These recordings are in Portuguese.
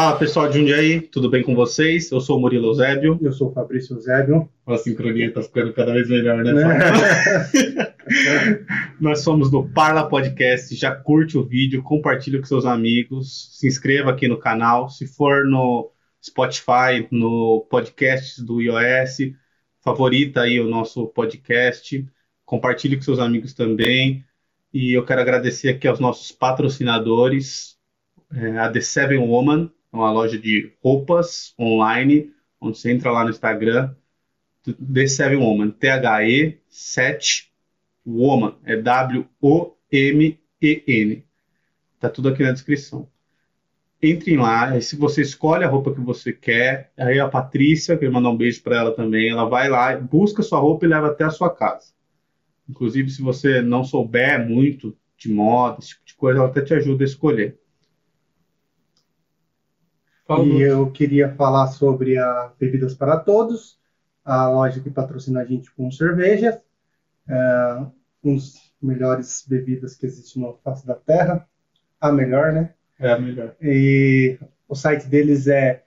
Fala pessoal de Jundiaí, tudo bem com vocês? Eu sou o Murilo Eusébio. Eu sou o Fabrício Eusébio. A sincronia tá ficando cada vez melhor, né? Nós somos do Parla Podcast. Já curte o vídeo, compartilha com seus amigos, se inscreva aqui no canal. Se for no Spotify, no podcast do iOS, favorita aí o nosso podcast, compartilhe com seus amigos também. E eu quero agradecer aqui aos nossos patrocinadores, é, a The Seven Woman, é uma loja de roupas online, onde você entra lá no Instagram, The Seven Woman, T-H-E 7 Woman, é W-O-M-E-N. Tá tudo aqui na descrição. Entrem lá, e se você escolhe a roupa que você quer, aí a Patrícia, queria mandar um beijo para ela também, ela vai lá, busca sua roupa e leva até a sua casa. Inclusive, se você não souber muito de moda, esse tipo de coisa, ela até te ajuda a escolher. E eu queria falar sobre a Bebidas para Todos, a loja que patrocina a gente com cervejas, é, um dos melhores bebidas que existem no face da Terra, a melhor, né? É a melhor. E o site deles é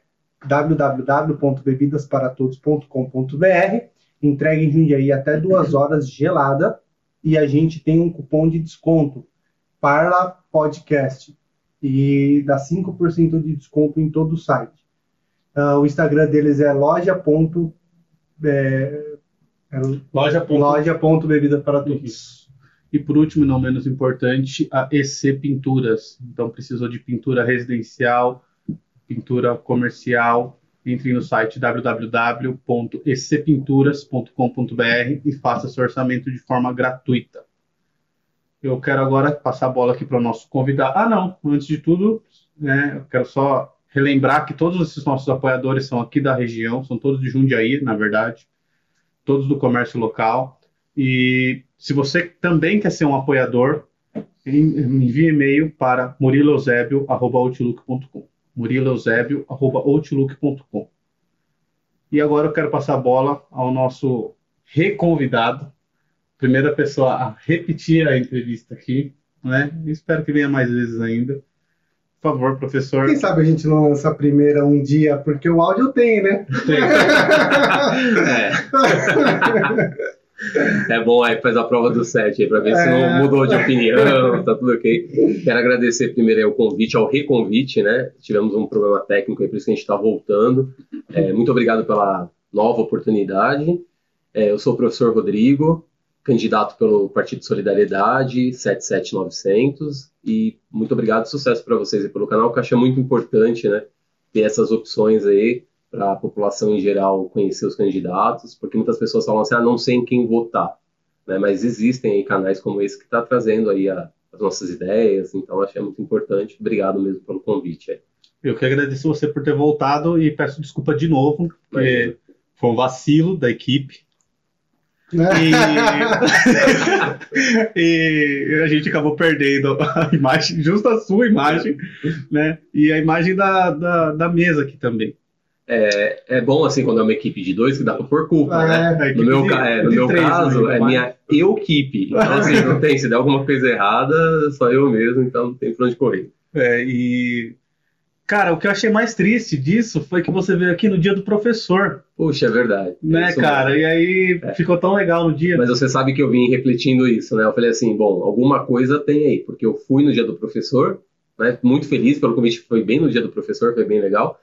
www.bebidasparatodos.com.br, entrega em Jundiaí até duas horas gelada, e a gente tem um cupom de desconto, Parla Podcast e dá 5% de desconto em todo o site. Uh, o Instagram deles é loja. Ponto, é, é, loja. Ponto, loja ponto bebida para todos. E por último, não menos importante, a EC Pinturas. Então, precisou de pintura residencial, pintura comercial. Entre no site www.ecpinturas.com.br e faça seu orçamento de forma gratuita. Eu quero agora passar a bola aqui para o nosso convidado. Ah, não, antes de tudo, né, eu quero só relembrar que todos esses nossos apoiadores são aqui da região, são todos de Jundiaí, na verdade, todos do comércio local. E se você também quer ser um apoiador, envie e-mail para muriloeusebio.outlook.com muriloeusebio.outlook.com E agora eu quero passar a bola ao nosso reconvidado, primeira pessoa a repetir a entrevista aqui, né? Espero que venha mais vezes ainda. Por favor, professor. Quem sabe a gente não lança a primeira um dia, porque o áudio tem, né? Tem. é. é bom aí faz a prova do set aí para ver é. se não é. mudou de opinião, tá tudo ok. Quero agradecer primeiro o convite, ao reconvite, né? Tivemos um problema técnico aí, por isso que a gente está voltando. É, muito obrigado pela nova oportunidade. É, eu sou o professor Rodrigo, candidato pelo Partido Solidariedade 77900 e muito obrigado, sucesso para vocês e pelo canal, que eu acho muito importante, né, ter essas opções aí para a população em geral conhecer os candidatos, porque muitas pessoas falam assim, ah, não sei em quem votar, né, mas existem aí canais como esse que está trazendo aí a, as nossas ideias, então achei muito importante, obrigado mesmo pelo convite. Aí. Eu que agradeço você por ter voltado e peço desculpa de novo, porque foi um vacilo da equipe, e... e, a gente acabou perdendo a imagem, justo a sua imagem, né? E a imagem da, da, da mesa aqui também. É, é bom assim quando é uma equipe de dois que dá pra pôr culpa, né? É, no meu, de, é, no meu três, caso, né? é minha eu-equipe. Então, assim, não tem, se der alguma coisa errada, só eu mesmo, então não tem pra onde correr. É, e Cara, o que eu achei mais triste disso foi que você veio aqui no dia do professor. Puxa, é verdade. Né, isso cara? Mesmo. E aí é. ficou tão legal no dia. Mas você sabe que eu vim refletindo isso, né? Eu falei assim, bom, alguma coisa tem aí, porque eu fui no dia do professor, né? Muito feliz pelo convite, foi bem no dia do professor, foi bem legal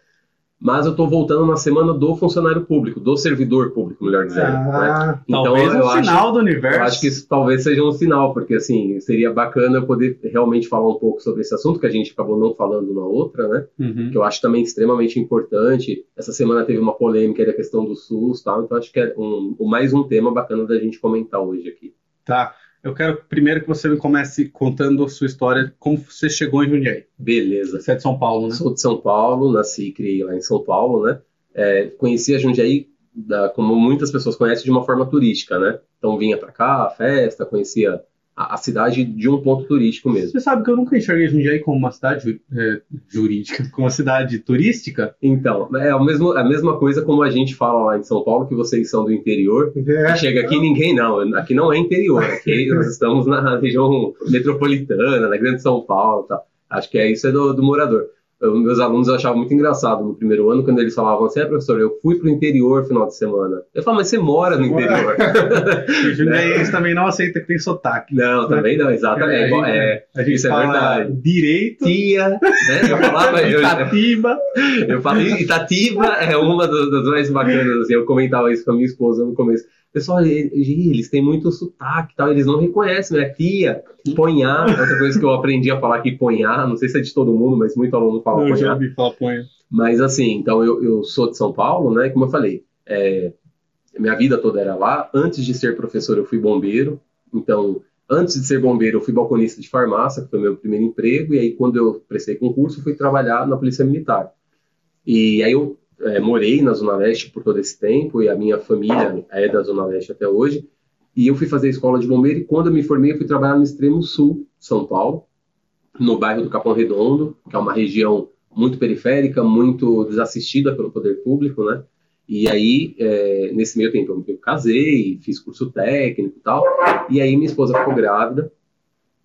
mas eu estou voltando na semana do funcionário público, do servidor público, melhor dizendo. Ah, né? Então, talvez um eu sinal acho, do universo. Eu acho que isso talvez seja um sinal, porque assim, seria bacana eu poder realmente falar um pouco sobre esse assunto que a gente acabou não falando na outra, né? Uhum. Que eu acho também extremamente importante. Essa semana teve uma polêmica da questão do SUS, tal, então acho que é um, mais um tema bacana da gente comentar hoje aqui. Tá. Eu quero primeiro que você me comece contando a sua história, como você chegou em Jundiaí. Beleza. Você é de São Paulo, né? Sou de São Paulo, nasci e criei lá em São Paulo, né? É, conheci a Jundiaí, da, como muitas pessoas conhecem, de uma forma turística, né? Então vinha para cá, festa, conhecia a, a, cidade de um ponto turístico mesmo. Você sabe que eu nunca enxerguei Jundiaí como uma cidade é, jurídica, como uma cidade turística? Então, é a, mesmo, a mesma coisa como a gente fala lá em São Paulo, que vocês são do interior. É. Chega aqui ninguém não, aqui não é interior, aqui nós estamos na região metropolitana, na grande São Paulo. Tá? Acho que é isso é do, do morador. Eu, meus alunos achavam muito engraçado no primeiro ano, quando eles falavam assim, é, professor, eu fui para o interior final de semana. Eu falo, mas você mora no interior. e Jundiaí também não aceita que tem sotaque. Não, né? também não, exatamente. É, é, a gente isso é verdade. Direito. Tia, né? Eu falava. Eu, Itatiba. Eu falei, Itatiba é uma das, das mais bacanas, assim, eu comentava isso com a minha esposa no começo. Pessoal, eles têm muito sotaque tal, eles não reconhecem, né? Tia, ponhar, outra coisa que eu aprendi a falar aqui, ponhar, não sei se é de todo mundo, mas muito aluno fala ponhar. Eu já ouvi falar ponhar. Mas assim, então eu, eu sou de São Paulo, né? Como eu falei, é, minha vida toda era lá. Antes de ser professor, eu fui bombeiro. Então, antes de ser bombeiro, eu fui balconista de farmácia, que foi meu primeiro emprego. E aí, quando eu prestei concurso, fui trabalhar na Polícia Militar. E aí eu é, morei na Zona Leste por todo esse tempo e a minha família é da Zona Leste até hoje. E eu fui fazer escola de bombeiro e quando eu me formei, eu fui trabalhar no extremo sul São Paulo, no bairro do Capão Redondo, que é uma região muito periférica, muito desassistida pelo poder público, né? E aí, é, nesse meio tempo, eu casei, fiz curso técnico e tal. E aí, minha esposa ficou grávida.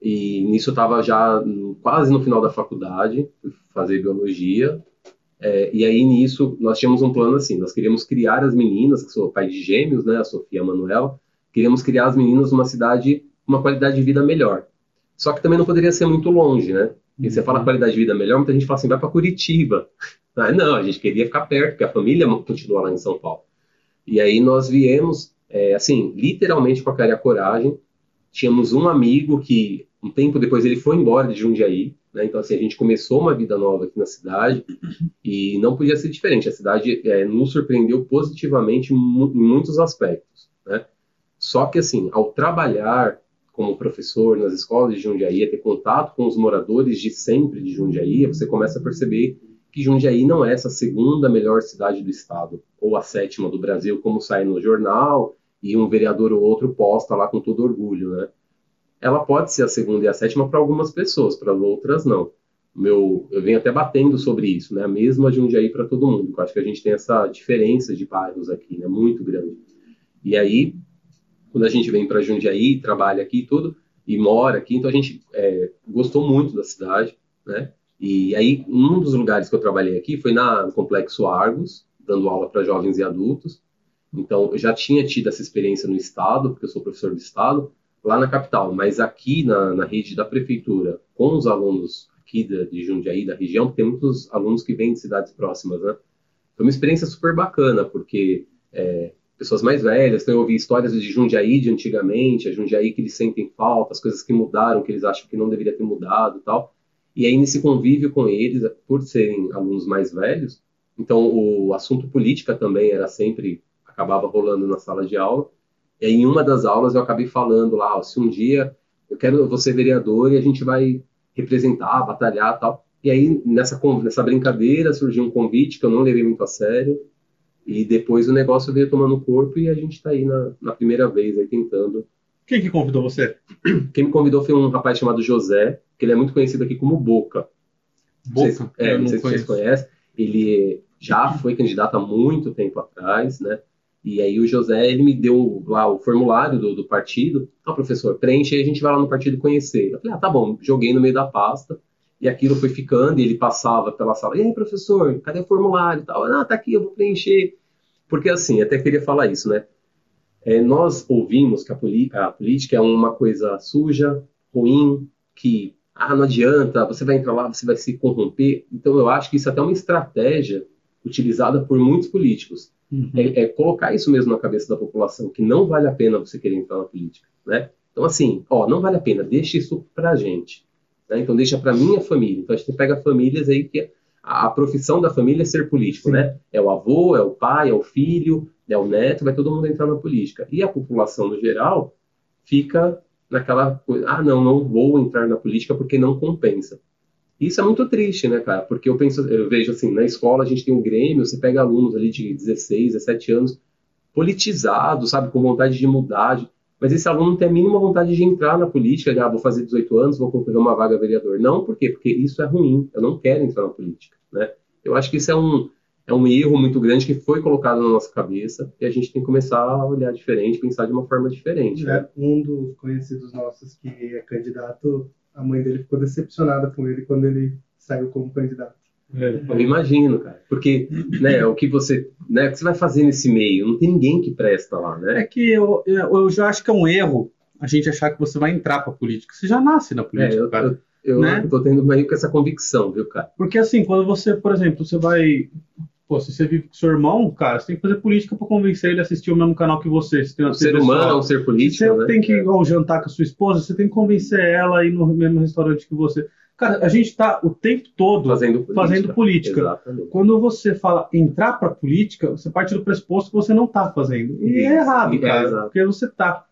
E nisso eu estava já quase no final da faculdade, fui fazer biologia. É, e aí nisso nós tínhamos um plano assim, nós queríamos criar as meninas, que sou pai de gêmeos, né, a Sofia e a Manuel, queríamos criar as meninas numa cidade, uma qualidade de vida melhor. Só que também não poderia ser muito longe, né? E você fala uhum. qualidade de vida melhor, muita gente fala assim, vai para Curitiba. Ah, não, a gente queria ficar perto, porque a família continua lá em São Paulo. E aí nós viemos, é, assim, literalmente com a cara e a coragem. Tínhamos um amigo que, um tempo depois, ele foi embora de Jundiaí, né? Então, assim, a gente começou uma vida nova aqui na cidade e não podia ser diferente. A cidade é, nos surpreendeu positivamente em muitos aspectos. Né? Só que, assim, ao trabalhar como professor nas escolas de Jundiaí, ter contato com os moradores de sempre de Jundiaí, você começa a perceber que Jundiaí não é essa segunda melhor cidade do estado, ou a sétima do Brasil, como sai no jornal, e um vereador ou outro posta lá com todo orgulho, né? Ela pode ser a segunda e a sétima para algumas pessoas, para outras não. Meu, eu venho até batendo sobre isso, né? A mesma Jundiaí para todo mundo. Eu acho que a gente tem essa diferença de bairros aqui, né? Muito grande. E aí, quando a gente vem para Jundiaí, trabalha aqui e tudo, e mora aqui, então a gente é, gostou muito da cidade, né? E aí, um dos lugares que eu trabalhei aqui foi na, no Complexo Argos, dando aula para jovens e adultos. Então, eu já tinha tido essa experiência no Estado, porque eu sou professor do Estado, lá na capital, mas aqui na, na rede da prefeitura, com os alunos aqui de, de Jundiaí, da região, tem muitos alunos que vêm de cidades próximas, né? Foi uma experiência super bacana, porque é, pessoas mais velhas, então eu ouvi histórias de Jundiaí de antigamente, a Jundiaí que eles sentem falta, as coisas que mudaram, que eles acham que não deveria ter mudado tal. E aí, nesse convívio com eles, por serem alunos mais velhos, então o assunto política também era sempre, acabava rolando na sala de aula, e aí, em uma das aulas eu acabei falando lá, ó, se um dia eu quero você vereador e a gente vai representar, batalhar tal. E aí, nessa, nessa brincadeira, surgiu um convite que eu não levei muito a sério. E depois o negócio veio tomando corpo e a gente está aí na, na, primeira vez aí tentando. Quem que convidou você? Quem me convidou foi um rapaz chamado José, que ele é muito conhecido aqui como Boca. Boca? Não sei, é, não sei se vocês conhecem. Ele já foi candidato há muito tempo atrás, né? E aí o José, ele me deu lá o formulário do, do partido. Ah, professor, preenche aí, a gente vai lá no partido conhecer. Eu falei, ah, tá bom. Joguei no meio da pasta. E aquilo foi ficando, e ele passava pela sala. E aí, professor, cadê o formulário e tal? Ah, tá aqui, eu vou preencher. Porque assim, até queria falar isso, né? É, nós ouvimos que a, a política é uma coisa suja, ruim, que ah, não adianta, você vai entrar lá, você vai se corromper. Então eu acho que isso é até uma estratégia utilizada por muitos políticos Uhum. É, é, colocar isso mesmo na cabeça da população, que não vale a pena você querer entrar na política, né? Então, assim, ó, não vale a pena, deixa isso pra gente. Né? Então, deixa pra minha família. Então, a gente pega famílias aí que a, a profissão da família é ser político, Sim. né? É o avô, é o pai, é o filho, é o neto, vai todo mundo entrar na política. E a população, no geral, fica naquela coisa, ah, não, não vou entrar na política porque não compensa. Isso é muito triste, né, cara? Porque eu penso, eu vejo assim, na escola a gente tem um grêmio, você pega alunos ali de 16, 17 anos, politizados, sabe, com vontade de mudar, mas esse aluno não tem a mínima vontade de entrar na política, de, ah, vou fazer 18 anos, vou concorrer uma vaga vereador. Não, por quê? Porque isso é ruim, eu não quero entrar na política, né? Eu acho que isso é um, é um erro muito grande que foi colocado na nossa cabeça e a gente tem que começar a olhar diferente, pensar de uma forma diferente. É, né? Um dos conhecidos nossos que é candidato a mãe dele ficou decepcionada com ele quando ele saiu como candidato. É, eu imagino, cara. Porque, né, o que você, né, o que você vai fazer nesse meio? Não tem ninguém que presta lá, né? É que eu, eu já acho que é um erro a gente achar que você vai entrar pra política. Você já nasce na política, É, eu, cara. eu, eu Né? tô tendo meio com essa convicção, viu, cara? Porque assim, quando você, por exemplo, você vai. Pô, se você vive com seu irmão, cara, você tem que fazer política pra convencer ele a assistir o mesmo canal que você. Se tem uma O ser humano é um ser Se político, você né? tem que ir ao jantar com a sua esposa, você tem que convencer ela a ir no mesmo restaurante que você. Cara, a gente tá o tempo todo Fazendo política. fazendo política. Exatamente. Quando você fala entrar pra política, você parte do pressuposto que você não tá fazendo. E é Isso. errado, É, cara, exato. porque você tá.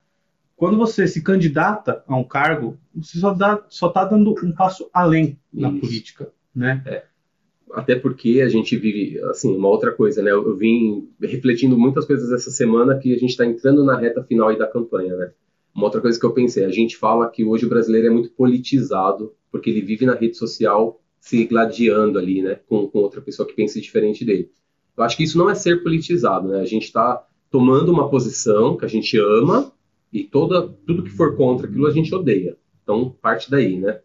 Quando você se candidata a um cargo, você só, dá, só tá dando um passo além na Isso. política, né? Até porque a gente vive, assim, uma outra coisa, né? Eu, eu vim refletindo muitas coisas essa semana que a gente está entrando na reta final aí da campanha, né? Uma outra coisa que eu pensei, a gente fala que hoje o brasileiro é muito politizado, porque ele vive na rede social se gladiando ali, né? Com, com outra pessoa que pensa diferente dele. Eu acho que isso não é ser politizado, né? A gente está tomando uma posição que a gente ama e toda, tudo que for contra aquilo a gente odeia. Então, parte daí, né?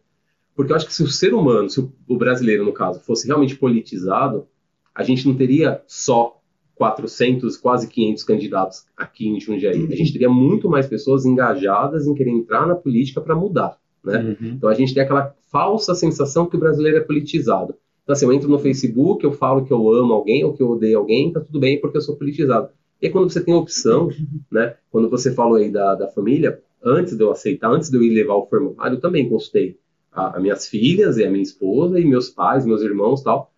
Porque eu acho que se o ser humano, se o- brasileiro, no caso, fosse realmente politizado, a gente não teria só 400, quase 500 candidatos aqui em Jundiaí. A gente teria muito mais pessoas engajadas em querer entrar na política para mudar, né? Uhum. Então a gente tem aquela falsa sensação que o brasileiro é politizado. Então assim, eu entro no Facebook, eu falo que eu amo alguém ou que eu odeio alguém, tá tudo bem porque eu sou politizado. E quando você tem opção, né? Quando você falou aí da, da família, antes de eu aceitar, antes de eu ir levar o formulário, eu também consultei a, a minhas filhas e a minha esposa e meus pais, meus irmãos tal.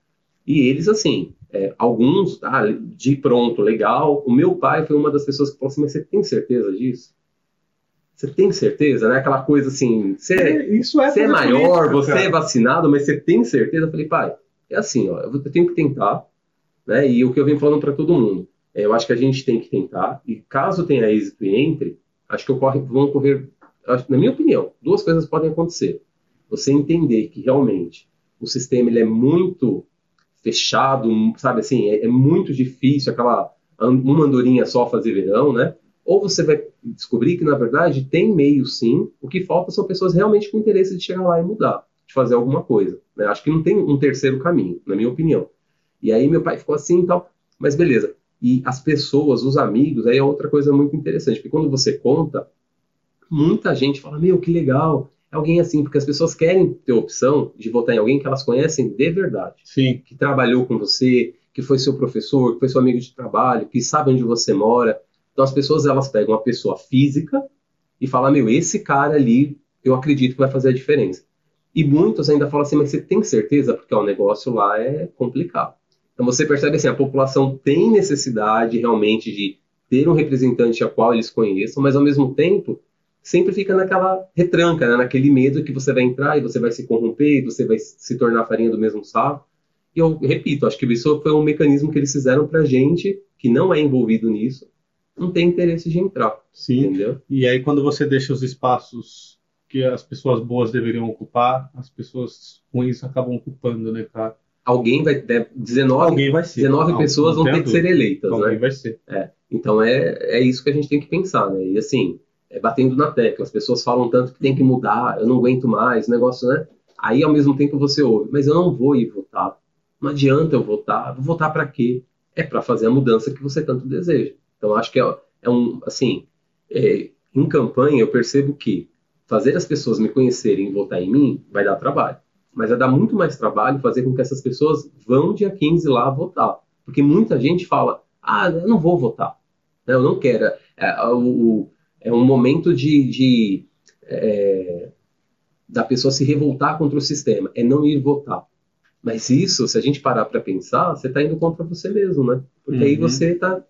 E eles, assim, é, alguns, ah, de pronto, legal. O meu pai foi uma das pessoas que falou assim, mas você tem certeza disso? Você tem certeza, né? Aquela coisa assim, você é, Isso é você é maior, política, você cara. é vacinado, mas você tem certeza? Eu falei, pai, é assim, ó, eu tenho que tentar, né? E o que eu venho falando para todo mundo, é, eu acho que a gente tem que tentar, e caso tenha êxito e entre, acho que ocorre, vão ocorrer, acho- na minha opinião, duas coisas podem acontecer. Você entender que realmente o sistema ele é muito fechado, sabe assim, é, é muito difícil aquela uma andorinha só fazer verão, né? Ou você vai descobrir que, na verdade, tem meio sim, o que falta são pessoas realmente com interesse de chegar lá e mudar, de fazer alguma coisa. né? Acho que não tem um terceiro caminho, na minha opinião. E aí meu pai ficou assim e tal, mas beleza. E as pessoas, os amigos, aí é outra coisa muito interessante, porque quando você conta, muita gente fala, meu, que legal, alguém assim, porque as pessoas querem ter opção de votar em alguém que elas conhecem de verdade Sim. que trabalhou com você, que foi seu professor, que foi seu amigo de trabalho, que sabe onde você mora. Então as pessoas elas pegam uma pessoa física e falam, meu, esse cara ali, eu acredito que vai fazer a diferença. E muitos ainda falam assim, mas você tem certeza? Porque ó, o negócio lá é complicado. Então você percebe assim, a população tem necessidade realmente de ter um representante a qual eles conheçam, mas ao mesmo tempo sempre fica naquela retranca, né? naquele medo que você vai entrar e você vai se corromper, e você vai se tornar farinha do mesmo saco. E eu repito, acho que isso foi um mecanismo que eles fizeram pra gente que não é envolvido nisso, não tem interesse de entrar, Sim. entendeu? E aí, quando você deixa os espaços que as pessoas boas deveriam ocupar, as pessoas ruins acabam ocupando, né, cara? Alguém vai, deve- 19, Alguém vai ser. 19 Não, pessoas vão ter que ser eleitas, Alguém né? vai ser. Então é, é isso que a gente tem que pensar, né? E assim, é batendo na tecla, as pessoas falam tanto que tem que mudar, eu não aguento mais, negócio, né? Aí ao mesmo tempo você ouve, mas eu não vou ir votar. Não adianta eu votar, vou votar pra quê? É pra fazer a mudança que você tanto deseja. Então acho que é, é um, assim, é, em campanha eu percebo que fazer as pessoas me conhecerem e votar em mim vai dar trabalho. Mas vai dar muito mais trabalho fazer com que essas pessoas vão dia 15 lá votar. Porque muita gente fala, ah, eu não vou votar. Eu não quero. É, o- é um momento de, de, é, da pessoa se revoltar contra o sistema, é não ir votar. Mas isso, se a gente parar para pensar, você está indo contra você mesmo, né? Porque aí Uhum. você está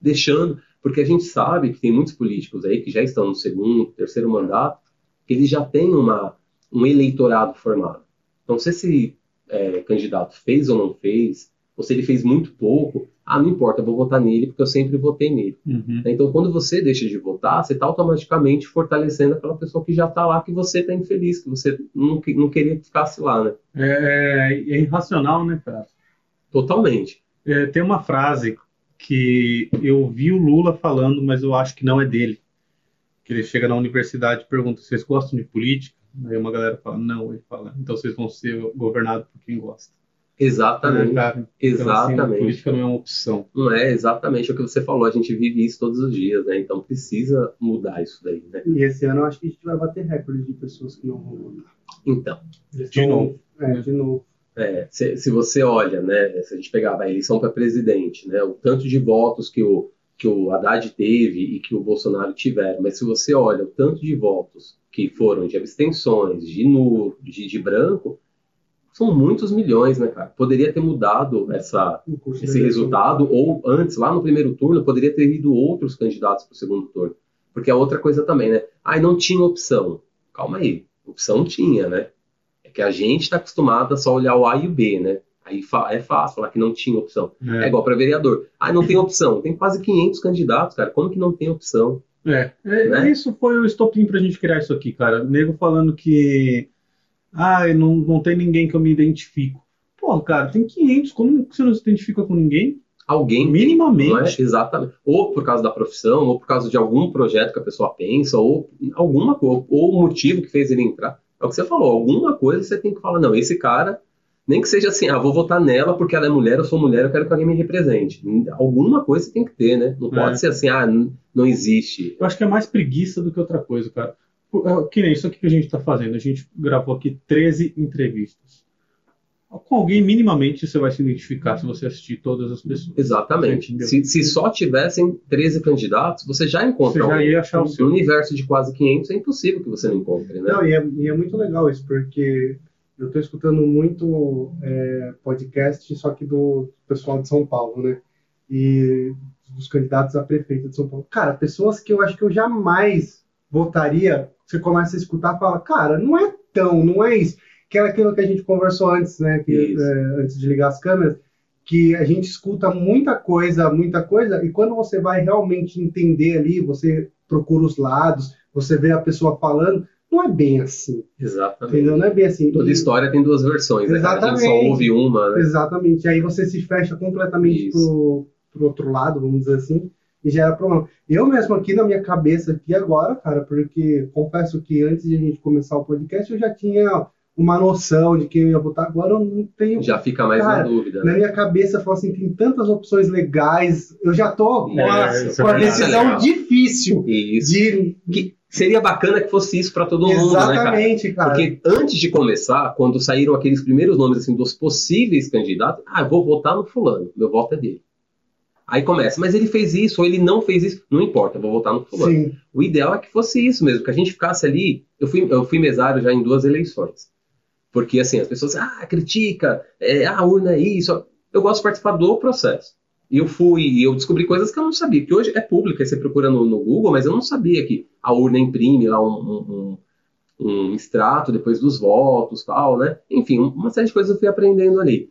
deixando. Porque a gente sabe que tem muitos políticos aí que já estão no segundo, terceiro mandato, que eles já têm uma, um eleitorado formado. Então, se esse é, candidato fez ou não fez, ou se ele fez muito pouco, ah, não importa, eu vou votar nele porque eu sempre votei nele. Uhum. Então, quando você deixa de votar, você está automaticamente fortalecendo aquela pessoa que já está lá, que você está infeliz, que você não, não queria que ficasse lá, né? É, é irracional, né, cara? Totalmente. É, tem uma frase que eu vi o Lula falando, mas eu acho que não é dele. Que ele chega na universidade e pergunta: vocês gostam de política? Aí uma galera fala: não. Ele fala: então vocês vão ser governados por quem gosta. Exatamente. né, cara? Então, assim, Exatamente. política não é uma opção. Não é exatamente o que você falou, a gente vive isso todos os dias, né? Então precisa mudar isso daí, né? E esse ano eu acho que a gente vai bater recorde de pessoas que não vão votar. Então, Eles De novo. É, de novo. é, se, se você olha, né? Se a gente pegar a eleição para presidente, né? O tanto de votos que o, que o Haddad teve e que o Bolsonaro tiveram, mas se você olha o tanto de votos que foram de abstenções, de nulo, de, de branco, são muitos milhões, né, cara? Poderia ter mudado essa, esse resultado, ou antes, lá no primeiro turno, poderia ter ido outros candidatos para o segundo turno. Porque é outra coisa também, né? Ai, não tinha opção. Calma aí, opção tinha, né? É que a gente está acostumado a só olhar o A e o B, né? Aí é fácil falar que não tinha opção. É, É, igual para vereador. Ah, não tem opção. Tem quase 500 candidatos, cara. Como que não tem opção? é, é, Né? isso foi o estopim pra gente criar isso aqui, cara. O nego falando que. Ah, não, não tem ninguém que eu me identifico. Pô, cara, tem 500. Como você não se identifica com ninguém? Alguém Minimamente. É? Exatamente. Ou por causa da profissão, ou por causa de algum projeto que a pessoa pensa, ou alguma coisa, ou o motivo que fez ele entrar. É o que você falou, alguma coisa você tem que falar, não, esse cara, nem que seja assim, ah, vou votar nela porque ela é mulher, eu sou mulher, eu quero que alguém me represente. Alguma coisa tem que ter, né? Não pode É. ser assim, ah, não existe. Eu acho que é mais preguiça do que outra coisa, cara. É, Que nem isso aqui que a gente tá fazendo. A gente gravou aqui 13 entrevistas. Com alguém, minimamente, você vai se identificar se você assistir todas as pessoas. Exatamente. Se, se só tivessem 13 candidatos, você já Você encontra já alguém. ia achar o No seu. universo de quase 500 é impossível que você não encontre, né? Não, e é, e é muito legal isso, porque eu estou escutando muito é, podcast, só que do pessoal de São Paulo, né? E dos candidatos a prefeito de São Paulo. Cara, pessoas que eu acho que eu jamais votaria, você começa a escutar e fala, cara, não é tão, não é isso. Que era aquilo que a gente conversou antes, né? Que, é, antes de ligar as câmeras, que a gente escuta muita coisa, muita coisa, e quando você vai realmente entender ali, você procura os lados, você vê a pessoa falando, não é bem assim. Exatamente. Entendeu? Não é bem assim. Toda E- história tem duas versões, né? cara? A gente só Exatamente. ouve uma, né? Exatamente. Aí você se fecha completamente Isso. pro, pro outro lado, vamos dizer assim, e gera problema. Eu mesmo aqui na minha cabeça aqui agora, cara, porque confesso que antes de a gente começar o podcast eu já tinha uma noção de quem eu ia votar. Agora eu não tenho. Já fica mais Cara, na dúvida, Na né? minha cabeça, eu falo assim, tem tantas opções legais. Eu já tô com a, É, com a é decisão Legal. difícil Isso. de. Que seria bacana que fosse isso para todo mundo, né, cara? Exatamente, cara. Porque antes de começar, quando saíram aqueles primeiros nomes assim dos possíveis candidatos, ah, eu vou votar no fulano, meu voto é dele. Aí começa, mas ele fez isso ou ele não fez isso, não importa, vou votar no fulano. Sim. O ideal é que fosse isso mesmo, que a gente ficasse ali. Eu fui, eu fui mesário já em duas eleições. Porque assim, as pessoas, ah, critica, é, a urna é isso. Eu gosto de participar do processo. E eu fui, e eu descobri coisas que eu não sabia, que hoje é pública, você procura no, no Google, mas eu não sabia que a urna imprime lá um, um, um, um extrato depois dos votos tal, né? Enfim, uma série de coisas eu fui aprendendo ali.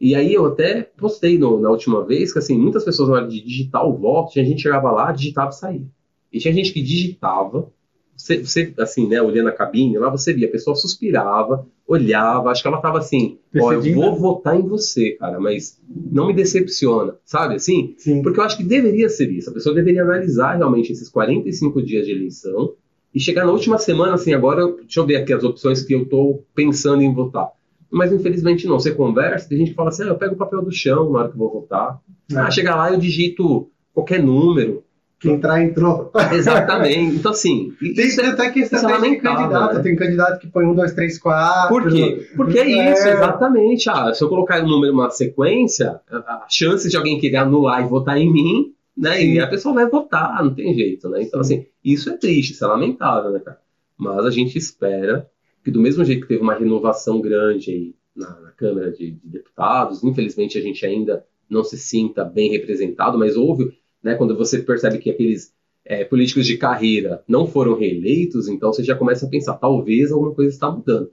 E aí eu até postei no- na última vez que assim, muitas pessoas na hora de digitar o voto, tinha gente que chegava lá, digitava e saía. E tinha gente que digitava, você, você, assim, né, olhando a cabine, lá você via, a pessoa suspirava, olhava, acho que ela tava assim, ó, eu vou votar em você, cara, mas não me decepciona, sabe assim? Sim. Porque eu acho que deveria ser isso, a pessoa deveria analisar realmente esses 45 dias de eleição e chegar na última semana, assim, agora, deixa eu ver aqui as opções que eu tô pensando em votar. Mas infelizmente não, você conversa, tem gente que fala assim, ah, eu pego o papel do chão na hora que eu vou votar. É. Ah, chega lá eu digito qualquer número. Quem entrar, entrou. Exatamente. Então, assim, Tem isso é- até questão isso é lamentável, candidato. né? Tem candidato que põe um, dois, três, quatro. Por quê? Porque é É. isso, exatamente. Ah, se eu colocar o número numa sequência, a chance de alguém querer anular e votar em mim, né? E Sim. a pessoa vai votar, não tem jeito, né? Então, assim, isso é triste, isso é lamentável, né, cara? Mas a gente espera que, do mesmo jeito que teve uma renovação grande na, na Câmara de, de Deputados, infelizmente a gente ainda não se sinta bem representado, mas houve, né, quando você percebe que aqueles é, políticos de carreira não foram reeleitos, então você já começa a pensar, talvez alguma coisa está mudando.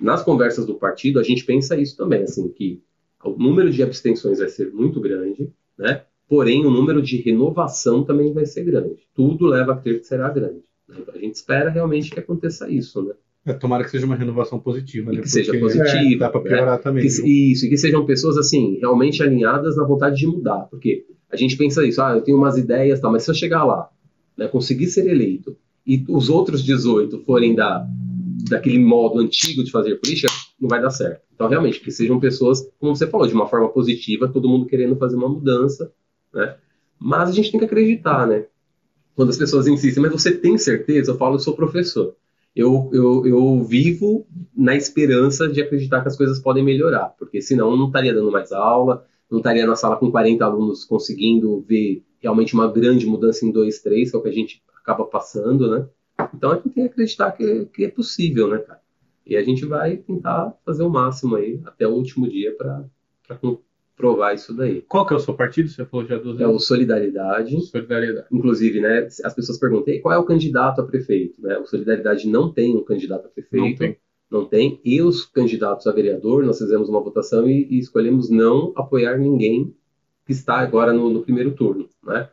Nas conversas do partido, a gente pensa isso também, assim, que o número de abstenções vai ser muito grande, né? Porém, o número de renovação também vai ser grande. Tudo leva a crer que será grande. né? Então, a gente espera realmente que aconteça isso, né? É, tomara que seja uma renovação positiva, E né? que seja Porque positiva. Dá pra né? piorar também. Que- viu? isso, e que sejam pessoas assim, realmente alinhadas na vontade de mudar. Porque a gente pensa isso, ah, eu tenho umas ideias, tá, mas se eu chegar lá, né, conseguir ser eleito, e os outros 18 forem da, daquele modo antigo de fazer política, não vai dar certo. Então, realmente, que sejam pessoas, como você falou, de uma forma positiva, todo mundo querendo fazer uma mudança, né? Mas a gente tem que acreditar, né? Quando as pessoas insistem, mas você tem certeza? Eu falo, eu sou professor. Eu, eu, eu vivo na esperança de acreditar que as coisas podem melhorar, porque senão eu não estaria dando mais aula, não estaria na sala com 40 alunos conseguindo ver realmente uma grande mudança em dois, três, que é o que a gente acaba passando, né? Então a gente tem que acreditar que, que é possível, né, cara? E a gente vai tentar fazer o máximo aí até o último dia para provar isso daí. Qual que é o seu partido? Você falou já duas É o Solidariedade. Solidariedade. Inclusive, né, as pessoas perguntam qual é o candidato a prefeito. Né? O Solidariedade não tem um candidato a prefeito. Não tem. Não tem. E os candidatos a vereador, nós fizemos uma votação e, e escolhemos não apoiar ninguém que está agora no, no primeiro turno. Né?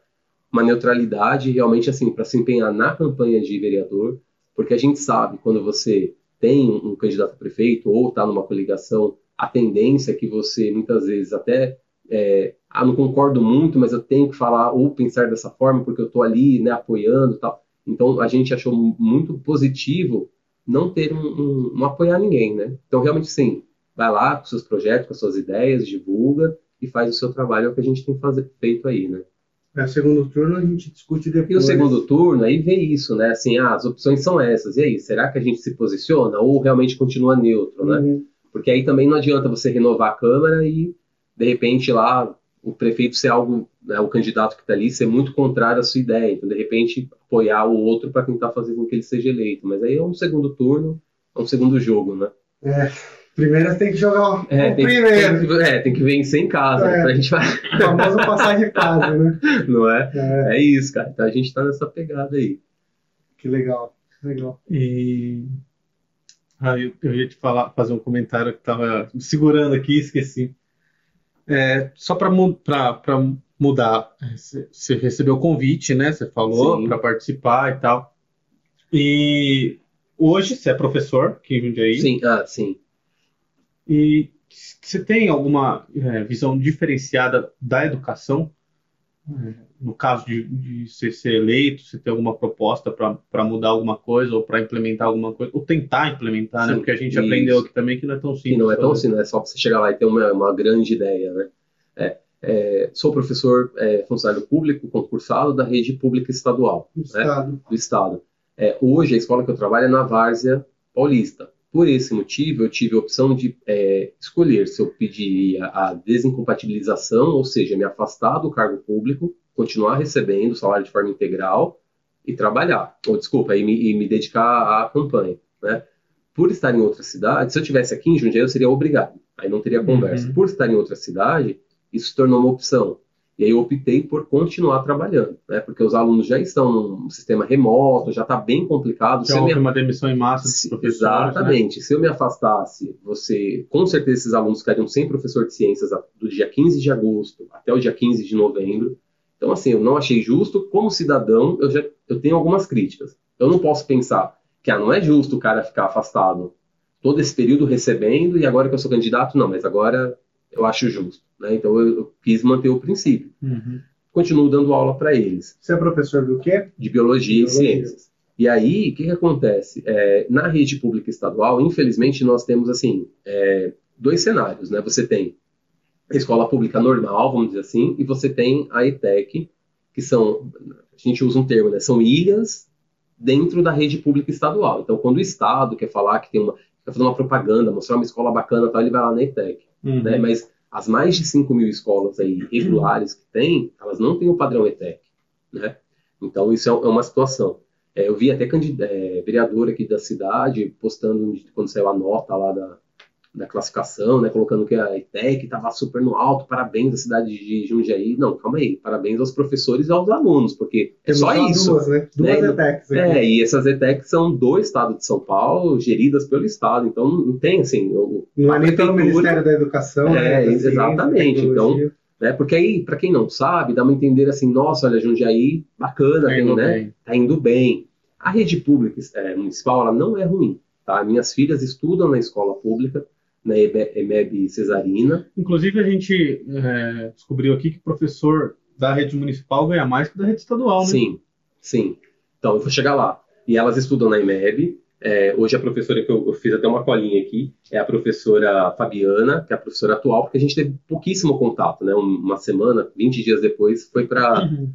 Uma neutralidade realmente assim para se empenhar na campanha de vereador, porque a gente sabe quando você tem um candidato a prefeito ou está numa coligação a tendência é que você muitas vezes até é, ah, não concordo muito, mas eu tenho que falar ou pensar dessa forma porque eu estou ali, né, apoiando, tal. Então a gente achou muito positivo não ter um, um, um, apoiar ninguém, né? Então realmente sim, vai lá com seus projetos, com suas ideias, divulga e faz o seu trabalho, é o que a gente tem fazer, feito aí, né? É, segundo turno a gente discute depois. E o segundo turno, aí vê isso, né? Assim, ah, as opções são essas. E aí, será que a gente se posiciona ou realmente continua neutro, né? Uhum. Porque aí também não adianta você renovar a Câmara e, de repente, lá o prefeito ser algo, né, o candidato que está ali, ser muito contrário à sua ideia. Então, de repente, apoiar o outro para tentar fazer com que ele seja eleito. Mas aí é um segundo turno, é um segundo jogo, né? É. Primeiro tem que jogar o é, tem, primeiro. Tem que, é, tem que vencer em casa. É. Né, pra gente. O famoso passar de fase, né? Não é? é? É isso, cara. Então a gente tá nessa pegada aí. Que legal, legal. E ah, eu, eu, ia te falar, fazer um comentário que estava segurando aqui, esqueci. É, só para mudar, você recebeu o convite, né? Você falou para participar e tal. E hoje você é professor aqui em Jundiaí. Sim, ah, sim. E você tem alguma é, visão diferenciada da educação? No caso de, de você ser eleito, você ter alguma proposta para mudar alguma coisa ou para implementar alguma coisa, ou tentar implementar, né? Sim, né? Porque a gente isso. aprendeu aqui também que não é tão simples. E não é tão simples, é só você chegar lá e ter uma, uma grande ideia, né? É, é, sou professor é, funcionário público concursado da rede pública estadual. Do né? Estado. Do Estado. É, hoje a escola que eu trabalho é na Várzea Paulista. Por esse motivo, eu tive a opção de é, escolher se eu pediria a desincompatibilização, ou seja, me afastar do cargo público continuar recebendo salário de forma integral e trabalhar, ou desculpa, e me, e me dedicar à campanha, né? Por estar em outra cidade, se eu tivesse aqui em Jundiaí, eu seria obrigado, aí não teria conversa. Uhum. Por estar em outra cidade, isso se tornou uma opção. E aí eu optei por continuar trabalhando, né? Porque os alunos já estão num sistema remoto, já está bem complicado. Já houve me... uma demissão em massa de professores, né? Exatamente. Né? Se eu me afastasse, você, com certeza esses alunos ficariam sem professor de ciências do dia 15 de agosto até o dia 15 de novembro. Então, assim, eu não achei justo. Como cidadão, eu já eu tenho algumas críticas. Eu não posso pensar que ah, não é justo o cara ficar afastado todo esse período recebendo e agora que eu sou candidato, não, mas agora eu acho justo. Né? Então, eu, eu, quis manter o princípio. Uhum. Continuo dando aula para eles. Você é professor do quê? De biologia, biologia. e ciências. E aí, o que, que acontece? É, na rede pública estadual, infelizmente, nós temos assim é, dois cenários. Né? Você tem a escola pública normal, vamos dizer assim, e você tem a ETEC, que são, a gente usa um termo, né, são ilhas dentro da rede pública estadual. Então, quando o Estado quer falar que tem uma, quer fazer uma propaganda, mostrar uma escola bacana, tal, ele vai lá na ETEC. Uhum. Né? Mas as mais de 5 mil escolas aí regulares que tem, elas não têm o padrão ETEC. Né? Então, isso é, é uma situação. É, eu vi até é, vereador aqui da cidade postando quando saiu a nota lá da, da classificação, né, colocando que a ETEC estava super no alto, parabéns à cidade de Jundiaí. Não, calma aí, parabéns aos professores e aos alunos, porque é só isso. Duas, né? Duas né? ETECs. É, e essas ETECs são do estado de São Paulo, geridas pelo estado, então não tem assim... O, não é nem pelo Ministério da Educação, é, né? exatamente, então... Né, porque aí, para quem não sabe, dá uma entender assim, nossa, olha, Jundiaí, bacana, tá tem, né? Bem. Tá indo bem. A rede pública é, municipal, ela não é ruim, tá? Minhas filhas estudam na escola pública, na EMEB Cesarina. Inclusive, a gente é, descobriu aqui que professor da rede municipal ganha mais que da rede estadual, né? Sim, sim. Então, eu vou chegar lá. E elas estudam na EMEB, É, hoje a professora que eu, eu, fiz até uma colinha aqui é a professora Fabiana, que é a professora atual, porque a gente teve pouquíssimo contato, né? Uma semana, 20 dias depois, foi para uhum.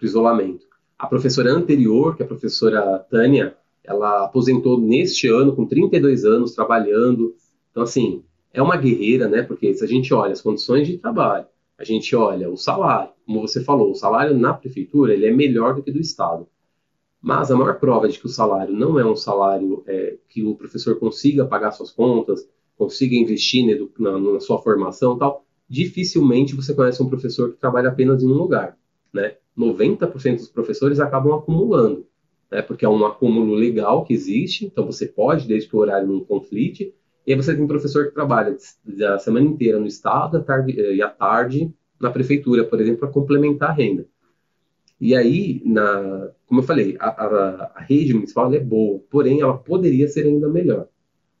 o isolamento. A professora anterior, que é a professora Tânia, ela aposentou neste ano, com 32 anos, trabalhando. Então, assim, é uma guerreira, né? Porque se a gente olha as condições de trabalho, a gente olha o salário, como você falou, o salário na prefeitura ele é melhor do que do Estado. Mas a maior prova de que o salário não é um salário é, que o professor consiga pagar suas contas, consiga investir na, na, sua formação tal, dificilmente você conhece um professor que trabalha apenas em um lugar. Né? 90% dos professores acabam acumulando, né? porque é um acúmulo legal que existe, então você pode, desde que o horário não conflite, e aí você tem um professor que trabalha a semana inteira no Estado tarde, e à tarde na prefeitura, por exemplo, para complementar a renda. E aí, na, como eu falei, a, a, a rede municipal é boa, porém ela poderia ser ainda melhor.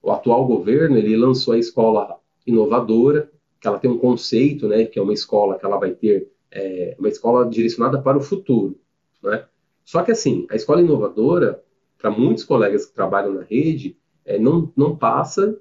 O atual governo ele lançou a escola inovadora, que ela tem um conceito, né, que é uma escola que ela vai ter é, uma escola direcionada para o futuro, né? Só que assim, a escola inovadora, para muitos colegas que trabalham na rede, é, não, não passa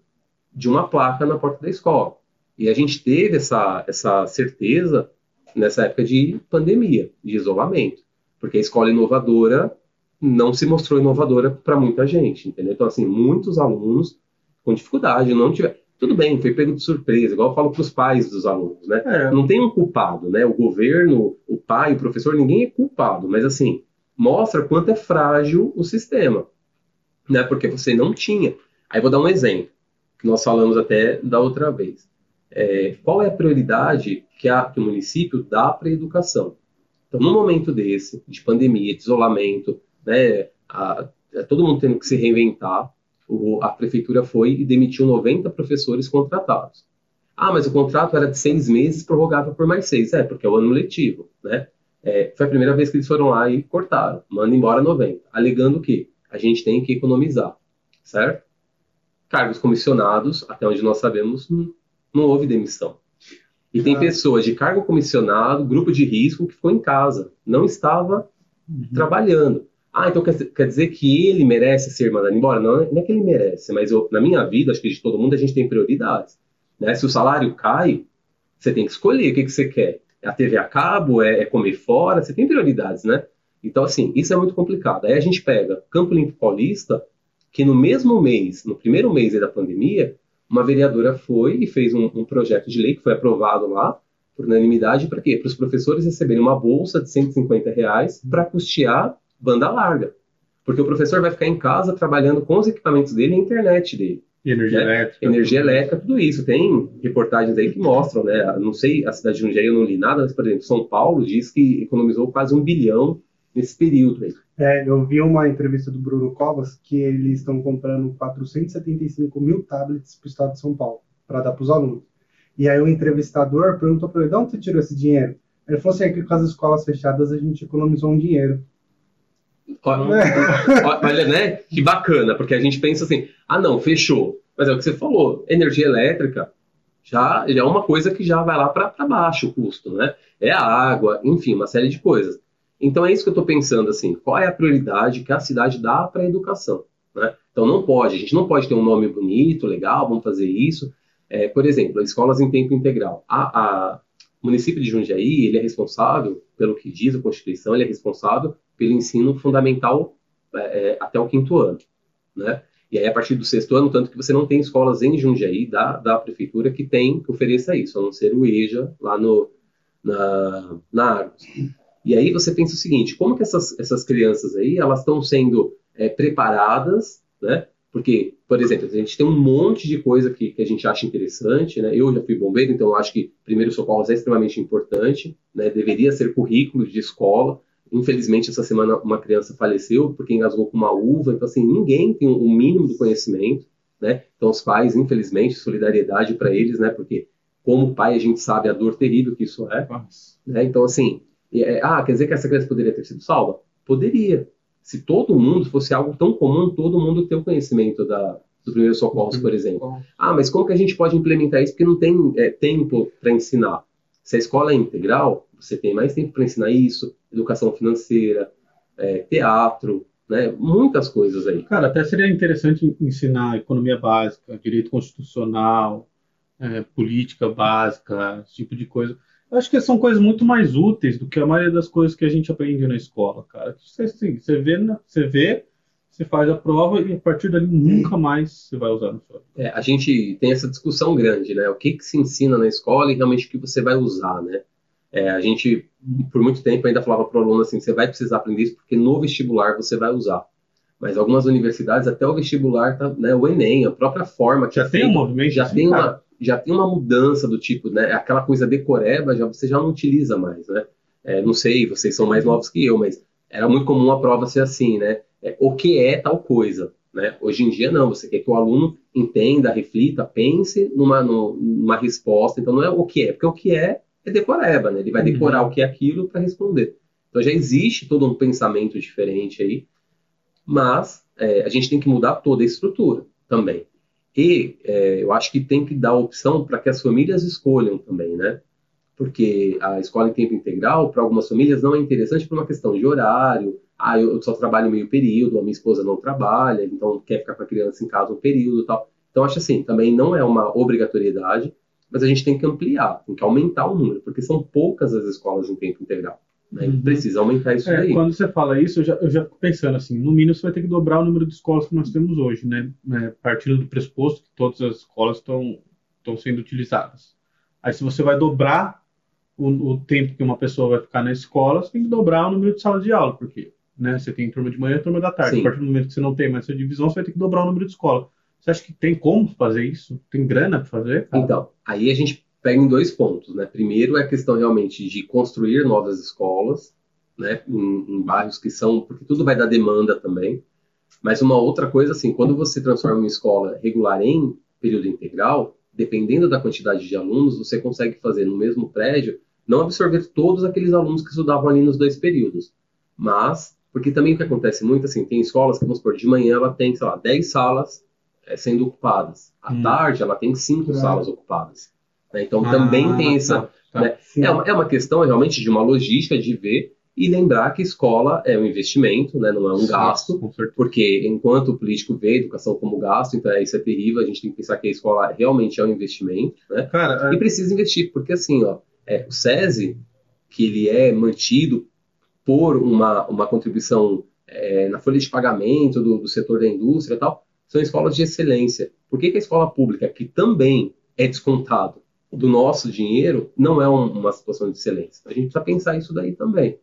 de uma placa na porta da escola. E a gente teve essa, essa certeza nessa época de pandemia, de isolamento, porque a escola inovadora não se mostrou inovadora para muita gente, entendeu? Então, assim, muitos alunos com dificuldade, não tiveram. Tudo bem, foi pego de surpresa, igual eu falo para os pais dos alunos, né? É. Não tem um culpado, né? O governo, o pai, o professor, ninguém é culpado, mas assim, mostra quanto é frágil o sistema, né? Porque você não tinha. Aí vou dar um exemplo, que nós falamos até da outra vez é, qual é a prioridade que, a, que o município dá para a educação. Então, num momento desse, de pandemia, de isolamento, né, a, a, todo mundo tendo que se reinventar, o, a prefeitura foi e demitiu 90 professores contratados. Ah, mas o contrato era de seis meses, prorrogável por mais seis. É, porque é o ano letivo, né? É, foi a primeira vez que eles foram lá e cortaram, manda embora 90, alegando que a gente tem que economizar, certo? Cargos comissionados, até onde nós sabemos, não houve demissão. E tem ah. pessoas de cargo comissionado, grupo de risco, que ficou em casa, não estava uhum. trabalhando. Ah, então quer, quer, dizer que ele merece ser mandado embora? Não, não é que ele merece, mas eu, na minha vida, acho que de todo mundo, a gente tem prioridades. Né? Se o salário cai, você tem que escolher o que, que você quer. É a TV a cabo? É, é comer fora? Você tem prioridades, né? Então, assim, isso é muito complicado. Aí a gente pega Campo Limpo Paulista, que no mesmo mês, no primeiro mês da pandemia, uma vereadora foi e fez um, um projeto de lei que foi aprovado lá, por unanimidade, para quê? Para os professores receberem uma bolsa de 150 reais para custear banda larga. Porque o professor vai ficar em casa trabalhando com os equipamentos dele e a internet dele. E energia né? elétrica. Energia elétrica, tudo isso. Tem reportagens aí que mostram, né? Não sei, a cidade de Jundiaí eu não li nada, mas, por exemplo, São Paulo diz que economizou quase um bilhão nesse período aí. É, eu vi uma entrevista do Bruno Covas que eles estão comprando 475 mil tablets para o estado de São Paulo, para dar para os alunos. E aí o entrevistador perguntou para ele, de onde você tirou esse dinheiro? Ele falou assim, é que com as escolas fechadas a gente economizou um dinheiro. Olha, olha, né? Que bacana, porque a gente pensa assim, ah não, fechou. Mas é o que você falou, energia elétrica já, já é uma coisa que já vai lá para baixo o custo, né? É a água, enfim, uma série de coisas. Então é isso que eu estou pensando, assim, qual é a prioridade que a cidade dá para a educação? Né? Então não pode, a gente não pode ter um nome bonito, legal, vamos fazer isso. É, por exemplo, escolas em tempo integral. A, a, o município de Jundiaí, ele é responsável, pelo que diz a Constituição, ele é responsável pelo ensino fundamental é, é, até o quinto ano, né? E aí, a partir do sexto ano, tanto que você não tem escolas em Jundiaí, da, da prefeitura, que tem, que ofereça isso, a não ser o EJA, lá no, na, na Argos. E aí você pensa o seguinte, como que essas, essas crianças aí, elas estão sendo é, preparadas, né? Porque, por exemplo, a gente tem um monte de coisa que, que a gente acha interessante, né? Eu já fui bombeiro, então eu acho que primeiro socorros é extremamente importante, né? Deveria ser currículo de escola. Infelizmente, essa semana uma criança faleceu porque engasgou com uma uva, então assim, ninguém tem um mínimo do conhecimento, né? Então os pais, infelizmente, solidariedade para eles, né? Porque como pai a gente sabe a dor terrível que isso é, né? Então assim, é, ah, quer dizer que essa criança poderia ter sido salva? Poderia. Se todo mundo fosse algo tão comum, todo mundo ter o conhecimento da, do primeiro socorros, por exemplo. Ah, mas como que a gente pode implementar isso? Porque não tem é, tempo para ensinar. Se a escola é integral, você tem mais tempo para ensinar isso, educação financeira, é, teatro, né? Muitas coisas aí. Cara, até seria interessante ensinar economia básica, direito constitucional, é, política básica, esse tipo de coisa. Eu acho que são coisas muito mais úteis do que a maioria das coisas que a gente aprende na escola, cara. Você, assim, você, vê, você vê, você faz a prova e a partir dali nunca mais você vai usar no seu. É, a gente tem essa discussão grande, né? O que, que se ensina na escola e realmente o que você vai usar, né? É, a gente, por muito tempo, ainda falava para o aluno assim: você vai precisar aprender isso porque no vestibular você vai usar. Mas algumas universidades, até o vestibular, tá, né, o Enem, a própria forma que já tem um movimento, já tem uma já tem uma mudança do tipo, né? Aquela coisa decoreba já você já não utiliza mais, né? É, não sei, vocês são mais novos que eu, mas era muito comum a prova ser assim, né? É, o que é tal coisa, né? Hoje em dia não, você quer que o aluno entenda, reflita, pense numa, numa resposta. Então não é o que é, porque o que é é decoreba, né? Ele vai decorar uhum. o que é aquilo para responder. Então já existe todo um pensamento diferente aí, mas é, a gente tem que mudar toda a estrutura também. E é, eu acho que tem que dar opção para que as famílias escolham também, né? Porque a escola em tempo integral, para algumas famílias, não é interessante por uma questão de horário. Ah, eu só trabalho meio período, a minha esposa não trabalha, então quer ficar com a criança em casa um período tal. Então, acho assim, também não é uma obrigatoriedade, mas a gente tem que ampliar, tem que aumentar o número, porque são poucas as escolas em tempo integral. Né? Uhum. Precisa aumentar isso é, aí. Quando você fala isso, eu já, eu já fico pensando assim, no mínimo você vai ter que dobrar o número de escolas que nós temos hoje, né? É, partindo do pressuposto que todas as escolas estão sendo utilizadas. Aí se você vai dobrar o, o, tempo que uma pessoa vai ficar na escola, você tem que dobrar o número de salas de aula, porque né, você tem turma de manhã e turma da tarde. Sim. A partir do momento que você não tem mais essa divisão, você vai ter que dobrar o número de escola. Você acha que tem como fazer isso? Tem grana para fazer? Então, aí a gente pega em dois pontos, né? Primeiro é a questão realmente de construir novas escolas, né? Em, em, bairros que são, porque tudo vai dar demanda também. Mas uma outra coisa, assim, quando você transforma uma escola regular em período integral, dependendo da quantidade de alunos, você consegue fazer no mesmo prédio, não absorver todos aqueles alunos que estudavam ali nos dois períodos, mas porque também o que acontece muito assim, tem escolas que vamos supor, de manhã ela tem, sei lá, 10 salas é, sendo ocupadas. À hum. tarde ela tem cinco salas ocupadas. Né? Então ah, também tem essa. Tá, tá. Né? É, uma, é uma questão realmente de uma logística de ver e lembrar que escola é um investimento, né? não é um Sim, gasto, porque enquanto o político vê educação como gasto, então é, isso é terrível, a gente tem que pensar que a escola realmente é um investimento, né? Cara, é... E precisa investir, porque assim, ó, é, o SESI, que ele é mantido por uma, uma contribuição é, na folha de pagamento do, do, setor da indústria e tal, são escolas de excelência. Por que, que a escola pública, que também é descontado do nosso dinheiro não é um, uma situação de excelência. A gente precisa pensar isso daí também.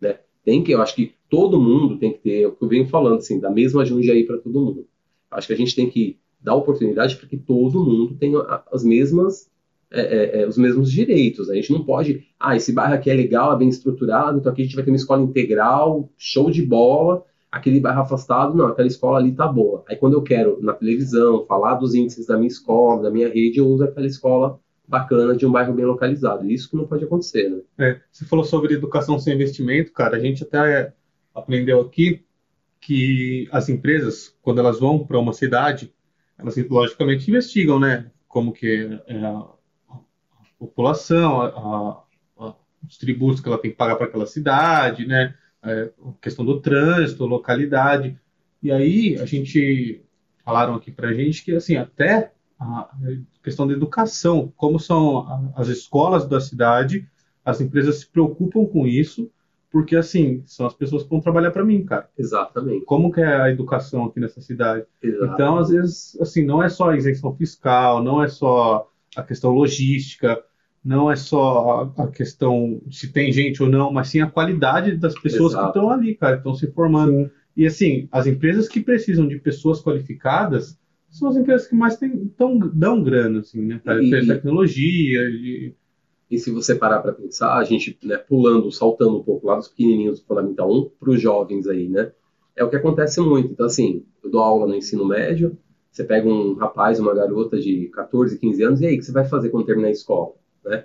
Né? Tem que, eu acho que todo mundo tem que ter, é o que eu venho falando, assim, da mesma aí para todo mundo. Acho que a gente tem que dar oportunidade para que todo mundo tenha as mesmas, é, é, é, os mesmos direitos. A gente não pode, ah, esse bairro aqui é legal, é bem estruturado, então aqui a gente vai ter uma escola integral, show de bola, aquele bairro afastado, não, aquela escola ali tá boa. Aí quando eu quero na televisão falar dos índices da minha escola, da minha rede, eu uso aquela escola bacana de um bairro bem localizado. Isso que não pode acontecer, né? É, você falou sobre educação sem investimento, cara. A gente até aprendeu aqui que as empresas, quando elas vão para uma cidade, elas logicamente investigam, né? Como que é a, população, a, a, os tributos que ela tem que pagar para aquela cidade, né? É, questão do trânsito, localidade. E aí a gente falaram aqui para gente que assim até a questão da educação, como são as escolas da cidade, as empresas se preocupam com isso, porque assim, são as pessoas que vão trabalhar para mim, cara. Exatamente. Como que é a educação aqui nessa cidade? Exatamente. Então, às vezes, assim, não é só a isenção fiscal, não é só a questão logística, não é só a questão se tem gente ou não, mas sim a qualidade das pessoas Exato. que estão ali, cara, estão se formando. Sim. E assim, as empresas que precisam de pessoas qualificadas, são as empresas que mais tem, tão, dão grana, assim, né? Para tecnologia. E... e se você parar para pensar, a gente, né, pulando, saltando um pouco lá dos pequenininhos do Fundamental 1 para os jovens aí, né? É o que acontece muito. Então, assim, eu dou aula no ensino médio, você pega um rapaz, uma garota de 14, 15 anos, e aí, o que você vai fazer quando terminar a escola? Né?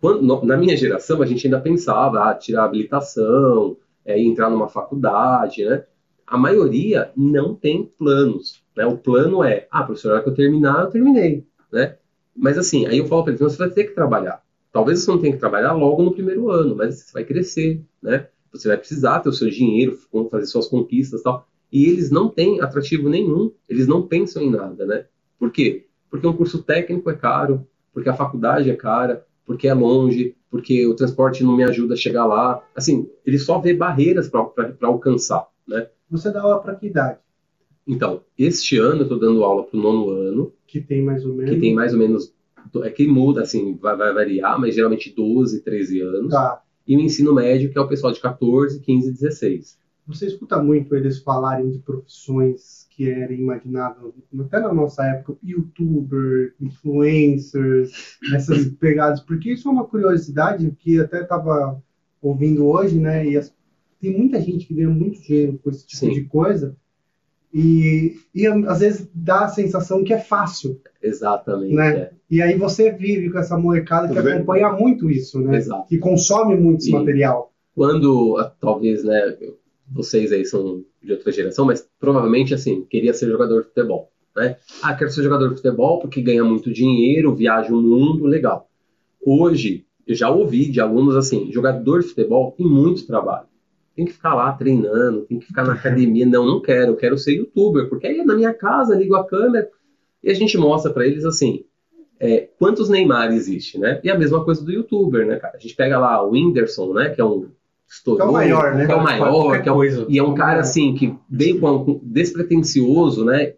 Quando, na minha geração, a gente ainda pensava, ah, tirar a habilitação, é, entrar numa faculdade, né? A maioria não tem planos. Né? O plano é, ah, professor, na hora que eu terminar, eu terminei. Né? Mas assim, aí eu falo para eles, você vai ter que trabalhar. Talvez você não tenha que trabalhar logo no primeiro ano, mas você vai crescer. Né? você vai precisar ter o seu dinheiro, fazer suas conquistas e tal. E eles não têm atrativo nenhum, eles não pensam em nada, né? Por quê? Porque um curso técnico é caro, porque a faculdade é cara, porque é longe, porque o transporte não me ajuda a chegar lá. Assim, ele só vê barreiras para alcançar, né? Você dá aula para que idade? Então, este ano eu estou dando aula para o nono ano. Que tem mais ou menos. Que tem mais ou menos. É que muda, assim, vai, vai variar, mas geralmente 12, 13 anos. Tá. E o ensino médio, que é o pessoal de 14, 15, 16. Você escuta muito eles falarem de profissões que era imaginável, até na nossa época, youtuber, influencers, essas pegadas, porque isso é uma curiosidade que até estava ouvindo hoje, né? E as, tem muita gente que ganha muito dinheiro com esse tipo Sim. de coisa. E, e às vezes dá a sensação que é fácil. Exatamente. Né? É. E aí você vive com essa molecada que acompanha muito isso, né? Exato. Que consome muito esse e material. Quando, talvez, né, vocês aí são de outra geração, mas provavelmente, assim, queria ser jogador de futebol, né? Ah, quero ser jogador de futebol porque ganha muito dinheiro, viaja o mundo, legal. Hoje, eu já ouvi de alunos assim, jogador de futebol tem muito trabalho. Tem que ficar lá treinando, tem que ficar na academia. Não, não quero, eu quero ser youtuber, porque aí na minha casa ligo a câmera e a gente mostra para eles assim, é, quantos Neymar existe, né? E a mesma coisa do youtuber, né, cara? A gente pega lá o Whindersson, né, que é um estourou, que é o maior, né? Que é o maior, que é o, e é um cara assim que veio com, com despretensioso, né?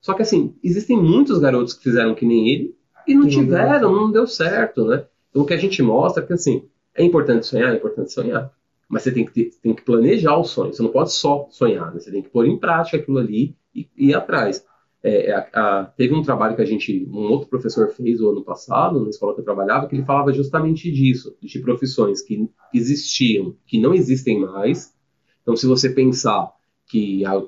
Só que assim, existem muitos garotos que fizeram que nem ele e não tiveram, não deu certo, né? Então o que a gente mostra é que assim, é importante sonhar, é importante sonhar, mas você tem que, ter, tem que planejar o sonho, você não pode só sonhar, né? você tem que pôr em prática aquilo ali e, e ir atrás. É, é, a, a, teve um trabalho que a gente, um outro professor fez o ano passado, na escola que eu trabalhava, que ele falava justamente disso, de profissões que existiam, que não existem mais. Então, se você pensar que, há,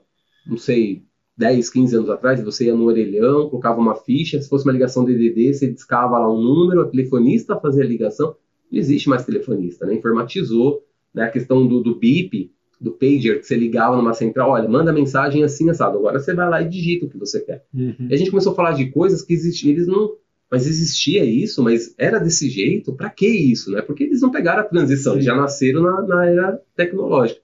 não sei, 10, 15 anos atrás, você ia no orelhão, colocava uma ficha, se fosse uma ligação DDD, você discava lá um número, a telefonista fazia a ligação. Não existe mais telefonista, né? Informatizou, né? A questão do, do BIP, do pager que você ligava numa central, olha, manda mensagem assim, assado. Agora você vai lá e digita o que você quer. Uhum. E a gente começou a falar de coisas que existiam, eles não. Mas existia isso, mas era desse jeito? Para que isso, né? Porque eles não pegaram a transição, eles já nasceram na, na, era tecnológica.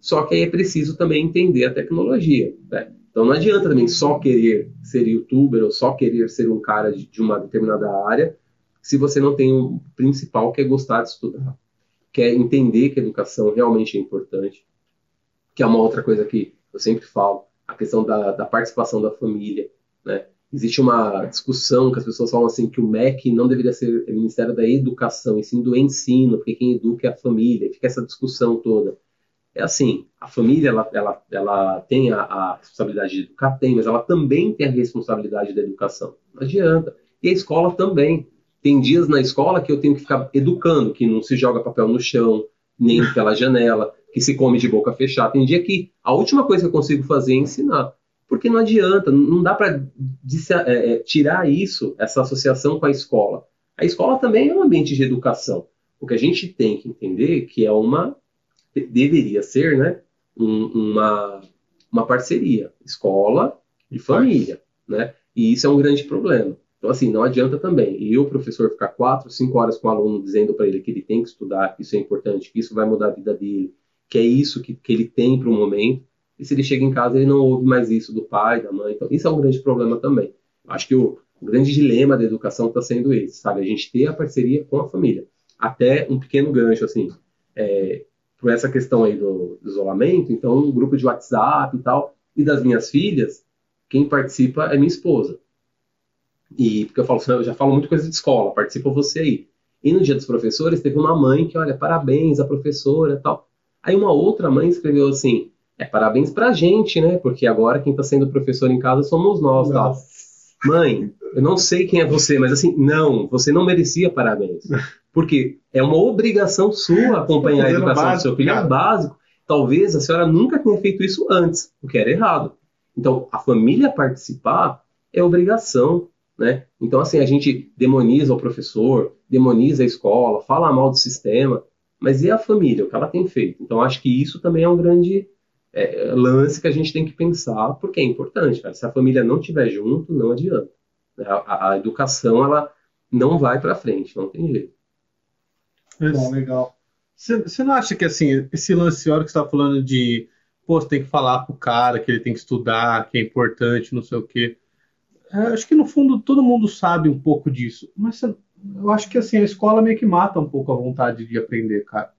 Só que aí é preciso também entender a tecnologia. Né? Então não adianta também só querer ser youtuber ou só querer ser um cara de, de uma determinada área se você não tem o um principal que é gostar de estudar, quer é entender que a educação realmente é importante, que é uma outra coisa que eu sempre falo, a questão da, da participação da família, né? Existe uma discussão que as pessoas falam assim que o MEC não deveria ser o Ministério da Educação, e sim do ensino, porque quem educa é a família. Fica essa discussão toda. É assim, a família ela, ela, ela tem a, a responsabilidade de educar, tem, mas ela também tem a responsabilidade da educação. Não adianta. E a escola também. Tem dias na escola que eu tenho que ficar educando, que não se joga papel no chão, nem pela janela, que se come de boca fechada. Tem dia que a última coisa que eu consigo fazer é ensinar. Porque não adianta, não dá para é, é, tirar isso, essa associação com a escola. A escola também é um ambiente de educação. O que a gente tem que entender que é uma deveria ser, né, um, uma uma parceria, escola e família, né? E isso é um grande problema. Então, assim, não adianta também eu, professor, ficar quatro, cinco horas com o aluno dizendo para ele que ele tem que estudar, que isso é importante, que isso vai mudar a vida dele, que é isso que, que ele tem para o momento. E se ele chega em casa, ele não ouve mais isso do pai, da mãe. Então, isso é um grande problema também. Acho que o, o grande dilema da educação está sendo esse, sabe? A gente ter a parceria com a família. Até um pequeno gancho, assim, é, por essa questão aí do, do isolamento, então, um grupo de WhatsApp e tal, e das minhas filhas, quem participa é minha esposa. E porque eu falo, eu já falo muito coisa de escola, participa você aí. E no dia dos professores teve uma mãe que, olha, parabéns à professora tal. Aí uma outra mãe escreveu assim, é parabéns pra gente, né? Porque agora quem tá sendo professor em casa somos nós, tal. Mãe, eu não sei quem é você, mas assim, não, você não merecia parabéns. Porque é uma obrigação sua acompanhar a educação básico, do seu filho, é básico. Talvez a senhora nunca tenha feito isso antes, o que era errado. Então, a família participar é obrigação. Né? Então, assim, a gente demoniza o professor, demoniza a escola, fala mal do sistema, mas e a família, o que ela tem feito? Então, acho que isso também é um grande é, lance que a gente tem que pensar, porque é importante. Cara. Se a família não estiver junto, não adianta. A, a educação, ela não vai para frente, não tem jeito. Bom, legal. Você não acha que assim, esse lance, a hora que você tá falando de pô, você tem que falar pro cara que ele tem que estudar, que é importante, não sei o quê. É, acho que no fundo todo mundo sabe um pouco disso, mas eu acho que assim, a escola meio que mata um pouco a vontade de aprender, cara.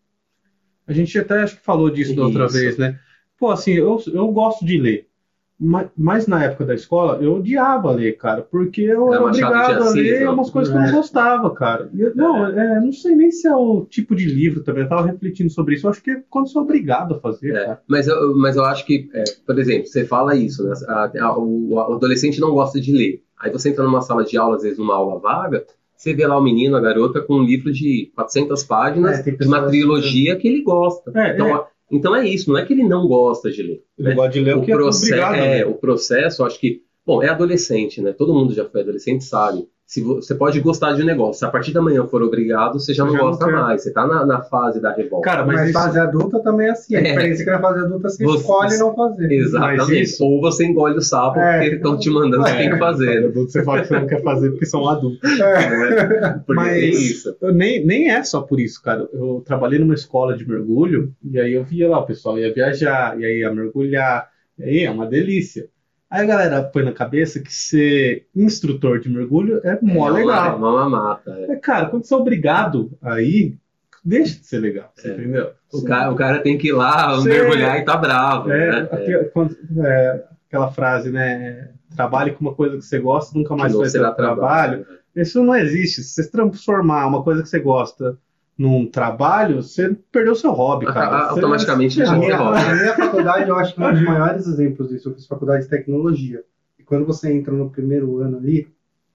A gente até acho que falou disso da outra vez, né? Pô, assim, eu, eu gosto de ler. Mas na época da escola, eu odiava ler, cara, porque eu era, era obrigado a ler umas coisas que eu não é. gostava, cara. Eu, não, é, não sei nem se é o tipo de livro também, eu tava refletindo sobre isso. Eu acho que é quando você é obrigado a fazer. É, mas, eu, mas eu acho que, é, por exemplo, você fala isso, né? A, a, o, o, adolescente não gosta de ler. Aí você entra numa sala de aula, às vezes numa aula vaga, você vê lá o menino, a garota, com um livro de 400 páginas, é, de uma trilogia que ele gosta. É, então, então é isso, não é que ele não gosta de ler. Ele né? gosta de ler o, o que é processo, é, é, o processo, acho que, bom, é adolescente, né? Todo mundo já foi adolescente, sabe se você pode gostar de um negócio, se a partir da manhã for obrigado, você já não já gosta não mais. Você tá na, na, fase da revolta. Cara, mas, mas isso... fase adulta também é assim. A é. diferença é que na fase adulta você, você escolhe não fazer. Exatamente. Isso... Ou você engole o sapo é. porque eles estão te mandando é. tem que fazer. Adulto, você fala que você não quer fazer porque são adultos. É. Mas isso. Nem, nem é só por isso, cara. Eu trabalhei numa escola de mergulho e aí eu via lá o pessoal ia viajar, e aí ia mergulhar. E aí é uma delícia. Aí a galera põe na cabeça que ser instrutor de mergulho é mó é legal. Uma, uma mata. É. é. cara, quando você é obrigado aí, deixa de ser legal, é. entendeu? O cara, o cara tem que ir lá você... mergulhar e tá bravo. É, né? aqui, quando, é, aquela frase, né? Trabalhe com uma coisa que você gosta, nunca mais vai ter trabalho. trabalho. Isso não existe. Se você transformar uma coisa que você gosta num trabalho, você perdeu seu hobby, cara. Você, automaticamente deixa de hobby. Na minha faculdade, eu acho que um dos maiores exemplos disso, eu fiz faculdade de tecnologia. E quando você entra no primeiro ano ali,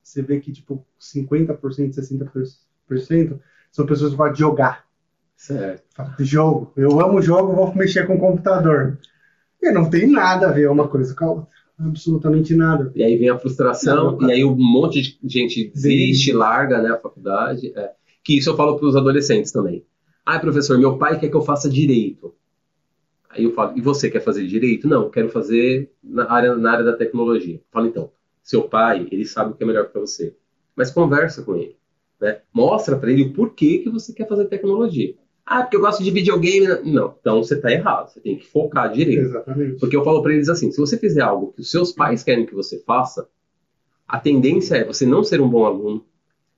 você vê que, tipo, 50%, 60% são pessoas que gostam de jogar. Certo. De jogo. Eu amo jogo, vou mexer com o computador. E não tem nada a ver uma coisa com a outra. Absolutamente nada. E aí vem a frustração, não, e aí um monte de gente desiste, larga né, a faculdade. É que isso eu falo para os adolescentes também. Ah, professor, meu pai quer que eu faça direito. Aí eu falo, e você quer fazer direito? Não, quero fazer na área, na área da tecnologia. Eu falo, então, seu pai, ele sabe o que é melhor para você. Mas conversa com ele. Né? Mostra para ele o porquê que você quer fazer tecnologia. Ah, porque eu gosto de videogame. Não, então você está errado. Você tem que focar direito. Exatamente. Porque eu falo para eles assim: se você fizer algo que os seus pais querem que você faça, a tendência é você não ser um bom aluno,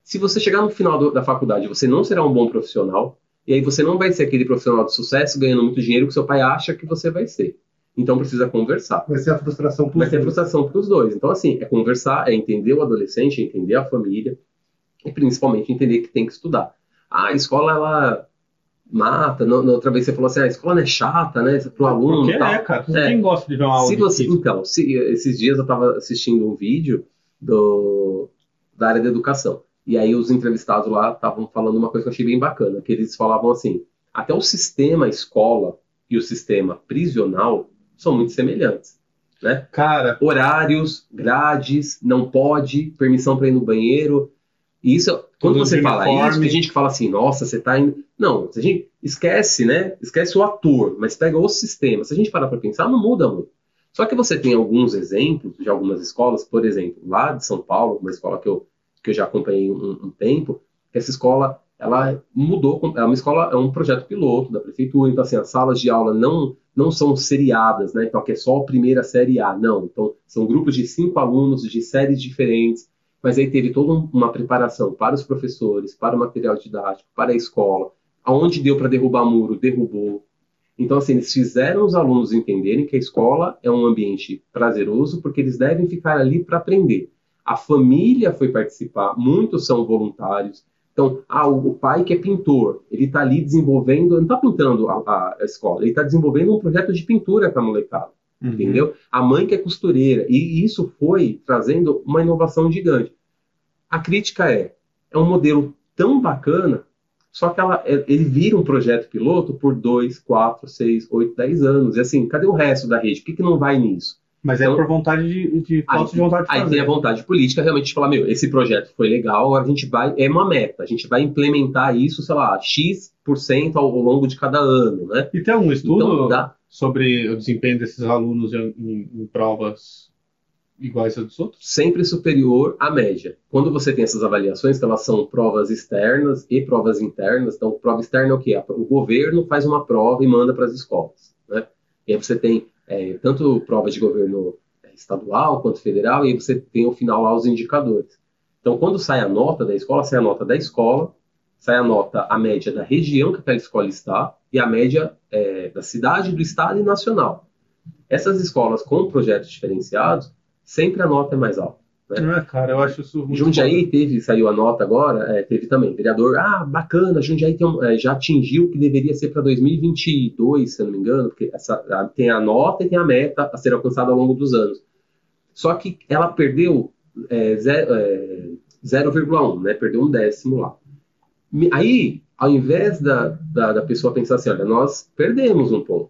se você chegar no final do, da faculdade, você não será um bom profissional, e aí você não vai ser aquele profissional de sucesso ganhando muito dinheiro que seu pai acha que você vai ser. Então precisa conversar. Vai ser a frustração para os dois. Vai ser a frustração para os dois. Então, assim, é conversar, é entender o adolescente, é entender a família, e principalmente entender que tem que estudar. Ah, a escola, ela mata. No, outra vez você falou assim, ah, a escola não é chata, né? Para o aluno. Porque tal. é, cara. É. Quem gosta de ver uma aula se você, Então, se, esses dias eu estava assistindo um vídeo do, da área da educação. E aí os entrevistados lá estavam falando uma coisa que eu achei bem bacana, que eles falavam assim, até o sistema escola e o sistema prisional são muito semelhantes. Né? Cara, horários, grades, não pode, permissão para ir no banheiro. E isso, quando você fala uniforme. isso, tem gente que fala assim, nossa, você está indo. Não, a gente esquece, né? Esquece o ator, mas pega o sistema. Se a gente parar para pensar, não muda muito. Só que você tem alguns exemplos de algumas escolas, por exemplo, lá de São Paulo, uma escola que eu que eu já acompanhei um, um tempo, que essa escola ela mudou, é uma escola, é um projeto piloto da prefeitura, então assim, as salas de aula não não são seriadas, né? Então aqui é só a primeira série A, não. Então são grupos de cinco alunos de séries diferentes, mas aí teve toda uma preparação para os professores, para o material didático, para a escola, aonde deu para derrubar muro, derrubou. Então assim, eles fizeram os alunos entenderem que a escola é um ambiente prazeroso, porque eles devem ficar ali para aprender a família foi participar, muitos são voluntários. Então, ah, o pai que é pintor, ele está ali desenvolvendo, não está pintando a, a, escola, ele está desenvolvendo um projeto de pintura para a molecada, uhum. entendeu? A mãe que é costureira, e isso foi trazendo uma inovação gigante. A crítica é, é um modelo tão bacana, só que ela, é, ele vira um projeto piloto por 2, 4, 6, 8, 10 anos. E assim, cadê o resto da rede? Por que, que não vai nisso? Mas é então, é por vontade de, de falta de vontade de fazer. Aí tem a vontade política realmente de falar, meu, esse projeto foi legal, agora a gente vai, é uma meta, a gente vai implementar isso, sei lá, X% ao, longo de cada ano, né? E tem algum estudo então, sobre o desempenho desses alunos em, em, em provas iguais a dos outros? Sempre superior à média. Quando você tem essas avaliações, que elas são provas externas e provas internas, então prova externa é o que? O governo faz uma prova e manda para as escolas. Né? E aí você tem é, tanto prova de governo é, estadual quanto federal, e aí você tem ao final lá os indicadores. Então, quando sai a nota da escola, sai a nota da escola, sai a nota, a média da região que aquela escola está e a média é, da cidade, do estado e nacional. Essas escolas com projetos diferenciados, sempre a nota é mais alta. Né? Ah, cara, eu acho isso muito Jundiaí bom. teve, saiu a nota agora, é, teve também, vereador, ah, bacana, Jundiaí é, já atingiu o que deveria ser para 2022, se eu não me engano, porque essa, tem a nota e tem a meta a ser alcançada ao longo dos anos. Só que ela perdeu é, 0,1, é, né, perdeu um décimo lá. Aí, ao invés da, da, da pessoa pensar assim, olha, nós perdemos um ponto,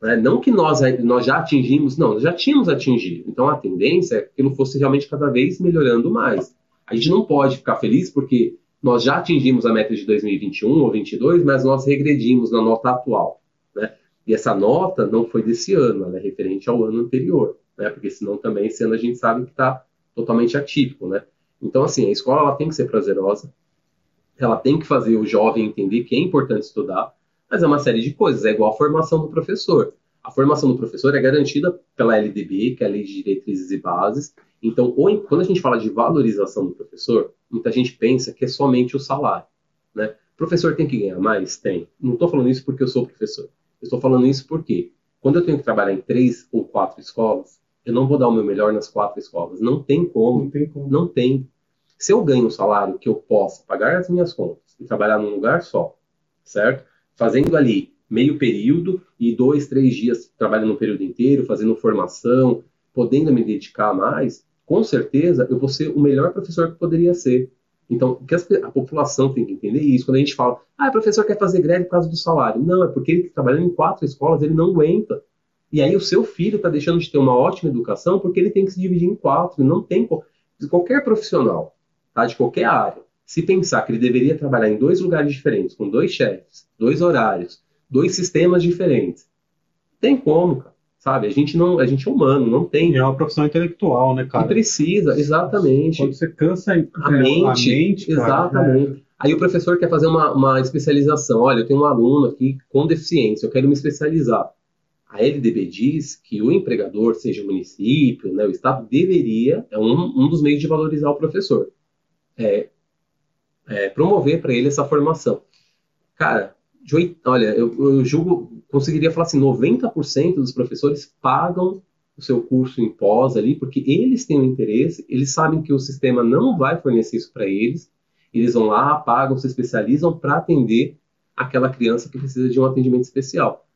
né? Não que nós, nós já atingimos, não, nós já tínhamos atingido. Então a tendência é que aquilo fosse realmente cada vez melhorando mais. A gente não pode ficar feliz porque nós já atingimos a meta de 2021 ou 2022, mas nós regredimos na nota atual. Né? E essa nota não foi desse ano, ela é referente ao ano anterior, né? porque senão também esse ano a gente sabe que está totalmente atípico. Né? Então, assim, a escola ela tem que ser prazerosa, ela tem que fazer o jovem entender que é importante estudar, mas é uma série de coisas, é igual a formação do professor. A formação do professor é garantida pela LDB, que é a Lei de Diretrizes e Bases. Então, ou, quando a gente fala de valorização do professor, muita gente pensa que é somente o salário. Né? O professor tem que ganhar mais? Tem. Não estou falando isso porque eu sou professor. Eu estou falando isso porque, quando eu tenho que trabalhar em três ou quatro escolas, eu não vou dar o meu melhor nas quatro escolas. Não tem como. Não tem como. Não tem. Se eu ganho um salário que eu possa pagar as minhas contas e trabalhar num lugar só, certo? Fazendo ali meio período e dois, três dias trabalhando no período inteiro, fazendo formação, podendo me dedicar mais, com certeza eu vou ser o melhor professor que poderia ser. Então, o que a população tem que entender é isso. Quando a gente fala, ah, o professor quer fazer greve por causa do salário. Não, é porque ele trabalhando em quatro escolas, ele não aguenta. E aí o seu filho está deixando de ter uma ótima educação porque ele tem que se dividir em quatro. Não tem qualquer profissional, tá? De qualquer área se pensar que ele deveria trabalhar em dois lugares diferentes, com dois chefes, dois horários, dois sistemas diferentes, tem como, cara. Sabe? A gente não, a gente é humano, não tem. É uma profissão intelectual, né, cara? E precisa, exatamente. Quando você cansa a mente, a mente cara, exatamente. É. Aí o professor quer fazer uma, uma especialização. Olha, eu tenho um aluno aqui com deficiência, eu quero me especializar. A LDB diz que o empregador, seja o município, né, o Estado, deveria, é um, um dos meios de valorizar o professor. É, é, promover para ele essa formação. Cara, de, olha, eu, eu julgo, conseguiria falar assim, 90% dos professores pagam o seu curso em pós ali, porque eles têm um interesse, eles sabem que o sistema não vai fornecer isso para eles, eles vão lá, pagam, se especializam para atender aquela criança que precisa de um atendimento especial.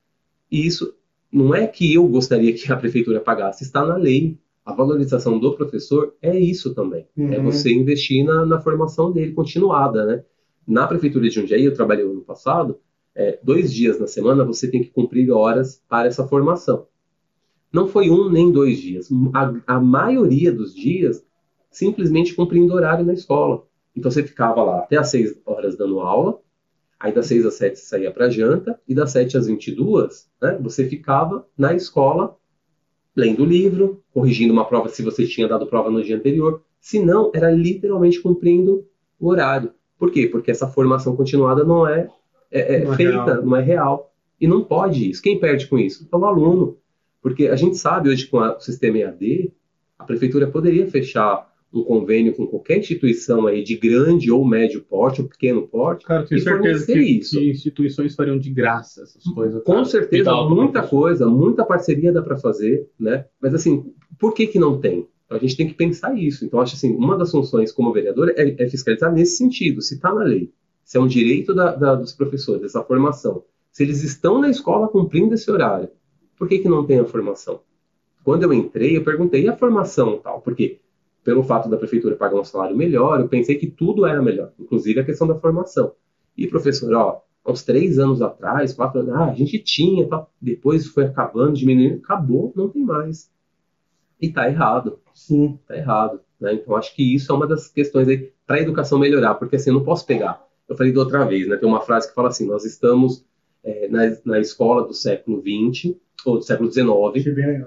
E isso não é que eu gostaria que a prefeitura pagasse, está na lei a valorização do professor é isso também. É uhum. É você investir na, na, formação dele continuada, né? Na prefeitura de Jundiaí, eu trabalhei no ano passado, é, dois dias na semana você tem que cumprir horas para essa formação. Não foi um nem dois dias. A, a maioria dos dias, simplesmente cumprindo horário na escola. Então você ficava lá até às seis horas dando aula, aí das seis às sete você saía para janta, e das sete às vinte e duas, né, você ficava na escola lendo o livro, corrigindo uma prova se você tinha dado prova no dia anterior. Se não, era literalmente cumprindo o horário. Por quê? Porque essa formação continuada não é, é, é não é feita, não é real. E não pode isso. Quem perde com isso? É o aluno. Porque a gente sabe hoje com a, o sistema EAD, a prefeitura poderia fechar um convênio com qualquer instituição aí de grande ou médio porte ou pequeno porte Cara, tenho certeza que, que instituições fariam de graça essas coisas. Com cara. certeza, muita coisa, muita parceria dá para fazer, né? Mas assim, por que que não tem? Então, a gente tem que pensar isso. Então, acho assim, uma das funções como vereador é, é fiscalizar nesse sentido, se está na lei, se é um direito da, da, dos professores, essa formação, se eles estão na escola cumprindo esse horário, por que que não tem a formação? Quando eu entrei, eu perguntei, e a formação tal? Porque pelo fato da prefeitura pagar um salário melhor, eu pensei que tudo era melhor, inclusive a questão da formação. E, professor, ó, uns três anos atrás, quatro anos, ah, a gente tinha, tá? depois foi acabando, diminuindo, acabou, não tem mais. E tá errado. Sim. Tá errado. Né? Então, acho que isso é uma das questões aí para a educação melhorar, porque assim, eu não posso pegar. Eu falei da outra vez, né? Tem uma frase que fala assim: nós estamos é, na, na escola do século XX ou do século XIX,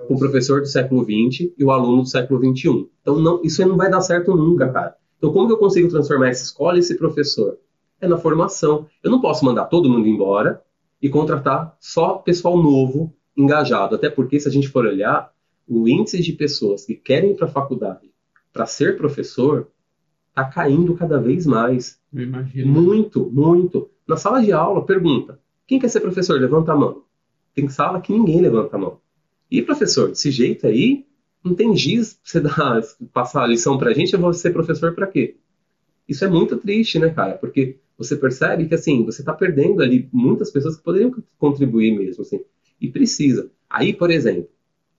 o professor do século XX e o aluno do século XXI. Então, não, isso aí não vai dar certo nunca, cara. Então, como que eu consigo transformar essa escola e esse professor? É na formação. Eu não posso mandar todo mundo embora e contratar só pessoal novo, engajado. Até porque, se a gente for olhar, o índice de pessoas que querem ir para a faculdade para ser professor está caindo cada vez mais. Eu imagino. Muito, muito. Na sala de aula, pergunta: quem quer ser professor? Levanta a mão. Tem sala que ninguém levanta a mão. E professor, desse jeito aí, não tem giz você dar, passar a lição pra gente, eu vou ser professor para quê? Isso é muito triste, né, cara? Porque você percebe que, assim, você está perdendo ali muitas pessoas que poderiam contribuir mesmo, assim, e precisa. Aí, por exemplo,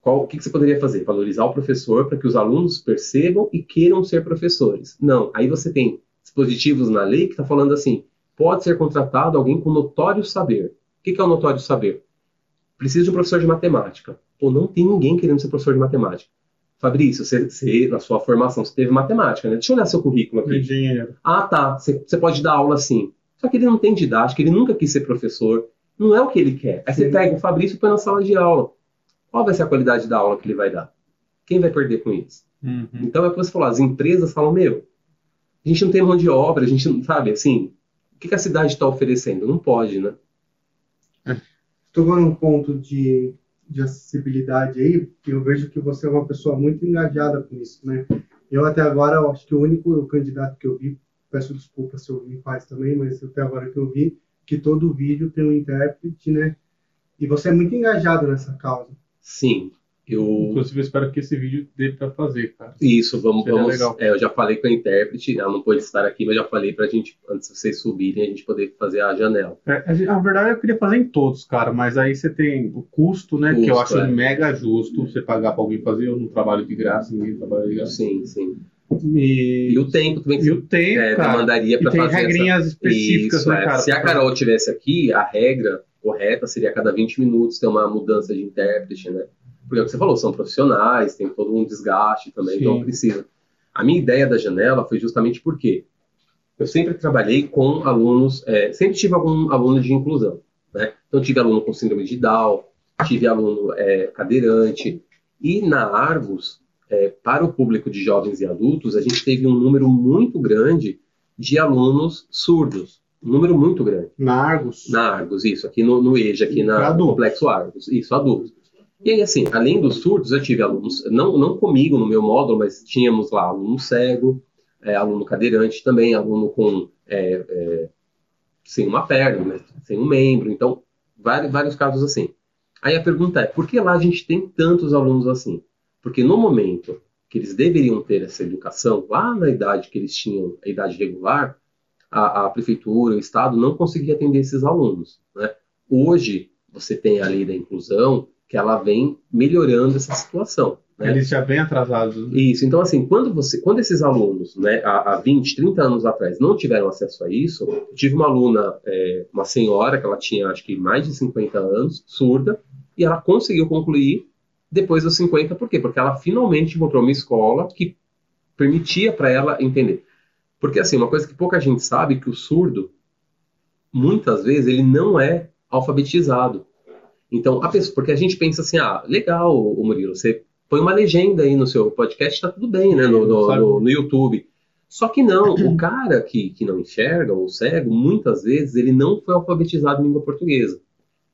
qual, o que, que você poderia fazer? Valorizar o professor para que os alunos percebam e queiram ser professores. Não, aí você tem dispositivos na lei que está falando assim, pode ser contratado alguém com notório saber. O que, é o notório saber? Precisa de um professor de matemática. Ou não tem ninguém querendo ser professor de matemática. Fabrício, você, você, na sua formação, você teve matemática, né? Deixa eu olhar seu currículo aqui. Engenheiro. Ah, tá. Você, você pode dar aula sim. Só que ele não tem didática, ele nunca quis ser professor. Não é o que ele quer. Aí você pega o Fabrício e põe na sala de aula. Qual vai ser a qualidade da aula que ele vai dar? Quem vai perder com isso? Uhum. Então é o que você falou, as empresas falam, meu, a gente não tem mão de obra, a gente não sabe, assim, o que, que a cidade está oferecendo? Não pode, né? tocando num ponto de, de acessibilidade aí, que eu vejo que você é uma pessoa muito engajada com isso, né? Eu até agora, eu acho que o único candidato que eu vi, peço desculpa se alguém faz também, mas até agora que eu vi, que todo vídeo tem um intérprete, né? E você é muito engajado nessa causa. Sim, eu... Inclusive, eu espero que esse vídeo dê para fazer, cara. Isso, vamos, Seria vamos. legal. é, eu já falei com a intérprete, ela não pôde estar aqui, mas já falei pra gente, antes de vocês subirem, a gente poder fazer a janela. É, a verdade, eu queria fazer em todos, cara, mas aí você tem o custo, né? que eu Custo, acho é. mega justo você pagar para alguém fazer. Eu não trabalho de graça, ninguém trabalha de graça. Sim, sim. E, E o tempo também e o tempo, é, cara. demandaria E para tem fazer essa- regrinhas específicas, Isso, né, é. cara? Se a Carol tivesse aqui, a regra correta seria a cada 20 minutos ter uma mudança de intérprete, né? Porque é o que você falou, são profissionais, tem todo um desgaste também, Sim. então precisa. A minha ideia da janela foi justamente porque eu sempre trabalhei com alunos, é, sempre tive algum aluno de inclusão, né? Então tive aluno com síndrome de Down, tive aluno é, cadeirante, e na Argos, é, para o público de jovens e adultos, a gente teve um número muito grande de alunos surdos. Um número muito grande. Na Argos. Na Argos, isso, aqui no, no EJA, aqui na, no. Complexo Argos. Isso, adultos. E aí, assim, além dos surdos, eu tive alunos, não, não comigo no meu módulo, mas tínhamos lá aluno cego, é, aluno cadeirante também, aluno com é, é, sem uma perna, né, sem um membro, então, vários, vários casos assim. Aí a pergunta é, por que lá a gente tem tantos alunos assim? Porque no momento que eles deveriam ter essa educação, lá na idade que eles tinham, a idade regular, a, a prefeitura, o Estado não conseguia atender esses alunos. Né? Hoje, você tem a lei da inclusão, que ela vem melhorando essa situação. Né? Eles já vêm atrasados. né? Isso, então assim, quando você, quando esses alunos, né, há, há 20, 30 anos atrás, não tiveram acesso a isso, eu tive uma aluna, é, uma senhora, que ela tinha acho que mais de 50 anos, surda, e ela conseguiu concluir depois dos 50, por quê? Porque ela finalmente encontrou uma escola que permitia para ela entender. Porque assim, uma coisa que pouca gente sabe, que o surdo, muitas vezes, ele não é alfabetizado. Então, a pessoa, porque a gente pensa assim, ah, legal, o Murilo, você põe uma legenda aí no seu podcast, tá tudo bem, né, no, no, no- no YouTube. Só que não, o cara que, que não enxerga, ou cego, muitas vezes ele não foi alfabetizado em língua portuguesa.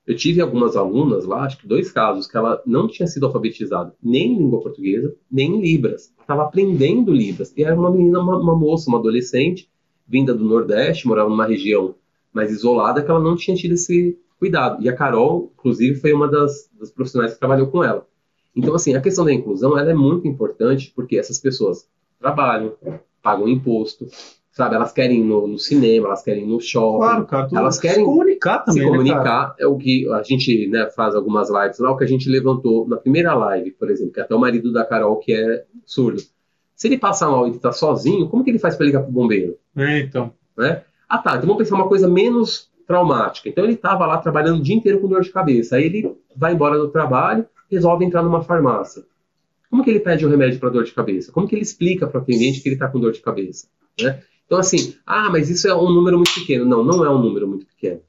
Eu tive algumas alunas lá, acho que dois casos, que ela não tinha sido alfabetizada nem em língua portuguesa, nem em Libras. Estava aprendendo Libras. E era uma menina, uma, uma moça, uma adolescente, vinda do Nordeste, morava numa região mais isolada, que ela não tinha tido esse cuidado. E a Carol, inclusive, foi uma das, das profissionais que trabalhou com ela. Então, assim, a questão da inclusão ela é muito importante porque essas pessoas trabalham, pagam imposto, sabe? Elas querem ir no, no cinema, elas querem ir no shopping, Claro, cara. Elas querem se comunicar também, se né, comunicar é o que a gente né, faz algumas lives lá, o que a gente levantou na primeira live, por exemplo, que até o marido da Carol, que é surdo. Se ele passa mal e está sozinho, como que ele faz para ligar pro bombeiro? É, então. Né? Ah tá, então vamos pensar uma coisa menos traumática. Então ele estava lá trabalhando o dia inteiro com dor de cabeça. Aí ele vai embora do trabalho, resolve entrar numa farmácia. Como que ele pede o remédio para dor de cabeça? Como que ele explica para o atendente que ele está com dor de cabeça? Né? Então assim, ah, mas isso é um número muito pequeno. Não, não é um número muito pequeno.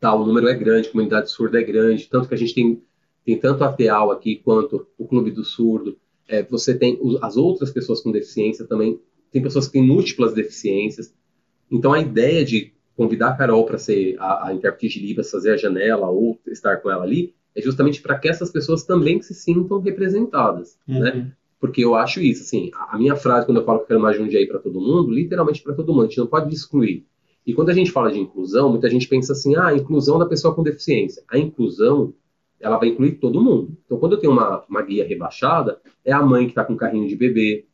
tá, o número é grande, a comunidade surda é grande, tanto que a gente tem, tem tanto a TEAL aqui quanto o Clube do Surdo. É, você tem as outras pessoas com deficiência também, tem pessoas que têm múltiplas deficiências. Então a ideia de convidar a Carol para ser a, a intérprete de Libras, fazer a janela ou estar com ela ali, é justamente para que essas pessoas também se sintam representadas, uhum. né? Porque eu acho isso, assim, a minha frase quando eu falo que eu quero mais Jundiaí para todo mundo, literalmente para todo mundo, a gente não pode excluir. E quando a gente fala de inclusão, muita gente pensa assim, ah, a inclusão da pessoa com deficiência. A inclusão, ela vai incluir todo mundo. Então, quando eu tenho uma, uma guia rebaixada, é a mãe que está com carrinho de bebê,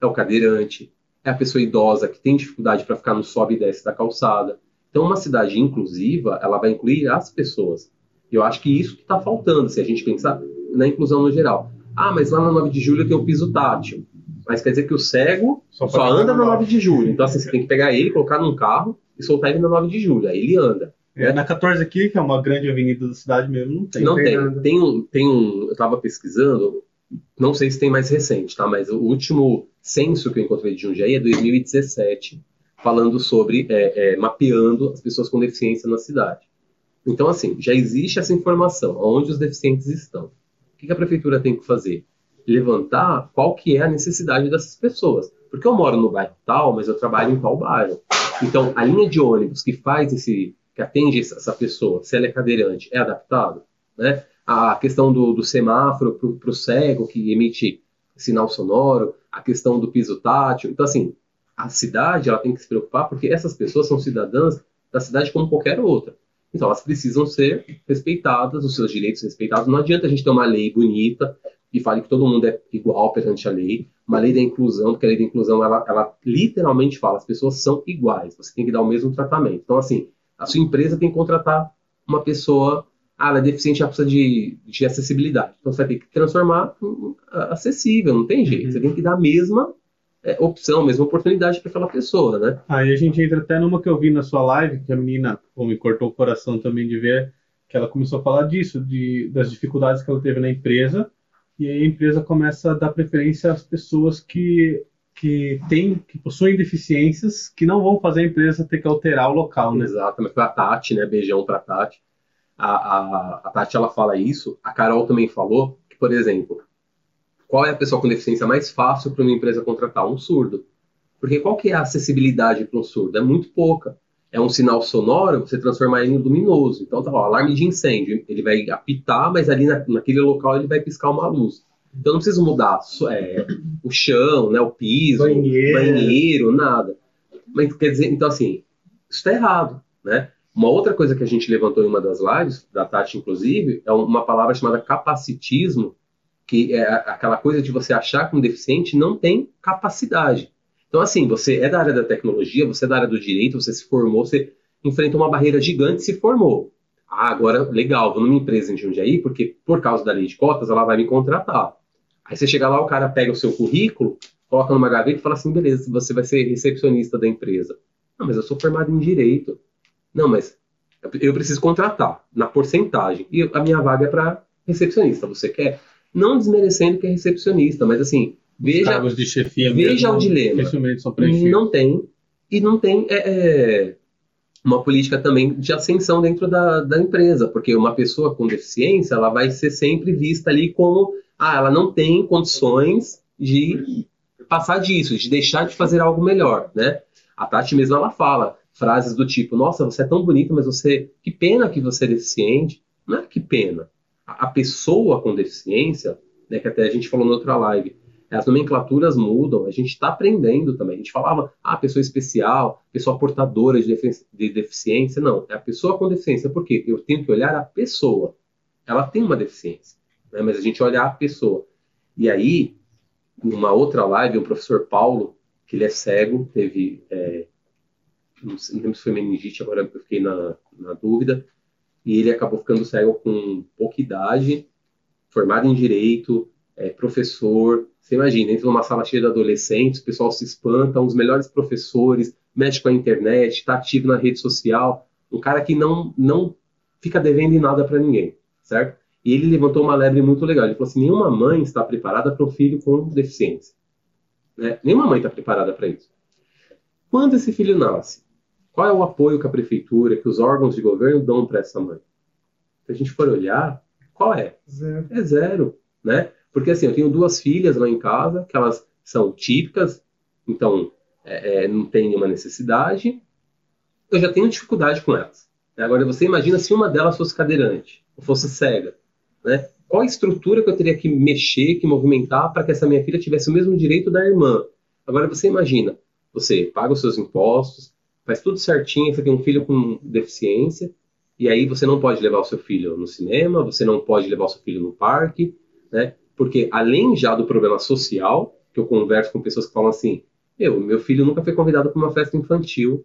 é o cadeirante, é a pessoa idosa que tem dificuldade para ficar no sobe e desce da calçada. Então, uma cidade inclusiva, ela vai incluir as pessoas. E eu acho que isso que está faltando, se a gente pensar na inclusão no geral. Ah, mas lá na 9 de julho tem o piso tátil. Mas quer dizer que o cego só, só anda na 9 de julho. Então, assim, você tem que pegar ele, colocar num carro e soltar ele na 9 de julho. Aí ele anda. É, na 14 aqui, que é uma grande avenida da cidade mesmo, não tem. Não tem. Tem, tem, um, tem um. Eu estava pesquisando, não sei se tem mais recente, tá? Mas o último censo que eu encontrei de Jundiaí é 2017, falando sobre é, é, mapeando as pessoas com deficiência na cidade. Então, assim, já existe essa informação, onde os deficientes estão. O que a prefeitura tem que fazer? Levantar qual que é a necessidade dessas pessoas. Porque eu moro no bairro tal, mas eu trabalho em qual bairro. Então, a linha de ônibus que faz esse, que atende essa pessoa, se ela é cadeirante, é adaptado, né? A questão do, do semáforo para o cego que emite sinal sonoro, a questão do piso tátil. Então, assim, a cidade ela tem que se preocupar porque essas pessoas são cidadãs da cidade como qualquer outra. Então, elas precisam ser respeitadas, os seus direitos respeitados. Não adianta a gente ter uma lei bonita que fale que todo mundo é igual perante a lei, uma lei da inclusão, porque a lei da inclusão, ela, ela literalmente fala, as pessoas são iguais, você tem que dar o mesmo tratamento. Então, assim, a sua empresa tem que contratar uma pessoa, ah, ela é deficiente, ela precisa de, de acessibilidade. Então, você vai ter que transformar acessível, não tem jeito. Uhum. Você tem que dar a mesma é, opção, a mesma oportunidade para aquela pessoa, né? Aí a gente entra até numa que eu vi na sua live, que a menina pô, me cortou o coração também de ver, que ela começou a falar disso, de, das dificuldades que ela teve na empresa, e aí a empresa começa a dar preferência às pessoas que que tem que possuem deficiências que não vão fazer a empresa ter que alterar o local, né? Exatamente. Foi a Tati, né? Beijão para Tati. A, a, a Tati ela fala isso. A Carol também falou que, por exemplo, qual é a pessoa com deficiência mais fácil para uma empresa contratar? Um surdo. Porque qual que é a acessibilidade para um surdo? É muito pouca. É um sinal sonoro, você transformar ele em luminoso. Então, tá lá, alarme de incêndio. Ele vai apitar, mas ali na, naquele local ele vai piscar uma luz. Então, não precisa mudar é, o chão, né, o piso, banheiro. banheiro, nada. Mas quer dizer, então assim, isso está errado, né? Uma outra coisa que a gente levantou em uma das lives, da Tati inclusive, é uma palavra chamada capacitismo, que é aquela coisa de você achar que um deficiente não tem capacidade. Então, assim, você é da área da tecnologia, você é da área do direito, você se formou, você enfrenta uma barreira gigante e se formou. Ah, agora, legal, vou numa empresa em Jundiaí, porque por causa da lei de cotas, ela vai me contratar. Aí você chega lá, o cara pega o seu currículo, coloca numa gaveta e fala assim, beleza, você vai ser recepcionista da empresa. Não, mas eu sou formado em direito. Não, mas eu preciso contratar na porcentagem. E a minha vaga é para recepcionista. Você quer? Não desmerecendo que é recepcionista, mas assim, veja, cargos de chefia veja o dilema. Não tem. E não tem é, é, uma política também de ascensão dentro da, da empresa, porque uma pessoa com deficiência ela vai ser sempre vista ali como ah, ela não tem condições de passar disso, de deixar de fazer algo melhor, né? A Tati mesmo ela fala frases do tipo: Nossa, você é tão bonita, mas você. Que pena que você é deficiente. Não é que pena a pessoa com deficiência, né, que até a gente falou na outra live, as nomenclaturas mudam, a gente está aprendendo também. A gente falava, ah, pessoa especial, pessoa portadora de, de, deficiência. Não, é a pessoa com deficiência. Por quê? Eu tenho que olhar a pessoa. Ela tem uma deficiência, né, mas a gente olha a pessoa. E aí, numa outra live, o professor Paulo, que ele é cego, teve. É, não lembro se foi meningite, agora eu fiquei na, na dúvida e ele acabou ficando cego com pouca idade, formado em direito, é, professor. Você imagina, entra numa sala cheia de adolescentes, o pessoal se espanta, um dos melhores professores, mexe com a internet, está ativo na rede social, um cara que não, não fica devendo em nada para ninguém, certo? E ele levantou uma lebre muito legal. Ele falou assim: nenhuma mãe está preparada para um filho com deficiência. Né? Nenhuma mãe está preparada para isso. Quando esse filho nasce, Qual é o apoio que a prefeitura, que os órgãos de governo dão para essa mãe? Se a gente for olhar, qual é? Zero. É zero, né? Porque assim, eu tenho duas filhas lá em casa, que elas são típicas, então é, é, não tem nenhuma necessidade. Eu já tenho dificuldade com elas. Agora você imagina se uma delas fosse cadeirante, ou fosse cega, né? Qual a estrutura que eu teria que mexer, que movimentar para que essa minha filha tivesse o mesmo direito da irmã? Agora você imagina, você paga os seus impostos, faz tudo certinho, você tem um filho com deficiência, e aí você não pode levar o seu filho no cinema, você não pode levar o seu filho no parque, né? Porque além já do problema social, que eu converso com pessoas que falam assim, meu, meu filho nunca foi convidado para uma festa infantil,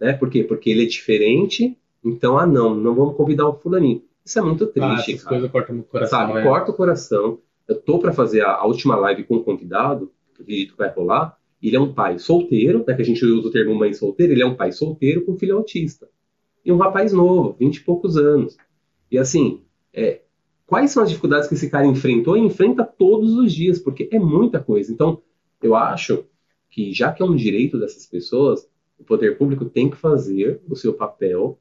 né? Por quê? Porque ele é diferente, então, ah não, não vamos convidar o fulaninho. Isso é muito triste, ah, essas cara. coisas cortam o coração. Sabe, é. corta o coração. Eu tô para fazer a, a última live com o convidado, que acredito que vai rolar. Ele é um pai solteiro, né, que a gente usa o termo mãe solteira, ele é um pai solteiro com filho autista. E um rapaz novo, 20 e poucos anos. E assim, é, quais são as dificuldades que esse cara enfrentou e enfrenta todos os dias, porque é muita coisa. Então, eu acho que, já que é um direito dessas pessoas, o poder público tem que fazer o seu papel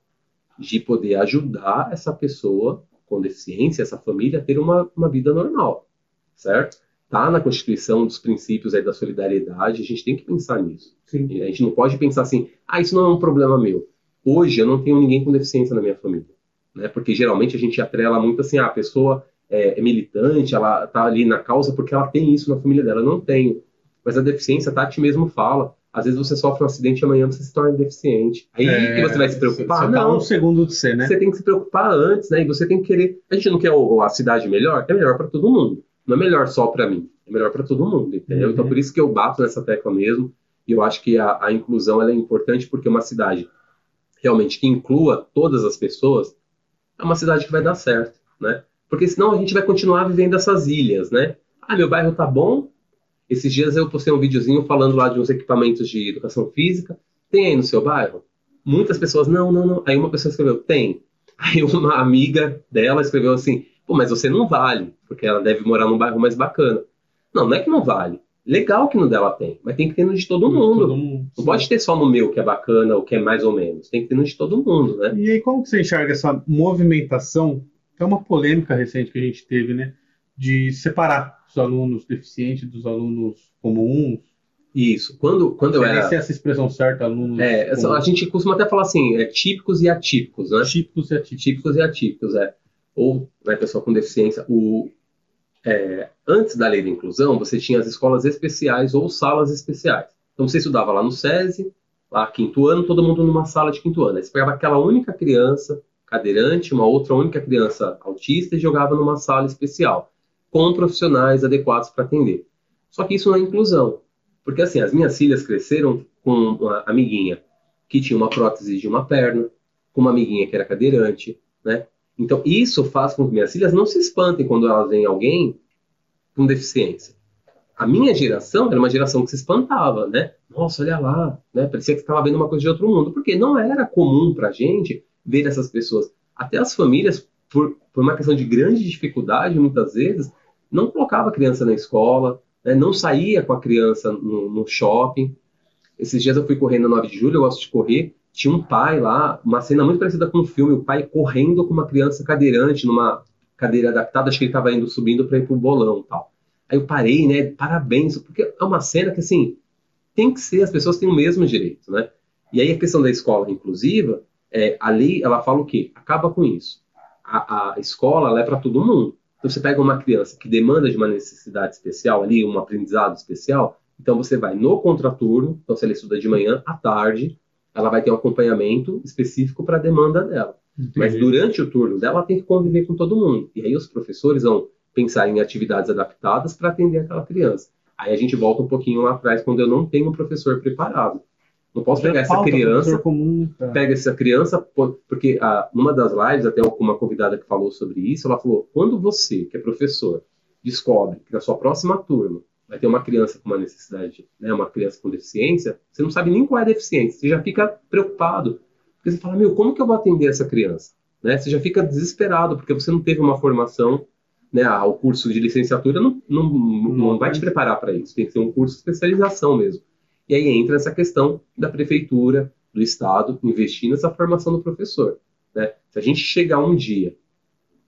de poder ajudar essa pessoa com deficiência, essa família, a ter uma, uma vida normal, certo? Tá na Constituição dos princípios aí da solidariedade, a gente tem que pensar nisso. Sim. A gente não pode pensar assim, ah, isso não é um problema meu. Hoje eu não tenho ninguém com deficiência na minha família, né? Porque geralmente a gente atrela muito assim, ah, a pessoa é, é militante, ela tá ali na causa porque ela tem isso na família dela. Eu não tenho. Mas a deficiência, a Tati mesmo fala, às vezes você sofre um acidente e amanhã você se torna deficiente. Aí É, que você vai se preocupar? Você tá não, um segundo de ser, né? você tem que se preocupar antes, né? E você tem que querer. A gente não quer a cidade melhor? É melhor para todo mundo. Não é melhor só para mim. É melhor para todo mundo, entendeu? Uhum. Então por isso que eu bato nessa tecla mesmo. E eu acho que a, a inclusão é importante porque uma cidade realmente que inclua todas as pessoas é uma cidade que vai dar certo, né? Porque senão a gente vai continuar vivendo essas ilhas, né? Ah, meu bairro tá bom. Esses dias eu postei um videozinho falando lá de uns equipamentos de educação física. Tem aí no seu bairro? Muitas pessoas, não, não, não. Aí uma pessoa escreveu, tem. Aí uma amiga dela escreveu assim, pô, mas você não vale, porque ela deve morar num bairro mais bacana. Não, não é que não vale. Legal que no dela tem, mas tem que ter no de todo mundo. Todo mundo. Não pode ter só no meu que é bacana ou que é mais ou menos. Tem que ter no de todo mundo, né? E aí, como que você enxerga essa movimentação? É uma polêmica recente que a gente teve, né? De separar os alunos deficientes dos alunos comuns. Isso. Quando, quando eu era. se é essa expressão certa, alunos É, essa- a comuns. gente costuma até falar assim, é típicos e atípicos, né? típicos e atípicos. Típicos e atípicos, é. Ou, né, pessoa com deficiência. O, é, antes da lei da inclusão, você tinha as escolas especiais ou salas especiais. Então, você estudava lá no SESI, lá quinto ano, todo mundo numa sala de quinto ano. Aí você pegava aquela única criança cadeirante, uma outra única criança autista e jogava numa sala especial, com profissionais adequados para atender. Só que isso não é inclusão. Porque, assim, as minhas filhas cresceram com uma amiguinha que tinha uma prótese de uma perna, com uma amiguinha que era cadeirante, né? Então, isso faz com que minhas filhas não se espantem quando elas veem alguém com deficiência. A minha geração era uma geração que se espantava, né? Nossa, olha lá, né? Parecia que estava vendo uma coisa de outro mundo, porque não era comum pra gente ver essas pessoas. Até as famílias, por, por uma questão de grande dificuldade, muitas vezes, não colocava a criança na escola, né? não saía com a criança no, no shopping. Esses dias eu fui correndo na 9 de julho, eu gosto de correr, tinha um pai lá, uma cena muito parecida com um filme, o pai correndo com uma criança cadeirante numa cadeira adaptada, acho que ele estava indo subindo para ir pro bolão e tal. Aí eu parei, né? Parabéns, porque é uma cena que assim tem que ser, as pessoas têm o mesmo direito, né? E aí a questão da escola inclusiva, é, a lei ela fala o quê? Acaba com isso. A, a escola é para todo mundo. Então você pega uma criança que demanda de uma necessidade especial ali, um aprendizado especial, então você vai no contraturno, então ela estuda de manhã, à tarde, ela vai ter um acompanhamento específico para a demanda dela. Mas Entendi. durante o turno dela, ela tem que conviver com todo mundo. E aí os professores vão pensar em atividades adaptadas para atender aquela criança. Aí a gente volta um pouquinho lá atrás, quando eu não tenho um professor preparado. Não posso pegar essa criança, comum pra- pega essa criança, porque ah, numa das lives, até uma convidada que falou sobre isso, ela falou: quando você, que é professor, descobre que na sua próxima turma vai ter uma criança com uma necessidade, né, uma criança com deficiência, você não sabe nem qual é a deficiência, você já fica preocupado. Porque você fala: meu, como que eu vou atender essa criança? Né? Você já fica desesperado, porque você não teve uma formação. Né, ah, o curso de licenciatura não, não, não vai te preparar para isso, tem que ser um curso de especialização mesmo. E aí entra essa questão da prefeitura do Estado investir nessa formação do professor. Né? Se a gente chegar um dia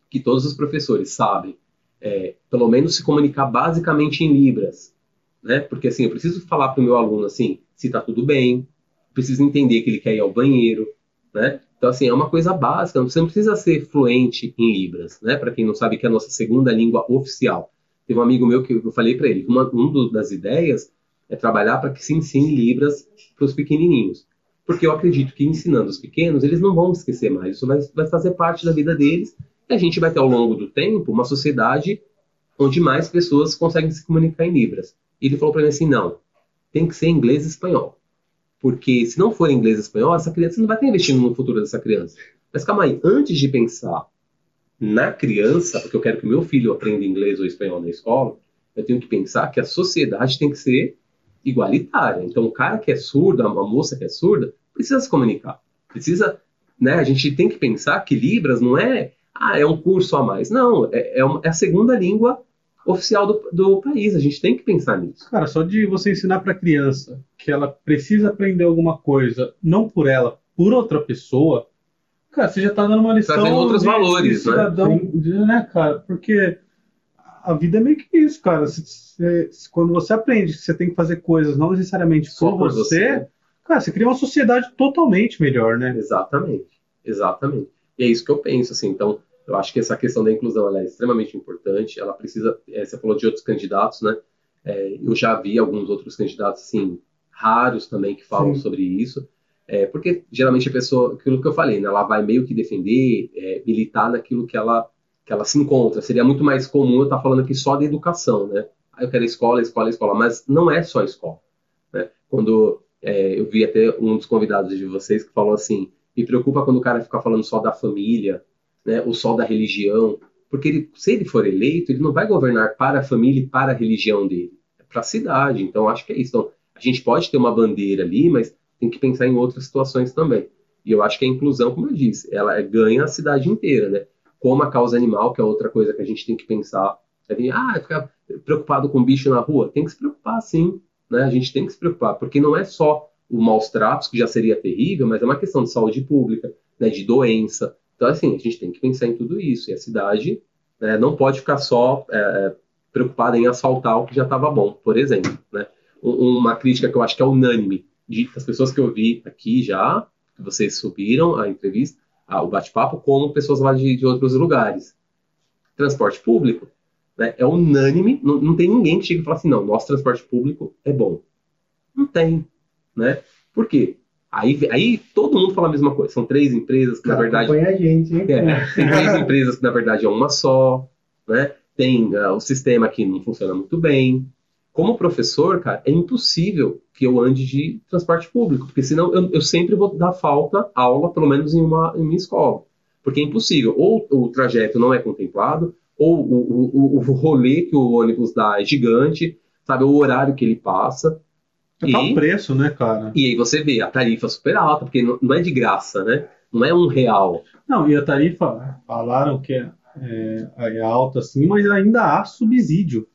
que todos os professores sabem, é, pelo menos se comunicar basicamente em Libras, né? Porque assim, eu preciso falar para o meu aluno assim, se está tudo bem, preciso entender que ele quer ir ao banheiro, né? Então assim, é uma coisa básica, você não precisa ser fluente em Libras, né? Para quem não sabe que é a nossa segunda língua oficial. Teve um amigo meu que eu falei para ele uma, uma das ideias é trabalhar para que se ensine Libras para os pequenininhos. Porque eu acredito que ensinando os pequenos, eles não vão esquecer mais. Isso vai, vai fazer parte da vida deles. E a gente vai ter, ao longo do tempo, uma sociedade onde mais pessoas conseguem se comunicar em Libras. E ele falou para mim assim: não, tem que ser inglês e espanhol. Porque se não for inglês e espanhol, essa criança não vai estar investindo no futuro dessa criança. Mas calma aí, antes de pensar na criança, porque eu quero que meu filho aprenda inglês ou espanhol na escola, eu tenho que pensar que a sociedade tem que ser igualitária. Então, o cara que é surdo, a moça que é surda, precisa se comunicar. Precisa, né? A gente tem que pensar que Libras não é, ah, é um curso a mais. Não, é, é, uma, é a segunda língua oficial do, do, país. A gente tem que pensar nisso. Cara, só de você ensinar para a criança que ela precisa aprender alguma coisa, não por ela, por outra pessoa, cara, você já está dando uma lição. Trazendo outros de, valores, de cidadão, né? né, cara? Porque a vida é meio que isso, cara. Quando você aprende que você tem que fazer coisas não necessariamente Só por, você, você, cara, você cria uma sociedade totalmente melhor, né? Exatamente, exatamente. E é isso que eu penso, assim. Então, eu acho que essa questão da inclusão é extremamente importante. Ela precisa. É, você falou de outros candidatos, né? É, eu já vi alguns outros candidatos, assim, raros também que falam Sim. sobre isso. É, porque geralmente a pessoa, aquilo que eu falei, né, ela vai meio que defender, é, militar naquilo que ela que ela se encontra. Seria muito mais comum eu estar falando aqui só de educação, né? Ah, eu quero escola, escola, escola, mas não é só escola. Né? Quando é, eu vi até um dos convidados de vocês que falou assim, me preocupa quando o cara fica falando só da família, né, ou só da religião, porque ele, se ele for eleito, ele não vai governar para a família e para a religião dele, é para a cidade. Então acho que é isso. Então, a gente pode ter uma bandeira ali, mas tem que pensar em outras situações também. E eu acho que a inclusão, como eu disse, ela ganha a cidade inteira, né? como a causa animal, que é outra coisa que a gente tem que pensar. É, ah, ficar preocupado com bicho na rua? Tem que se preocupar, sim. Né? A gente tem que se preocupar, porque não é só o maus tratos, que já seria terrível, mas é uma questão de saúde pública, né, de doença. Então, assim, a gente tem que pensar em tudo isso. E a cidade né, não pode ficar só é, preocupada em asfaltar o que já estava bom, por exemplo. Né? Uma crítica que eu acho que é unânime de, das pessoas que eu vi aqui já, que vocês subiram a entrevista, o bate-papo, como pessoas lá de, de, outros lugares. Transporte público né, é unânime, não, não tem ninguém que chegue e fale assim, não, nosso transporte público é bom. Não tem. Né? Por quê? Aí, aí todo mundo fala a mesma coisa. São três empresas que, na verdade. a gente, hein? É, tem três empresas que, na verdade, é uma só. Né? Tem uh, o sistema que não funciona muito bem. Como professor, cara, é impossível que eu ande de transporte público, porque senão eu, eu sempre vou dar falta aula, pelo menos em uma, em uma escola. Porque é impossível. Ou o trajeto não é contemplado, ou o, o, o rolê que o ônibus dá é gigante, sabe? O horário que ele passa. É e, o preço, né, cara? E aí você vê a tarifa super alta, porque não, é de graça, né? Não é um real. Não, e a tarifa, falaram que é, é, é alta sim, mas ainda há subsídio.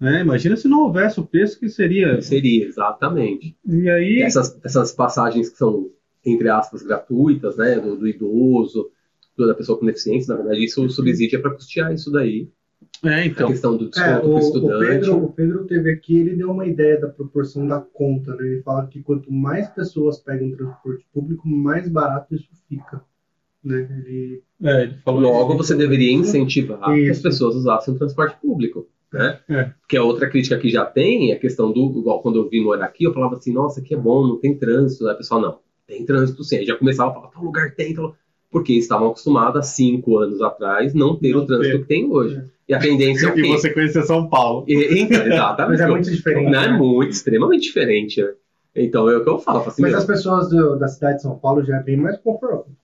Né? Imagina se não houvesse o preço que seria. Seria, exatamente. E aí. Essas, essas passagens que são, entre aspas, gratuitas, né? Do, do idoso, do, da pessoa com deficiência, na verdade, isso o subsídio é para custear isso daí. É, então. A questão do desconto é, o, estudante. O Pedro, o Pedro teve aqui, ele deu uma ideia da proporção da conta, né? Ele fala que quanto mais pessoas pegam transporte público, mais barato isso fica. Né? Ele, é, ele falou Logo, você deveria incentivar isso. que as pessoas usassem o transporte público. Né? É. Que a outra crítica que já tem é a questão do, igual quando eu vim morar aqui, eu falava assim, nossa, aqui é bom, não tem trânsito. Aí o pessoal, não, tem trânsito sim. Aí já começava a falar, tal lugar tem, tal... porque estavam acostumados há cinco anos atrás não ter não o trânsito ter. que tem hoje. É. E a tendência é o quê? E você conhecer São Paulo. E, então, exatamente. Mas é muito diferente. Não, é né? muito, extremamente diferente. Né? Então é o que eu falo. Assim, Mas mesmo. as pessoas do, da cidade de São Paulo já é bem mais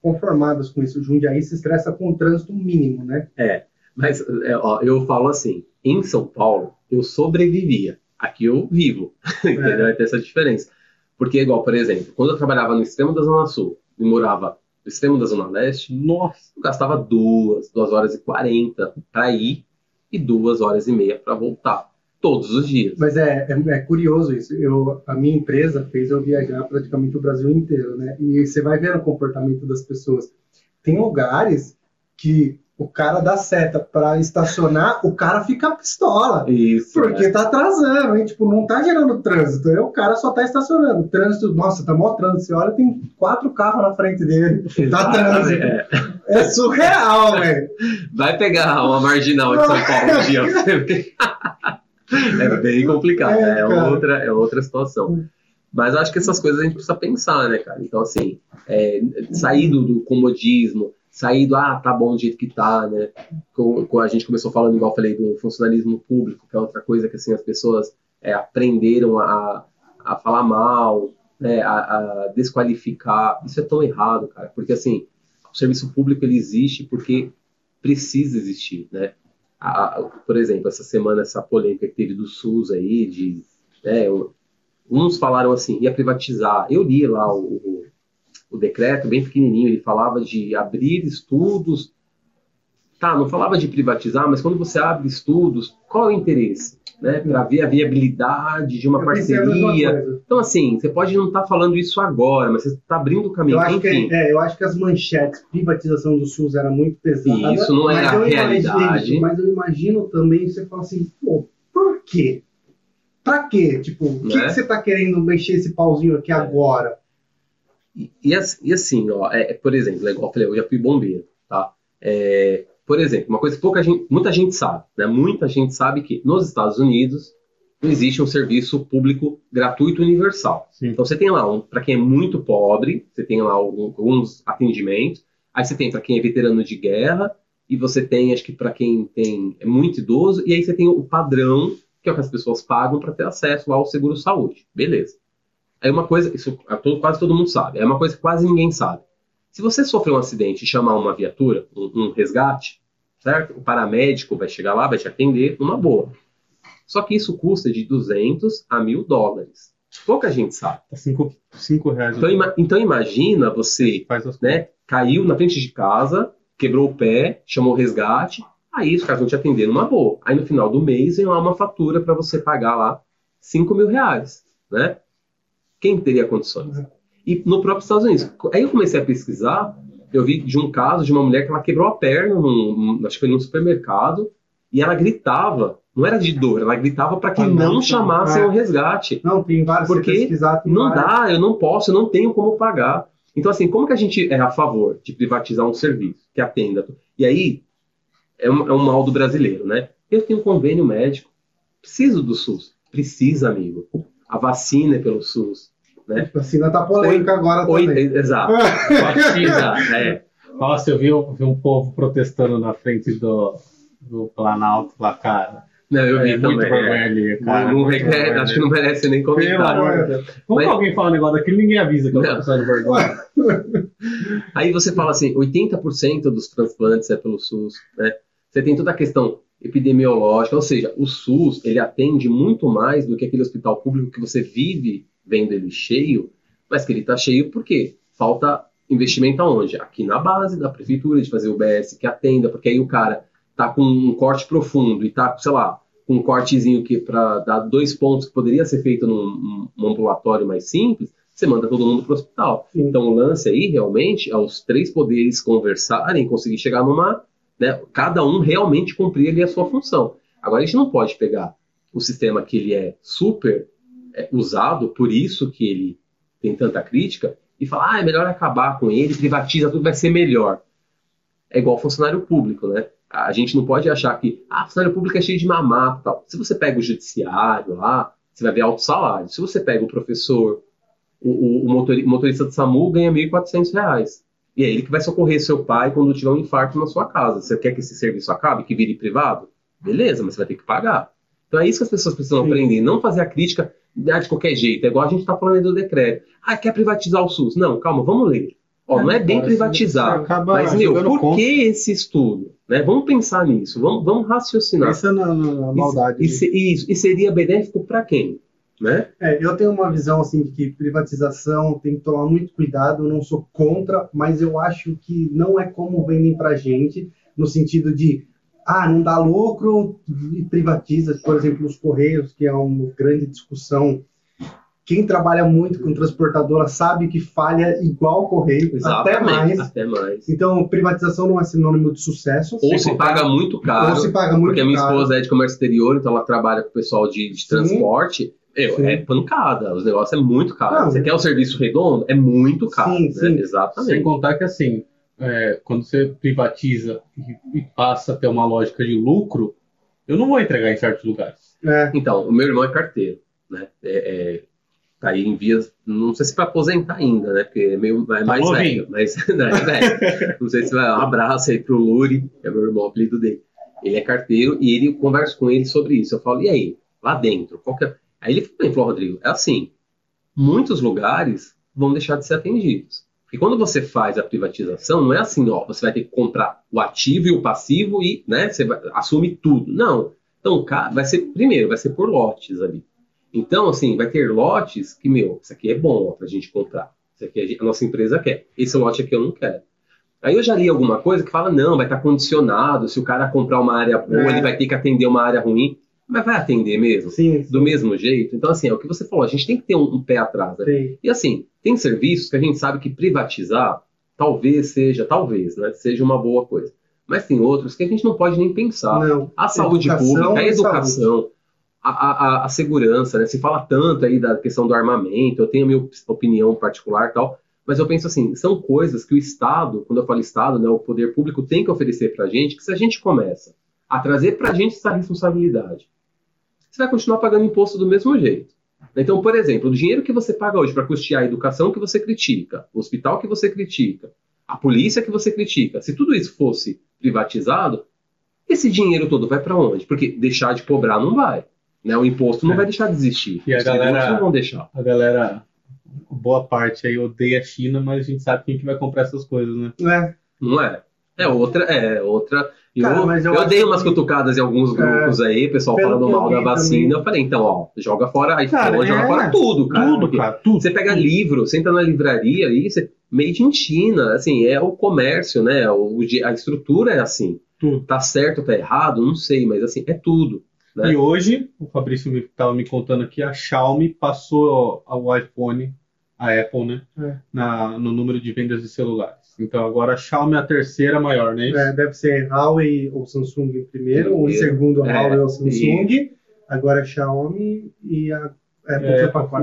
conformadas com isso. O Jundiaí se estressa com o trânsito mínimo, né? É. Mas é, ó, eu falo assim, em São Paulo, eu sobrevivia. Aqui eu vivo. É. Entendeu? Vai ter essa diferença. Porque, igual, por exemplo, quando eu trabalhava no extremo da Zona Sul e morava extremo da Zona Leste, nossa, eu gastava duas, duas horas e quarenta para ir e duas horas e meia para voltar. todos os dias. Mas é, é, é, curioso isso. Eu, a minha empresa fez eu viajar praticamente o Brasil inteiro, né? E você vai ver o comportamento das pessoas. Tem lugares que o cara dá seta para estacionar, o cara fica pistola. Isso. Porque é. tá atrasando, hein? Tipo, não tá gerando trânsito. Aí o cara só tá estacionando. Trânsito, nossa, tá mó trânsito. Você olha, tem quatro carros na frente dele. Tá trânsito. É, é surreal, velho. Vai pegar uma marginal de São Paulo um dia pra você ver. É bem complicado. É, é outra, é outra situação. Mas acho que essas coisas a gente precisa pensar, né, cara? Então, assim, é, sair do, do comodismo, sair do, ah, tá bom do jeito que tá, né? Com, com, a gente começou falando, igual eu falei, do funcionalismo público, que é outra coisa que, assim, as pessoas é, aprenderam a, a falar mal, né, a, a, desqualificar. Isso é tão errado, cara, porque, assim, o serviço público, ele existe porque precisa existir, né? A, por exemplo, essa semana, essa polêmica que teve do SUS aí, de, né, uns falaram assim, ia privatizar. Eu li lá o, o o decreto, bem pequenininho, ele falava de abrir estudos. Tá, não falava de privatizar, mas quando você abre estudos, qual é o interesse? Né, para ver a viabilidade de uma eu parceria. Então, assim, você pode não estar tá falando isso agora, mas você está abrindo o caminho. Eu acho, Enfim. Que, é, eu acho que as manchetes, privatização do SUS era muito pesada. Isso não é a realidade. Isso, mas eu imagino também, você fala assim, pô, por quê? Pra quê? Tipo, o que, né? que, você está querendo mexer esse pauzinho aqui agora? E, e, assim, ó, é, é, por exemplo, igual eu falei, eu já fui bombeiro, tá? É, por exemplo, uma coisa que pouca gente, muita gente sabe, né? Muita gente sabe que nos Estados Unidos não existe um serviço público gratuito universal. Sim. Então você tem lá um, para quem é muito pobre, você tem lá alguns atendimentos. Aí você tem para quem é veterano de guerra e você tem, acho que para quem tem é muito idoso e aí você tem o padrão que é o que as pessoas pagam para ter acesso ao seguro saúde. Beleza. É uma coisa, isso quase todo mundo sabe, é uma coisa que quase ninguém sabe. Se você sofrer um acidente e chamar uma viatura, um, um resgate, certo? O paramédico vai chegar lá, vai te atender numa boa. Só que isso custa de 200 a mil dólares. Pouca gente sabe. Tá cinco, cinco reais. Então, ima, então imagina você, né, caiu na frente de casa, quebrou o pé, chamou o resgate, aí os caras vão te atender numa boa. Aí no final do mês vem lá uma fatura para você pagar lá 5 mil reais, né? Quem teria condições? E no próprio Estados Unidos. Aí eu comecei a pesquisar, eu vi de um caso de uma mulher que ela quebrou a perna, num, acho que foi num supermercado, e ela gritava. Não era de dor, ela gritava para que ah, não, não chamassem é. o resgate. Não, tem vários Porque não vários. dá, eu não posso, eu não tenho como pagar. Então, assim, como que a gente é a favor de privatizar um serviço que atenda? E aí, é um, é um mal do brasileiro, né? Eu tenho um convênio médico, preciso do SUS. Precisa, amigo a vacina é pelo SUS. Né? A vacina tá polêmica agora também. Exato. Vacina, é. Nossa, eu vi, vi, um povo protestando na frente do, do Planalto lá, cara. Não, eu vi é, também. Muito vergonha é. ali, cara. Não, não acho que não merece nem comentar. Como Mas... alguém fala um negócio daquilo, ninguém avisa que eu tô passando vergonha. Aí você fala assim, 80% dos transplantes é pelo SUS, né? Você tem toda a questão epidemiológica, ou seja, o SUS ele atende muito mais do que aquele hospital público que você vive vendo ele cheio, mas que ele está cheio porque falta investimento aonde? Aqui na base da prefeitura, de fazer o BS que atenda, porque aí o cara tá com um corte profundo e tá, sei lá, com um cortezinho que para dar dois pontos que poderia ser feito num, num ambulatório mais simples, você manda todo mundo para o hospital. Sim. Então o lance aí realmente é os três poderes conversarem, conseguir chegar numa né, cada um realmente cumprir ali a sua função. Agora, a gente não pode pegar o sistema que ele é super é, usado, por isso que ele tem tanta crítica, e falar, ah, é melhor acabar com ele, privatiza tudo, vai ser melhor. É igual funcionário público, né? A gente não pode achar que, ah, funcionário público é cheio de mamata tal. Se você pega o judiciário lá, você vai ver alto salário. Se você pega o professor, o, o, o motorista de SAMU ganha R$ 1.400. E é ele que vai socorrer seu pai quando tiver um infarto na sua casa. Você quer que esse serviço acabe, que vire privado? Beleza, mas você vai ter que pagar. Então é isso que as pessoas precisam Sim. aprender. Não fazer a crítica de qualquer jeito. É igual a gente está falando aí do decreto. Ah, quer privatizar o SUS? Não, calma, vamos ler. Ó, é, não é bem privatizar. Mas, meu, por conta. que esse estudo? Né? Vamos pensar nisso, vamos, vamos raciocinar. Pensa na, na maldade. Isso, isso, e seria benéfico para quem? Né? É, eu tenho uma visão assim de que privatização tem que tomar muito cuidado. Eu não sou contra, mas eu acho que não é como vendem para gente no sentido de ah, não dá lucro e privatiza, por exemplo, os Correios, que é uma grande discussão. Quem trabalha muito com transportadora sabe que falha igual Correio, até mais. Até mais. Então, privatização não é sinônimo de sucesso. Ou se paga muito caro. Ou se paga muito porque a minha caro. esposa é de comércio exterior, então ela trabalha com o pessoal de, de transporte. Sim. é pancada, os negócios é muito caro. Não. Você quer o serviço redondo? É muito caro. Sim, né? sim. Exatamente. Sem contar que assim, é, quando você privatiza e, e passa a ter uma lógica de lucro, eu não vou entregar em certos lugares. É, Então, o meu irmão é carteiro, né? É, é, tá aí em vias, não sei se para aposentar ainda, né? Porque é meio é mais novinho. velho, mas não, é velho. não sei se vai. Um abraço aí pro Luri, que é meu irmão, o apelido dele. Ele é carteiro e ele eu converso com ele sobre isso. Eu falo, e aí, lá dentro, qual que é? Aí ele falou, Rodrigo, é assim, muitos lugares vão deixar de ser atendidos. Porque quando você faz a privatização, não é assim, ó, você vai ter que comprar o ativo e o passivo e, né, você vai, assume tudo. Não. Então, vai ser, primeiro, vai ser por lotes ali. Então, assim, vai ter lotes que, meu, isso aqui é bom ó, pra gente comprar. Isso aqui a, gente- a nossa empresa quer. Esse lote aqui eu não quero. Aí eu já li alguma coisa que fala, não, vai estar condicionado. Se o cara comprar uma área boa, É. ele vai ter que atender uma área ruim. Mas vai atender mesmo? sim, Do mesmo jeito? Então, assim, é o que você falou, a gente tem que ter um, um pé atrás. Né? sim. E assim, tem serviços que a gente sabe que privatizar talvez seja, talvez, né, seja uma boa coisa. Mas tem outros que a gente não pode nem pensar. Não. A saúde Educação pública, a educação, a, a, a- a segurança, né? Se fala tanto aí da questão do armamento, eu tenho a minha op- opinião particular e tal, mas eu penso assim, são coisas que o Estado, quando eu falo Estado, né, o poder público tem que oferecer pra gente, que se a gente começa a trazer pra gente essa responsabilidade, você vai continuar pagando imposto do mesmo jeito. Então, por exemplo, o dinheiro que você paga hoje para custear a educação que você critica, o hospital que você critica, a polícia que você critica, se tudo isso fosse privatizado, esse dinheiro todo vai para onde? Porque deixar de cobrar não vai. Né? O imposto não É. vai deixar de existir. E a Os galera- não vão deixar. A galera, boa parte aí odeia a China, mas a gente sabe quem que vai comprar essas coisas, né? É, Não é? É outra, é outra. Eu, Cara, mas eu eu acho dei umas que- cutucadas em alguns grupos aí, pessoal falando eu mal da vacina. também. Eu falei, então, ó, joga fora iPhone, Cara, joga é. fora tudo, cara. tudo, cara, tudo. Você pega livro, você entra na livraria aí, você, made in China, assim, é o comércio, né? O, a estrutura é assim. Tudo. Tá certo, tá errado, não sei, mas assim, é tudo. né? E hoje, o Fabrício estava me contando aqui, a Xiaomi passou ao iPhone, a Apple, né? É. Na, no número de vendas de celulares. Então agora a Xiaomi é a terceira maior, né? é, deve ser Huawei ou Samsung em primeiro, ou em segundo É, Huawei ou Samsung, agora Xiaomi e a Apple É, foi pra.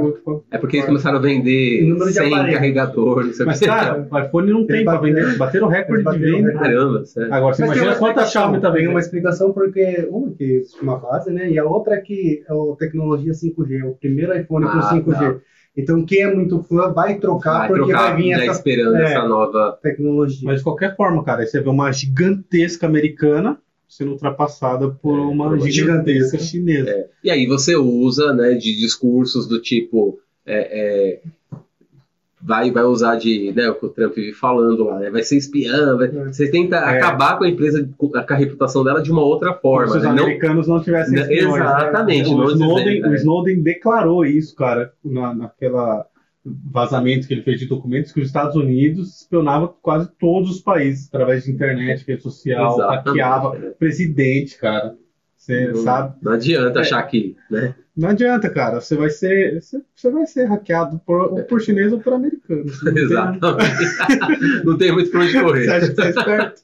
É porque eles começaram a vender O número de 100 aparelhos. carregador, não sei o Mas, cara, o iPhone não tem para vender. Bateram recorde Eles de bateram venda. Caramba, sério. Agora, você Mas imagina quanta explicação, Xiaomi tá Tem vendendo. uma explicação porque, uma, que é uma fase, né? E a outra é que é a tecnologia 5G, o primeiro iPhone com Ah, 5G. tá. Então, quem é muito fã vai trocar Vai porque trocar, vai vir essa esperando é. essa nova. tecnologia. Mas de qualquer forma, cara, aí você vê uma gigantesca americana sendo ultrapassada por É, uma por uma gigantesca gigantesca. chinesa. É. E aí você usa, né, de discursos do tipo. é, é, vai, vai usar de, né, o que o Trump vive falando lá, né, vai ser espiã, vai- É. você tenta É. acabar com a empresa, com a, reputação dela de uma outra Como forma, se os né, não, americanos não tivessem Né, espiões, né? exatamente, O não Snowden, dizendo, o né. Snowden declarou isso, cara, na, naquela vazamento que ele fez de documentos que os Estados Unidos espionava quase todos os países através de internet, rede social, Exatamente, hackeava presidente, cara. Você não, sabe? não adianta É. achar que, né, Não adianta, cara. Você vai ser, você, você vai ser hackeado por, ou por chinês ou por americano. Exatamente, não tem muito pra onde Você correr, acha que você é esperto?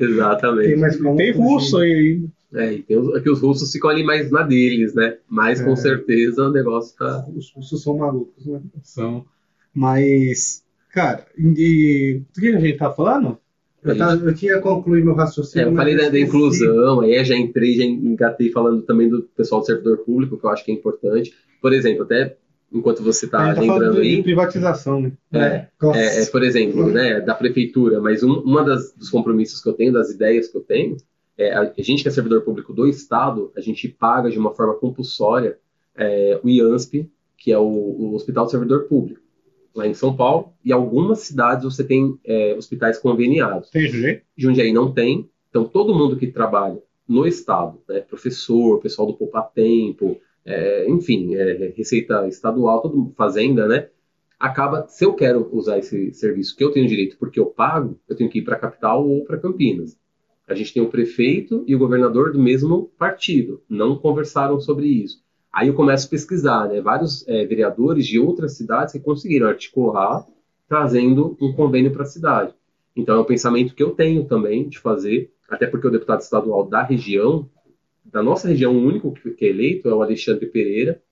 exatamente. Tem mais como Tem russo aí. É, e tem os, é que os russos ficam ali mais na deles, né, mas com É. certeza o negócio tá... Os russos são malucos, né? São. Mas, cara, e do que a gente tá falando? Eu, tava- eu tinha concluído meu raciocínio. É, eu falei da, da esqueci. inclusão, aí já entrei, já engatei falando também do pessoal do servidor público, que eu acho que é importante. Por exemplo, até enquanto você está tá lembrando de, de aí, privatização, né? é, Nossa. é, é, por exemplo, né, da prefeitura, mas um, uma das, dos compromissos que eu tenho, das ideias que eu tenho, é a, a gente que é servidor público do Estado, a gente paga de uma forma compulsória é, o IANSP, que é o, o Hospital do Servidor Público, lá em São Paulo, e algumas cidades você tem é, hospitais conveniados. Tem jeito? Jundiaí não tem. Então, todo mundo que trabalha no Estado, né, professor, pessoal do Poupa Tempo, é, enfim, é, Receita Estadual, todo Fazenda, né? Acaba, se eu quero usar esse serviço que eu tenho direito porque eu pago, eu tenho que ir para a capital ou para Campinas. A gente tem o prefeito e o governador do mesmo partido, não conversaram sobre isso. Aí eu começo a pesquisar, né? Vários é, vereadores de outras cidades que conseguiram articular, trazendo um convênio para a cidade. Então é um pensamento que eu tenho também de fazer, até porque o deputado estadual da região, da nossa região, o único que é eleito é o Alexandre Pereira,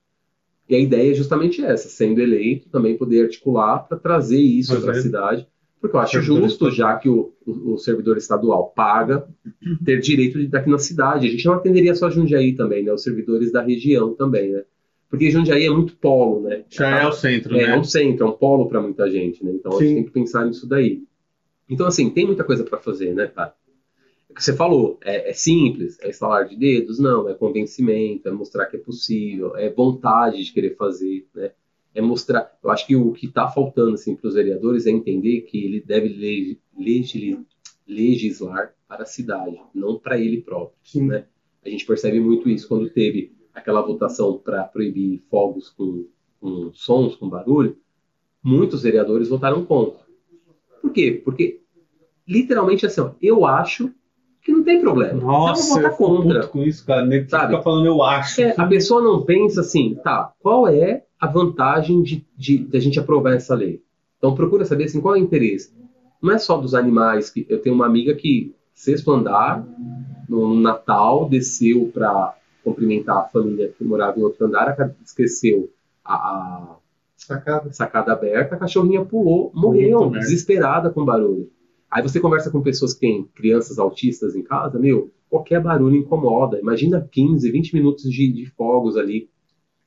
e a ideia é justamente essa, sendo eleito, também poder articular para trazer isso para a cidade, porque eu acho justo, já que o, o, o, servidor estadual paga, ter direito de estar aqui na cidade. A gente não atenderia só Jundiaí também, né? Os servidores da região também, né? Porque Jundiaí é muito polo, né? Já é o centro, é, né? É um centro, é um polo para muita gente, né? Então Sim. a gente tem que pensar nisso daí. Então, assim, tem muita coisa para fazer, né, cara? O que você falou, é, é, simples, é instalar de dedos? Não, é convencimento, é mostrar que é possível, é vontade de querer fazer, né? É mostrar. Eu acho que o que está faltando assim, para os vereadores é entender que ele deve leg, legislar para a cidade, não para ele próprio. Né? A gente percebe muito isso quando teve aquela votação para proibir fogos com, com sons, com barulho. Muitos vereadores votaram contra. Por quê? Porque literalmente assim, ó, eu acho que não tem problema. Nossa, eu vou votar contra. com isso, cara. Nem sabe? Fica falando eu acho. É, a pessoa não pensa assim, tá, qual é a vantagem de, de, de, a gente aprovar essa lei? Então procura saber assim, qual é o interesse. Não é só dos animais. que Eu tenho uma amiga que, sexto andar, no Natal, desceu para cumprimentar a família que morava em outro andar, esqueceu a, a sacada. sacada aberta, a cachorrinha pulou, morreu, desesperada com barulho. Aí você conversa com pessoas que têm crianças autistas em casa, meu, qualquer barulho incomoda. Imagina 15, 20 minutos de, de fogos ali.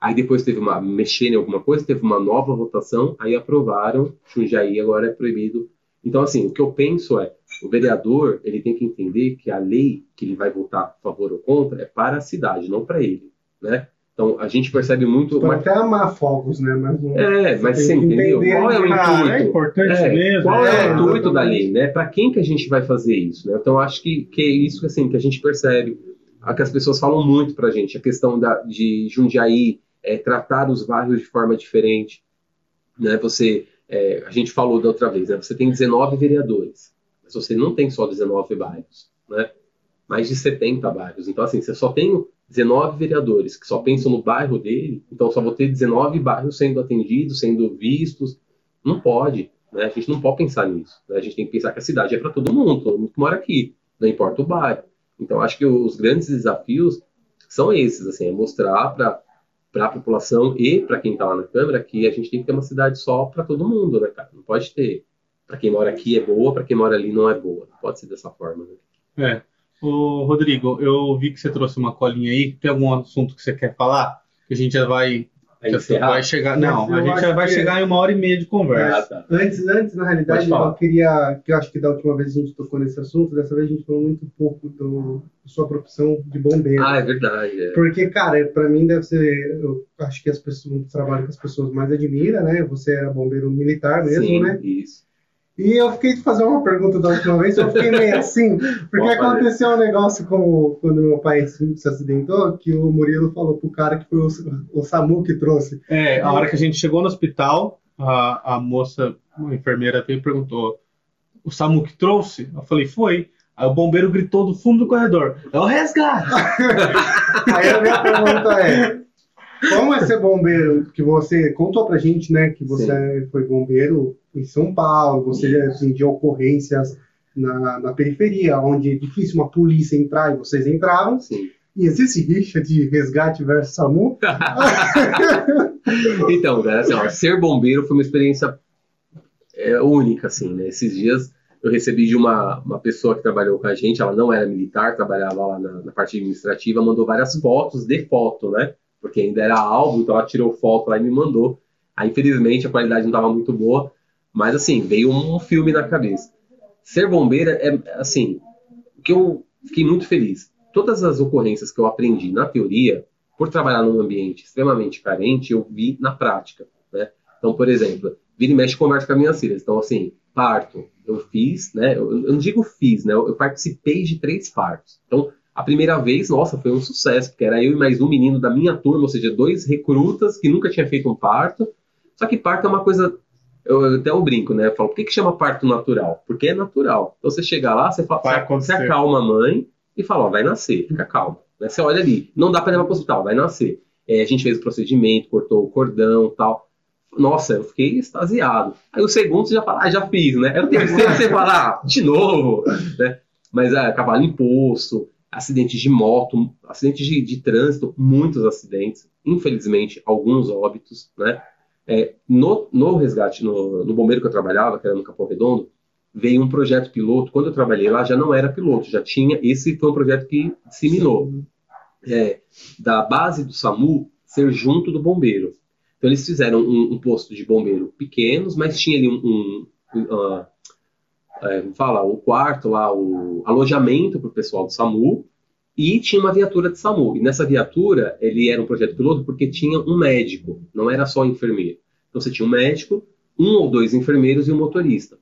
Aí depois teve uma, mexer em alguma coisa, teve uma nova votação, aí aprovaram, Jundiaí agora é proibido. Então, assim, o que eu penso é, o vereador, ele tem que entender que a lei que ele vai votar a favor ou contra é para a cidade, não para ele, né? Então a gente percebe muito. Pode até amar fogos, né? Mas não, é, mas você entendeu? Qual é o intuito? É importante é, mesmo. Qual é, é o intuito da lei, né? Para quem que a gente vai fazer isso? Né? Então acho que, que é isso assim, que a gente percebe. A que as pessoas falam muito para a gente, a questão da, de Jundiaí, é, tratar os bairros de forma diferente. Né? Você, é, a gente falou da outra vez, né? você tem 19 vereadores, mas você não tem só 19 bairros, né? mais de 70 bairros. Então, assim, você só tem 19 vereadores que só pensam no bairro dele, então só vou ter 19 bairros sendo atendidos, sendo vistos. Não pode, né? A gente não pode pensar nisso. Né? A gente tem que pensar que a cidade é para todo mundo, todo mundo que mora aqui, não importa o bairro. Então acho que os grandes desafios são esses, assim, é mostrar para para a população e para quem está lá na Câmara que a gente tem que ter uma cidade só para todo mundo, né, cara? Não pode ter. Para quem mora aqui é boa, para quem mora ali não é boa. Pode ser dessa forma, né? É. Ô, Rodrigo, eu vi que você trouxe uma colinha aí. Tem algum assunto que você quer falar? Que a gente já vai. Já vai chegar. Não, a gente já vai que... chegar em uma hora e meia de conversa. Ah, tá. Antes, antes, na realidade, eu queria. Que eu acho que da última vez a gente tocou nesse assunto, dessa vez a gente falou muito pouco do, da sua profissão de bombeiro. Ah, é verdade. É. Porque, cara, para mim deve ser. Eu acho que as pessoas, o trabalho que as pessoas mais admiram, né? Você era bombeiro militar mesmo, Sim, né? Isso. E eu fiquei de fazer uma pergunta da última vez, eu fiquei meio assim, porque aconteceu um negócio com quando meu pai se, acidentou, que o Murilo falou pro cara que foi o, o SAMU que trouxe. É, a hora que a gente chegou no hospital, a, a moça, a enfermeira veio e perguntou: o SAMU que trouxe? Eu falei, foi. Aí o bombeiro gritou do fundo do corredor: é o resgate! Aí a minha pergunta é: como é ser bombeiro? Que você contou pra gente, né, que você Sim. foi bombeiro em São Paulo, você atendia ocorrências na, na, periferia, onde é difícil uma polícia entrar e vocês entravam. Sim. E existe rixa de resgate versus SAMU? então, cara, assim, ó, ser bombeiro foi uma experiência é, única, assim, né? Esses dias eu recebi de uma, uma pessoa que trabalhou com a gente, ela não era militar, trabalhava lá na, na parte administrativa, mandou várias fotos de foto, né? Porque ainda era alvo, então ela tirou foto lá e me mandou. Aí, infelizmente, a qualidade não estava muito boa, mas assim, veio um filme na cabeça. Ser bombeira é, assim, que eu fiquei muito feliz. Todas as ocorrências que eu aprendi na teoria, por trabalhar num ambiente extremamente carente, eu vi na prática, né? Então, por exemplo, vira e mexe conversa com as minhas filhas. Então, assim, parto, eu fiz, né? Eu, eu não digo fiz, né? Eu, eu participei de três partos. Então, a primeira vez, nossa, foi um sucesso, porque era eu e mais um menino da minha turma, ou seja, dois recrutas que nunca tinha feito um parto. Só que parto é uma coisa eu, eu até eu brinco, né? Eu falo, por que, que chama parto natural? Porque é natural. Então você chega lá, você, fala, Vai você, acalma a mãe e fala, ó, vai nascer, fica calma. Né? Você olha ali, não dá pra levar pro hospital, vai nascer. É, a gente fez o procedimento, cortou o cordão e tal. Nossa, eu fiquei extasiado. Aí o segundo você já fala, ah, já fiz, né? Aí o terceiro você fala, ah, de novo, né? Mas é, cavalo imposto, acidentes de moto, acidentes de, de trânsito, muitos acidentes, infelizmente, alguns óbitos, né? É, no, no resgate, no, no bombeiro que eu trabalhava, que era no Capão Redondo, veio um projeto piloto. Quando eu trabalhei lá, já não era piloto, já tinha. Esse foi um projeto que disseminou. É, da base do SAMU ser junto do bombeiro. Então eles fizeram um, um posto de bombeiro pequenos, mas tinha ali um, um, um, ah, é, fala, o quarto lá, o alojamento para o pessoal do SAMU e tinha uma viatura de SAMU. E nessa viatura ele era um projeto piloto porque tinha um médico, não era só enfermeiro. Então você tinha um médico, um ou dois enfermeiros e um motorista.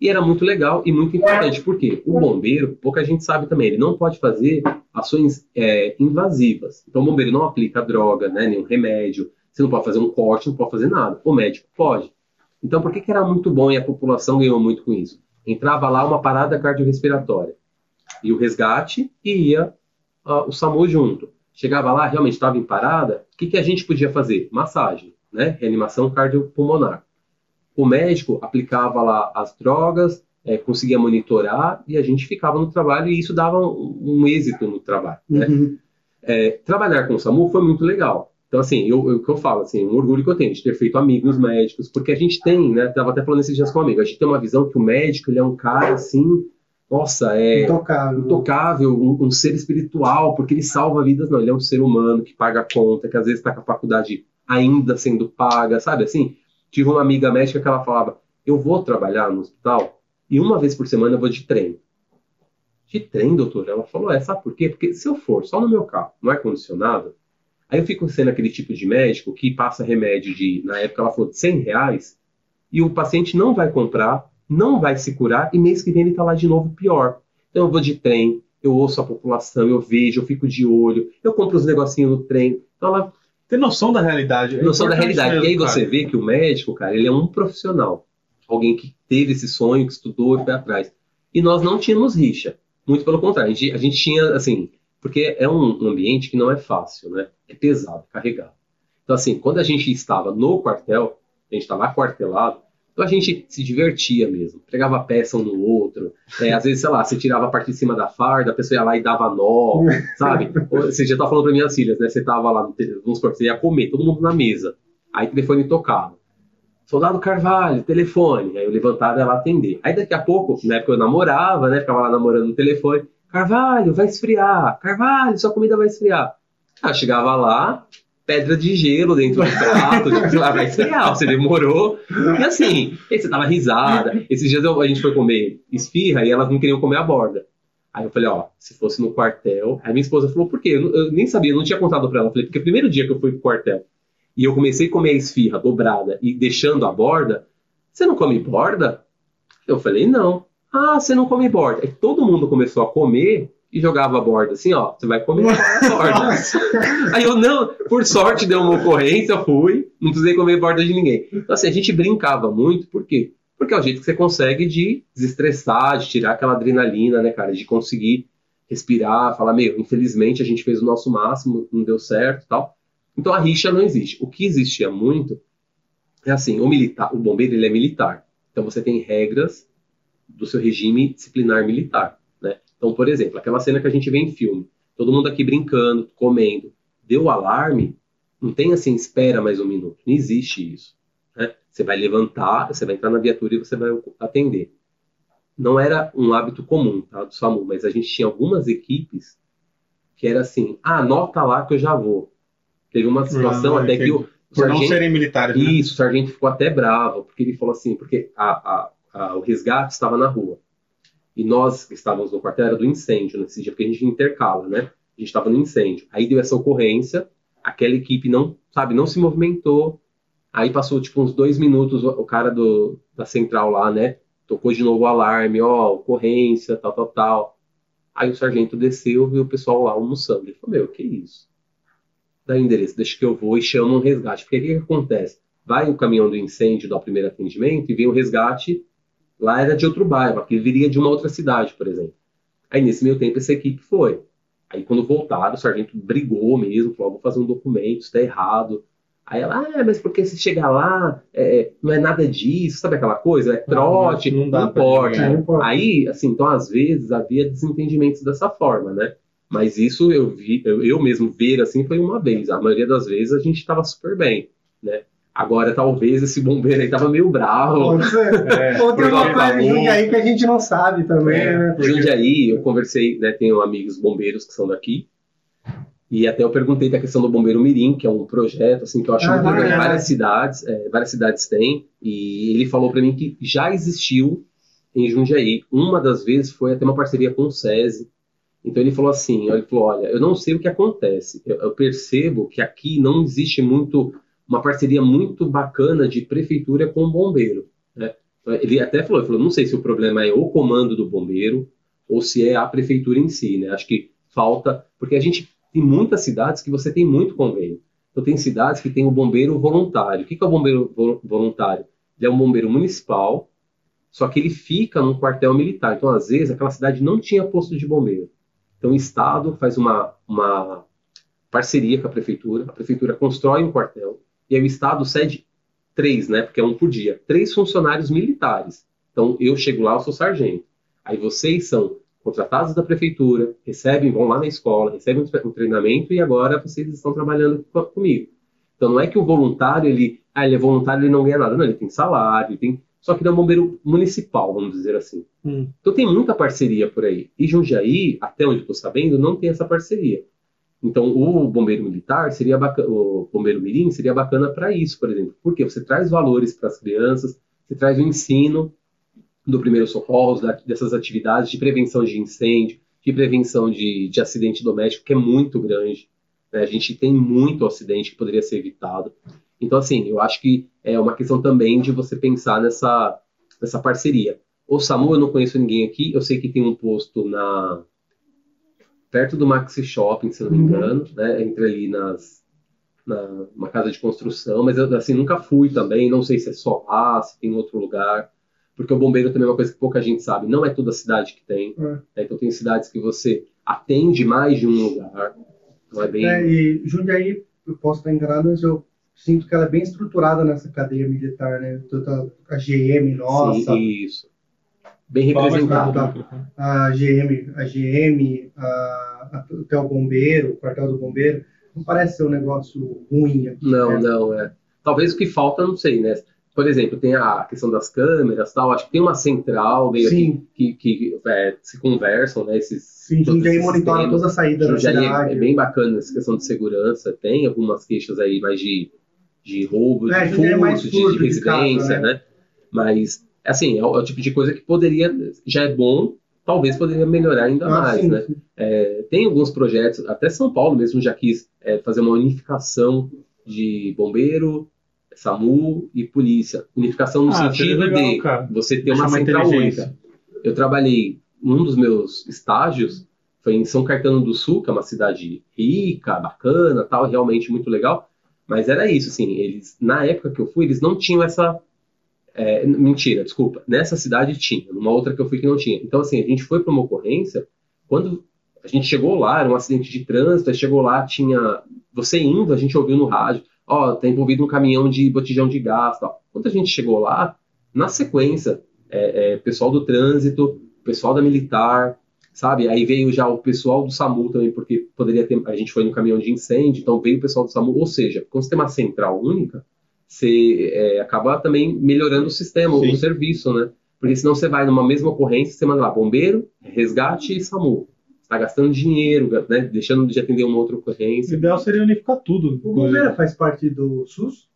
E era muito legal e muito importante, porque o bombeiro, pouca gente sabe também, ele não pode fazer ações é, invasivas. Então o bombeiro não aplica droga, né, nenhum remédio, você não pode fazer um corte, não pode fazer nada. O médico pode. Então por que, que era muito bom e a população ganhou muito com isso? Entrava lá uma parada cardiorrespiratória e o resgate e ia uh, o SAMU junto. Chegava lá, realmente estava em parada, o que, que a gente podia fazer? Massagem, né? reanimação cardiopulmonar o médico aplicava lá as drogas, é, conseguia monitorar e a gente ficava no trabalho e isso dava um, um êxito no trabalho. Né? Uhum. É, trabalhar com o SAMU foi muito legal. Então, assim, eu, eu, o que eu falo, assim, um orgulho que eu tenho de ter feito amigos médicos, porque a gente tem, né, tava até falando esses dias com um amigo, a gente tem uma visão que o médico, ele é um cara, assim, nossa, é Intocável. intocável, um, um ser espiritual, porque ele salva vidas, não, ele é um ser humano que paga a conta, que às vezes está com a faculdade ainda sendo paga, sabe, assim, Tive uma amiga médica que ela falava: Eu vou trabalhar no hospital e uma vez por semana eu vou de trem. De trem, doutor? Ela falou: É, sabe por quê? Porque se eu for só no meu carro, no ar-condicionado, aí eu fico sendo aquele tipo de médico que passa remédio de, na época ela falou, de 100 reais e o paciente não vai comprar, não vai se curar e mês que vem ele está lá de novo pior. Então eu vou de trem, eu ouço a população, eu vejo, eu fico de olho, eu compro os negocinhos no trem. Então ela Ter noção da realidade. É noção da realidade. mesmo, e aí você cara. vê que o médico, cara, ele é um profissional. Alguém que teve esse sonho, que estudou e foi atrás. E nós não tínhamos rixa. Muito pelo contrário. A gente, a gente tinha, assim, porque é um ambiente que não é fácil, né? É pesado, carregado. Então, assim, quando a gente estava no quartel, a gente estava aquartelado, então a gente se divertia mesmo. Pegava peça um no outro. É, às vezes, sei lá, você tirava a parte de cima da farda, a pessoa ia lá e dava nó, sabe? Você já tá falando para minhas filhas, né? Você tava lá, vamos supor, você ia comer, todo mundo na mesa. Aí o telefone tocava. Soldado Carvalho, telefone. Aí eu levantava e lá atender. Aí daqui a pouco, na época eu namorava, né? Ficava lá namorando no telefone. Carvalho, vai esfriar. Carvalho, sua comida vai esfriar. Ah, chegava lá, pedra de gelo dentro do prato, tipo, lá vai esfriar, você demorou. E assim, você dava risada. Esses dias a gente foi comer esfirra e elas não queriam comer a borda. Aí eu falei, ó, se fosse no quartel. Aí minha esposa falou, por quê? Eu, eu nem sabia, eu não tinha contado pra ela. Eu falei, porque o primeiro dia que eu fui pro quartel e eu comecei a comer a esfirra dobrada e deixando a borda, você não come borda? Eu falei, não. Ah, você não come borda. Aí todo mundo começou a comer e jogava a borda assim, ó, você vai comer borda. Aí eu, não, por sorte deu uma ocorrência, fui, não precisei comer borda de ninguém. Então assim, a gente brincava muito, por quê? Porque é o jeito que você consegue de desestressar, de tirar aquela adrenalina, né, cara, de conseguir respirar, falar, meu, infelizmente a gente fez o nosso máximo, não deu certo e tal. Então a rixa não existe. O que existia muito é assim, o militar, o bombeiro ele é militar. Então você tem regras do seu regime disciplinar militar, né? Então, por exemplo, aquela cena que a gente vê em filme, todo mundo aqui brincando, comendo, deu alarme, não tem assim, espera mais um minuto, não existe isso. Né? Você vai levantar, você vai entrar na viatura e você vai atender. Não era um hábito comum, tá, do SAMU, mas a gente tinha algumas equipes que era assim, ah, anota lá que eu já vou. Teve uma situação Ah, até que o, Por não sargento- serem militares, né? isso, o sargento ficou até bravo, porque ele falou assim, porque a, a- o resgate estava na rua. E nós que estávamos no quartel era do incêndio nesse dia, porque a gente intercala, né? A gente estava no incêndio. Aí deu essa ocorrência, aquela equipe não, sabe, não se movimentou. Aí passou tipo uns dois minutos, o, cara do, da central lá, né? Tocou de novo o alarme, ó, ocorrência, tal, tal, tal. Aí o sargento desceu, viu o pessoal lá almoçando. Ele falou, meu, que isso? Dá endereço, deixa que eu vou e chama um resgate. Porque o que, acontece? vai o caminhão do incêndio dar o primeiro atendimento e vem o resgate, lá era de outro bairro, aqui viria de uma outra cidade, por exemplo. Aí nesse meio tempo essa equipe foi. Aí quando voltaram, o sargento brigou mesmo, falou, vou fazer um documento, está errado. Aí ela, ah, mas porque se chegar lá, é, não é nada disso, sabe aquela coisa? É trote, não, não, dá não importa. Não importa. Aí, assim, então às vezes havia desentendimentos dessa forma, né? Mas isso eu vi, eu, eu mesmo ver assim foi uma vez. A maioria das vezes a gente estava super bem, né? Agora, talvez esse bombeiro aí tava meio bravo. Pode ser. É, Ou tem uma coisa em Jundiaí que a gente não sabe também, é, né? Porque... Jundiaí, eu conversei, né? Tenho amigos bombeiros que são daqui. E até eu perguntei da questão do Bombeiro Mirim, que é um projeto assim que eu acho ah, muito legal. Várias cidades, é, várias cidades têm. E ele falou para mim que já existiu em Jundiaí. Uma das vezes foi até uma parceria com o SESI. Então ele falou assim, ele falou, olha, eu não sei o que acontece. Eu, eu percebo que aqui não existe muito uma parceria muito bacana de prefeitura com o bombeiro. Né? Ele até falou, ele falou, não sei se o problema é o comando do bombeiro ou se é a prefeitura em si, né? Acho que falta, porque a gente tem muitas cidades que você tem muito convênio. Então tem cidades que tem o bombeiro voluntário. O que é o bombeiro voluntário? Ele é um bombeiro municipal, só que ele fica num quartel militar. Então às vezes aquela cidade não tinha posto de bombeiro. Então o estado faz uma, uma parceria com a prefeitura, a prefeitura constrói um quartel, e aí o Estado cede três, né? Porque é um por dia. Três funcionários militares. Então eu chego lá, eu sou sargento. Aí vocês são contratados da prefeitura, recebem, vão lá na escola, recebem um treinamento e agora vocês estão trabalhando comigo. Então não é que o voluntário, ele, ah, ele é voluntário, ele não ganha nada. Não, ele tem salário, ele tem. Só que ele é um bombeiro municipal, vamos dizer assim. Hum. Então tem muita parceria por aí. E Jundiaí, até onde estou sabendo, não tem essa parceria. Então, o bombeiro militar seria bacana, o bombeiro mirim seria bacana para isso, por exemplo. Porque você traz valores para as crianças, você traz o ensino do primeiro socorro, dessas atividades de prevenção de incêndio, de prevenção de, de acidente doméstico, que é muito grande. Né? A gente tem muito acidente que poderia ser evitado. Então, assim, eu acho que é uma questão também de você pensar nessa, nessa parceria. O SAMU, eu não conheço ninguém aqui, eu sei que tem um posto na, perto do Maxi Shopping, se não me uhum. engano, uhum. né? Entre ali nas na uma casa de construção, mas eu assim nunca fui também, não sei se é só lá, se tem outro lugar, porque o bombeiro também é uma coisa que pouca gente sabe, não é toda cidade que tem, é. né? então tem cidades que você atende mais de um lugar, não é bem. É, e Jundiaí, eu posso estar enganado, mas eu sinto que ela é bem estruturada nessa cadeia militar, né? Toda a GM nossa. Sim, isso bem representado. A GM, a GM, a, até o bombeiro, o quartel do bombeiro, não parece ser um negócio ruim aqui. Não, né? não, é. Talvez o que falta, não sei, né? Por exemplo, tem a questão das câmeras tal, acho que tem uma central meio Sim. que, que, é, se conversam, né? Esses, Sim, Jundiaí monitora toda a saída da cidade. É, é bem bacana essa questão de segurança, tem algumas queixas aí mais de, de roubo, é, de é furto, de, de, residência, né? né? Mas assim, é o, é o, tipo de coisa que poderia, já é bom, talvez poderia melhorar ainda ah, mais, sim, né? Sim. É, tem alguns projetos, até São Paulo mesmo já quis é, fazer uma unificação de bombeiro, SAMU e polícia. Unificação no ah, sentido legal, de cara. você ter uma central única. Eu trabalhei, um dos meus estágios foi em São Caetano do Sul, que é uma cidade rica, bacana, tal, realmente muito legal. Mas era isso, assim, eles, na época que eu fui, eles não tinham essa é, mentira, desculpa. Nessa cidade tinha, numa outra que eu fui que não tinha. Então, assim, a gente foi para uma ocorrência. Quando a gente chegou lá, era um acidente de trânsito, aí chegou lá, tinha. Você indo, a gente ouviu no rádio, ó, oh, tá envolvido um caminhão de botijão de gás tal. Quando a gente chegou lá, na sequência, é, é, pessoal do trânsito, pessoal da militar, sabe? Aí veio já o pessoal do SAMU também, porque poderia ter. A gente foi no caminhão de incêndio, então veio o pessoal do SAMU. Ou seja, quando você tem uma central única, você é, acaba também melhorando o sistema, Sim. o serviço, né? Porque senão você vai numa mesma ocorrência, você manda lá bombeiro, resgate e SAMU. Está gastando dinheiro, né? deixando de atender uma outra ocorrência. O ideal seria unificar tudo. O bombeiro faz parte do SUS?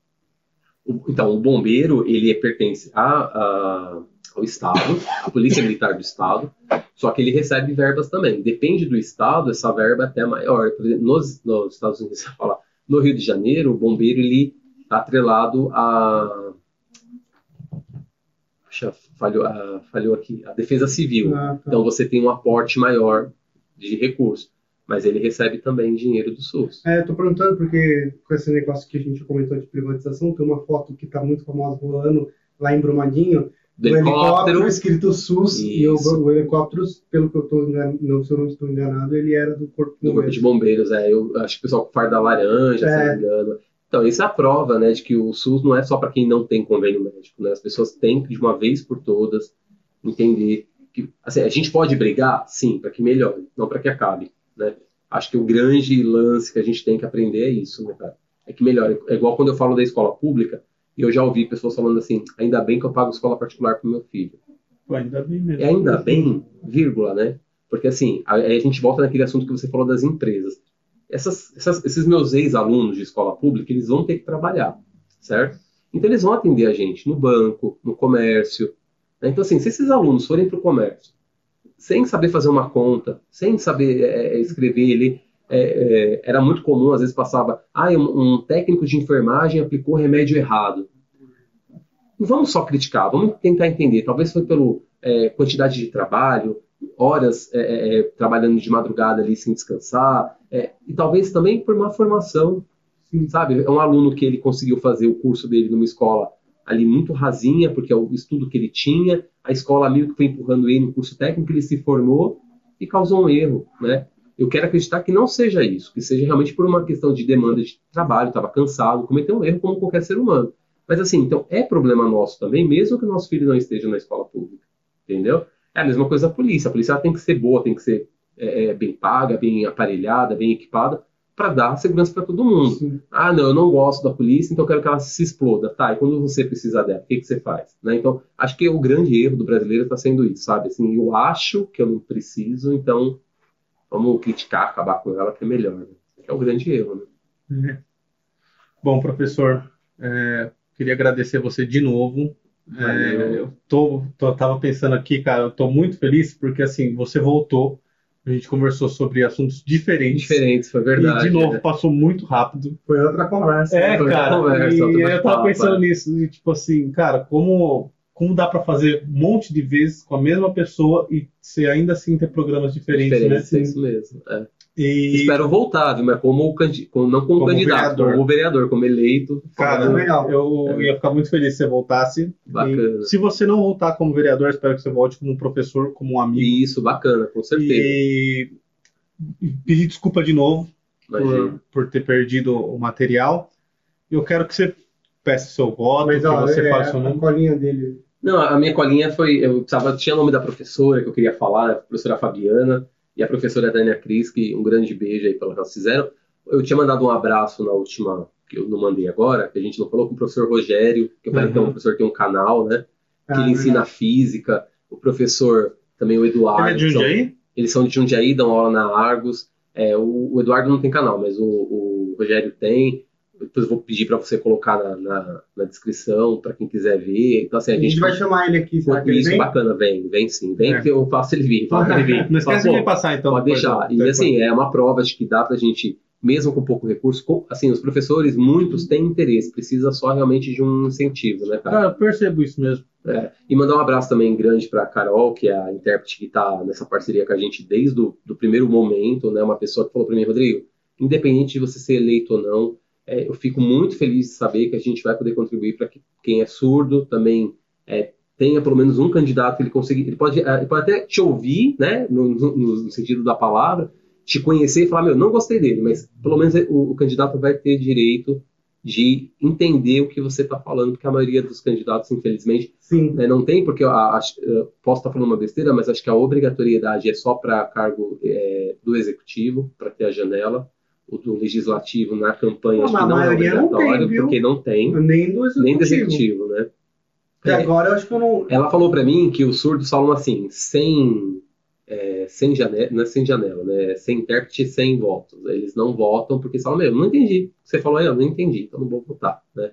O, então, o bombeiro, ele pertence a, a, ao Estado, à Polícia Militar do Estado, só que ele recebe verbas também. Depende do Estado, essa verba é até maior. Por exemplo, nos, nos Estados Unidos, falar, no Rio de Janeiro, o bombeiro, ele atrelado a. Puxa, falhou, a, falhou aqui, a defesa civil. Ah, tá. Então você tem um aporte maior de recursos. mas ele recebe também dinheiro do SUS. É, tô perguntando porque com esse negócio que a gente comentou de privatização, tem uma foto que está muito famosa rolando lá em Brumadinho, Do helicóptero. escrito SUS, e o, Isso. o helicóptero, pelo que eu estou enganado, não, se eu não estou enganado, ele era do Corpo de do Corpo de Bombeiros. Bombeiros, é. Eu acho que o pessoal com farda laranja, se É. não me engano. Então, isso é a prova, né, de que o SUS não é só para quem não tem convênio médico, né? As pessoas têm que, de uma vez por todas, entender que, assim, a gente pode brigar, sim, para que melhore, não para que acabe, né? Acho que o grande lance que a gente tem que aprender é isso, né, cara? É que melhore. É igual quando eu falo da escola pública, e eu já ouvi pessoas falando assim, ainda bem que eu pago escola particular pro meu filho. Ainda bem mesmo. É ainda bem, vírgula, né? Porque assim, aí a gente volta naquele assunto que você falou das empresas. Essas- essas- esses meus ex-alunos de escola pública, eles vão ter que trabalhar, certo? Então eles vão atender a gente no banco, no comércio. né? Então assim, se esses alunos forem para o comércio, sem saber fazer uma conta, sem saber é, é, escrever, ele é, é, era muito comum, às vezes passava, ah, um, um técnico de enfermagem aplicou remédio errado. Vamos só criticar, vamos tentar entender. Talvez foi pelo é, quantidade de trabalho, horas é, é, é, trabalhando de madrugada ali sem descansar, é, e talvez também por uma formação, sabe? É um aluno que ele conseguiu fazer o curso dele numa escola ali muito rasinha, porque é o estudo que ele tinha, a escola meio que foi empurrando ele no curso técnico, ele se formou e causou um erro, né? Eu quero acreditar que não seja isso, que seja realmente por uma questão de demanda de trabalho, estava cansado, cometeu um erro como qualquer ser humano. Mas assim, então é problema nosso também, mesmo que o nosso filho não esteja na escola pública, entendeu? É a mesma coisa da polícia. A polícia tem que ser boa, tem que ser é, é, bem paga, bem aparelhada, bem equipada, para dar segurança para todo mundo. Sim. Ah, não, eu não gosto da polícia, então eu quero que ela se exploda. Tá, e quando você precisar dela, o que, que você faz? Né? Então, acho que o grande erro do brasileiro está sendo isso, sabe? Assim, eu acho que eu não preciso, então vamos criticar, acabar com ela, que é melhor. Né? É o grande erro, né? Bom, professor, é, queria agradecer você de novo. É, eu tô, tô- tava pensando aqui, cara, eu tô muito feliz porque assim, você voltou, a gente conversou sobre assuntos diferentes. Diferentes, foi verdade. E de novo né? passou muito rápido. Foi outra conversa. É, Foi cara, conversa, e eu tava bate-papo, pensando é. nisso, e, tipo assim, cara, como, como dá pra fazer um monte de vezes com a mesma pessoa e você ainda assim ter programas diferentes, Diferentes, né? é isso mesmo. é. E, Espero voltar, viu? Mas como, como- não como, Como candidato, vereador. como vereador, como eleito. cara, Foi legal. eu ia ficar muito feliz se você voltasse. Bacana. E se você não voltar como vereador, espero que você volte como professor, como um amigo. Isso, bacana, com certeza. E, e pedir desculpa de novo por, por ter perdido o material. Eu quero que você peça seu voto, Mas, que ó, você é, fale seu a nome. colinha dele. Não, a minha colinha foi. Eu precisava, tinha o nome da professora que eu queria falar, a professora Fabiana, e a professora Dania Cris, que um grande beijo aí pelo que elas fizeram. Eu tinha mandado um abraço na última, que eu não mandei agora, que a gente não falou, com o professor Rogério, que eu falei Uhum. que é um professor que tem um canal, né? Que Ah, ele ensina física. O professor, também o Eduardo. Ele é de que são- Jundiaí? Eles são de Jundiaí, dão aula na Argos. É, o, o Eduardo não tem canal, mas o, o Rogério tem. Depois eu vou pedir para você colocar na, na, na descrição para quem quiser ver. Então, assim, A gente vai chamar ele aqui, será que ele isso, vem? bacana, vem, vem sim. Vem É. que eu faço ele vir, faço ele vir. Não esquece de me passar, então. Pode depois deixar. E assim, é uma prova de que dá pra gente, mesmo com pouco recurso, com- assim, os professores, muitos têm interesse, precisa só realmente de um incentivo, né, cara? Cara, eu percebo isso mesmo. É, e mandar um abraço também grande para a Carol, que é a intérprete que está nessa parceria com a gente desde o do primeiro momento, né? Uma pessoa que falou para mim, Rodrigo, independente de você ser eleito ou não, é, eu fico muito feliz de saber que a gente vai poder contribuir para que quem é surdo também é, tenha pelo menos um candidato que ele conseguir, ele pode, é, ele pode até te ouvir, né? No, no- no sentido da palavra, te conhecer e falar, meu, não gostei dele, mas pelo menos o, o candidato vai ter direito de entender o que você está falando, porque a maioria dos candidatos, infelizmente, Sim. né, não tem, porque acho- eu posso estar falando uma besteira, mas acho que a obrigatoriedade é só para cargo é, do executivo, para ter a janela, do legislativo na campanha, Não, acho não é maioria não obrigatório, tem, porque não tem, Nem do executivo. nem do executivo, né? E É, agora eu acho que eu não. ela falou para mim que os surdos falam assim, sem, é, sem janela, não é sem janela, né? Sem intérprete, sem votos. Eles não votam porque falam, meu, não entendi. Você falou aí, eu não entendi, então não vou votar, né?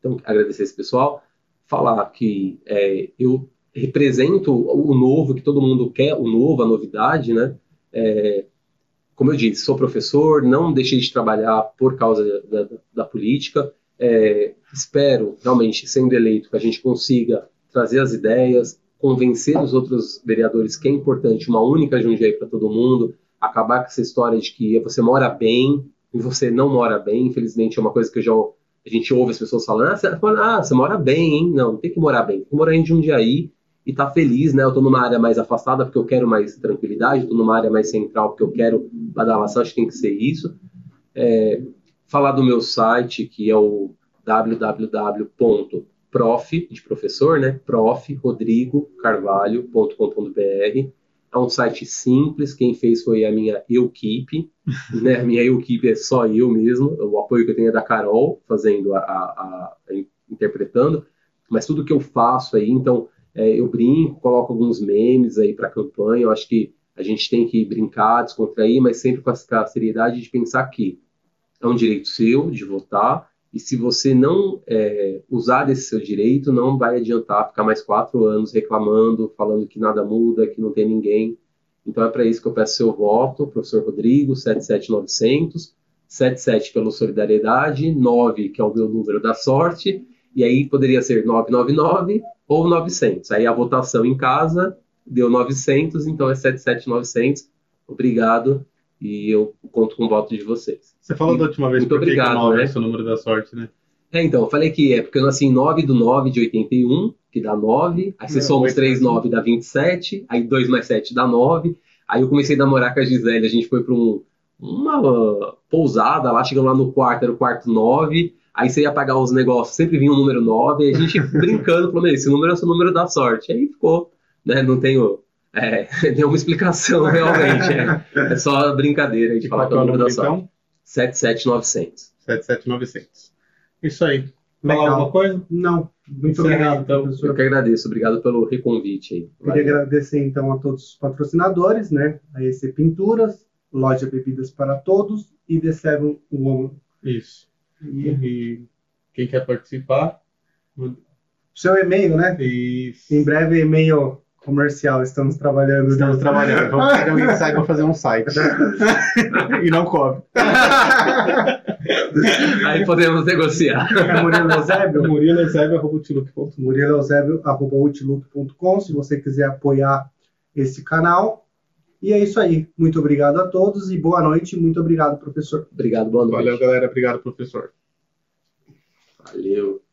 Então, agradecer esse pessoal, falar que é, eu represento o novo que todo mundo quer, o novo, a novidade, né? É, como eu disse, sou professor, não deixei de trabalhar por causa da, da- da política. É, espero, realmente, sendo eleito, que a gente consiga trazer as ideias, convencer os outros vereadores que é importante uma única Jundiaí para todo mundo. acabar com essa história de que você mora bem e você não mora bem. Infelizmente, é uma coisa que já, a gente ouve as pessoas falando: ah você, ah, você mora bem, hein? Não, não tem que morar bem, tem que morar em Jundiaí e tá feliz, né? Eu tô numa área mais afastada porque eu quero mais tranquilidade, tô numa área mais central porque eu quero badalação, acho que tem que ser isso. É, falar do meu site, que é o www.prof, de professor, né? profrodrigocarvalho.com.br é um site simples, quem fez foi a minha equipe, né? A minha equipe é só eu mesmo, o apoio que eu tenho é da Carol, fazendo a, a, a interpretando, mas tudo que eu faço aí, então é, eu brinco, coloco alguns memes aí para a campanha, eu acho que a gente tem que brincar, descontrair, mas sempre com a seriedade de pensar que é um direito seu de votar, e se você não é, usar desse seu direito, não vai adiantar ficar mais quatro anos reclamando, falando que nada muda, que não tem ninguém. Então é para isso que eu peço seu voto, professor Rodrigo, 77900, 77 pelo Solidariedade, 9 que é o meu número da sorte, e aí poderia ser 999 ou 900. Aí a votação em casa deu 900, então é 77900. Obrigado e eu conto com o voto de vocês. Você falou e, da última vez muito que obrigado, 9 né? é o número da sorte, né? É, então, eu falei que é porque eu nasci em 9 do 9 de 81, que dá 9, aí você é, soma os 3, 9 dá 27, aí 2 mais 7 dá 9, aí eu comecei a namorar com a Gisele, a gente foi para um, uma pousada lá, chegando lá no quarto, era o quarto 9, aí você ia pagar os negócios, sempre vinha o número 9, e a gente brincando, falou, esse número é o seu número da sorte, aí ficou, né, não tenho é, nenhuma explicação realmente. É, é só brincadeira de falar que é o número da sorte. Então? 77900. 77900. Isso aí. Falar alguma coisa? Não. Muito obrigado, então. professor. Eu que agradeço. Obrigado pelo reconvite aí. Queria agradecer, então, a todos os patrocinadores, né? A EC Pinturas, Loja Bebidas para Todos e The Seven Woman. Isso. E, e quem quer participar? Seu e-mail, né? Isso. Em breve, e-mail comercial, estamos trabalhando. Estamos trabalhando. Vamos pegar alguém que saiba fazer um site. e não cobre. Aí podemos negociar. Murilo Eusébio. Murilo Eusébio.com. Murilo. Se você quiser apoiar esse canal. E é isso aí. Muito obrigado a todos e boa noite. Muito obrigado, professor. Obrigado, boa noite. Valeu, galera. Obrigado, professor. Valeu.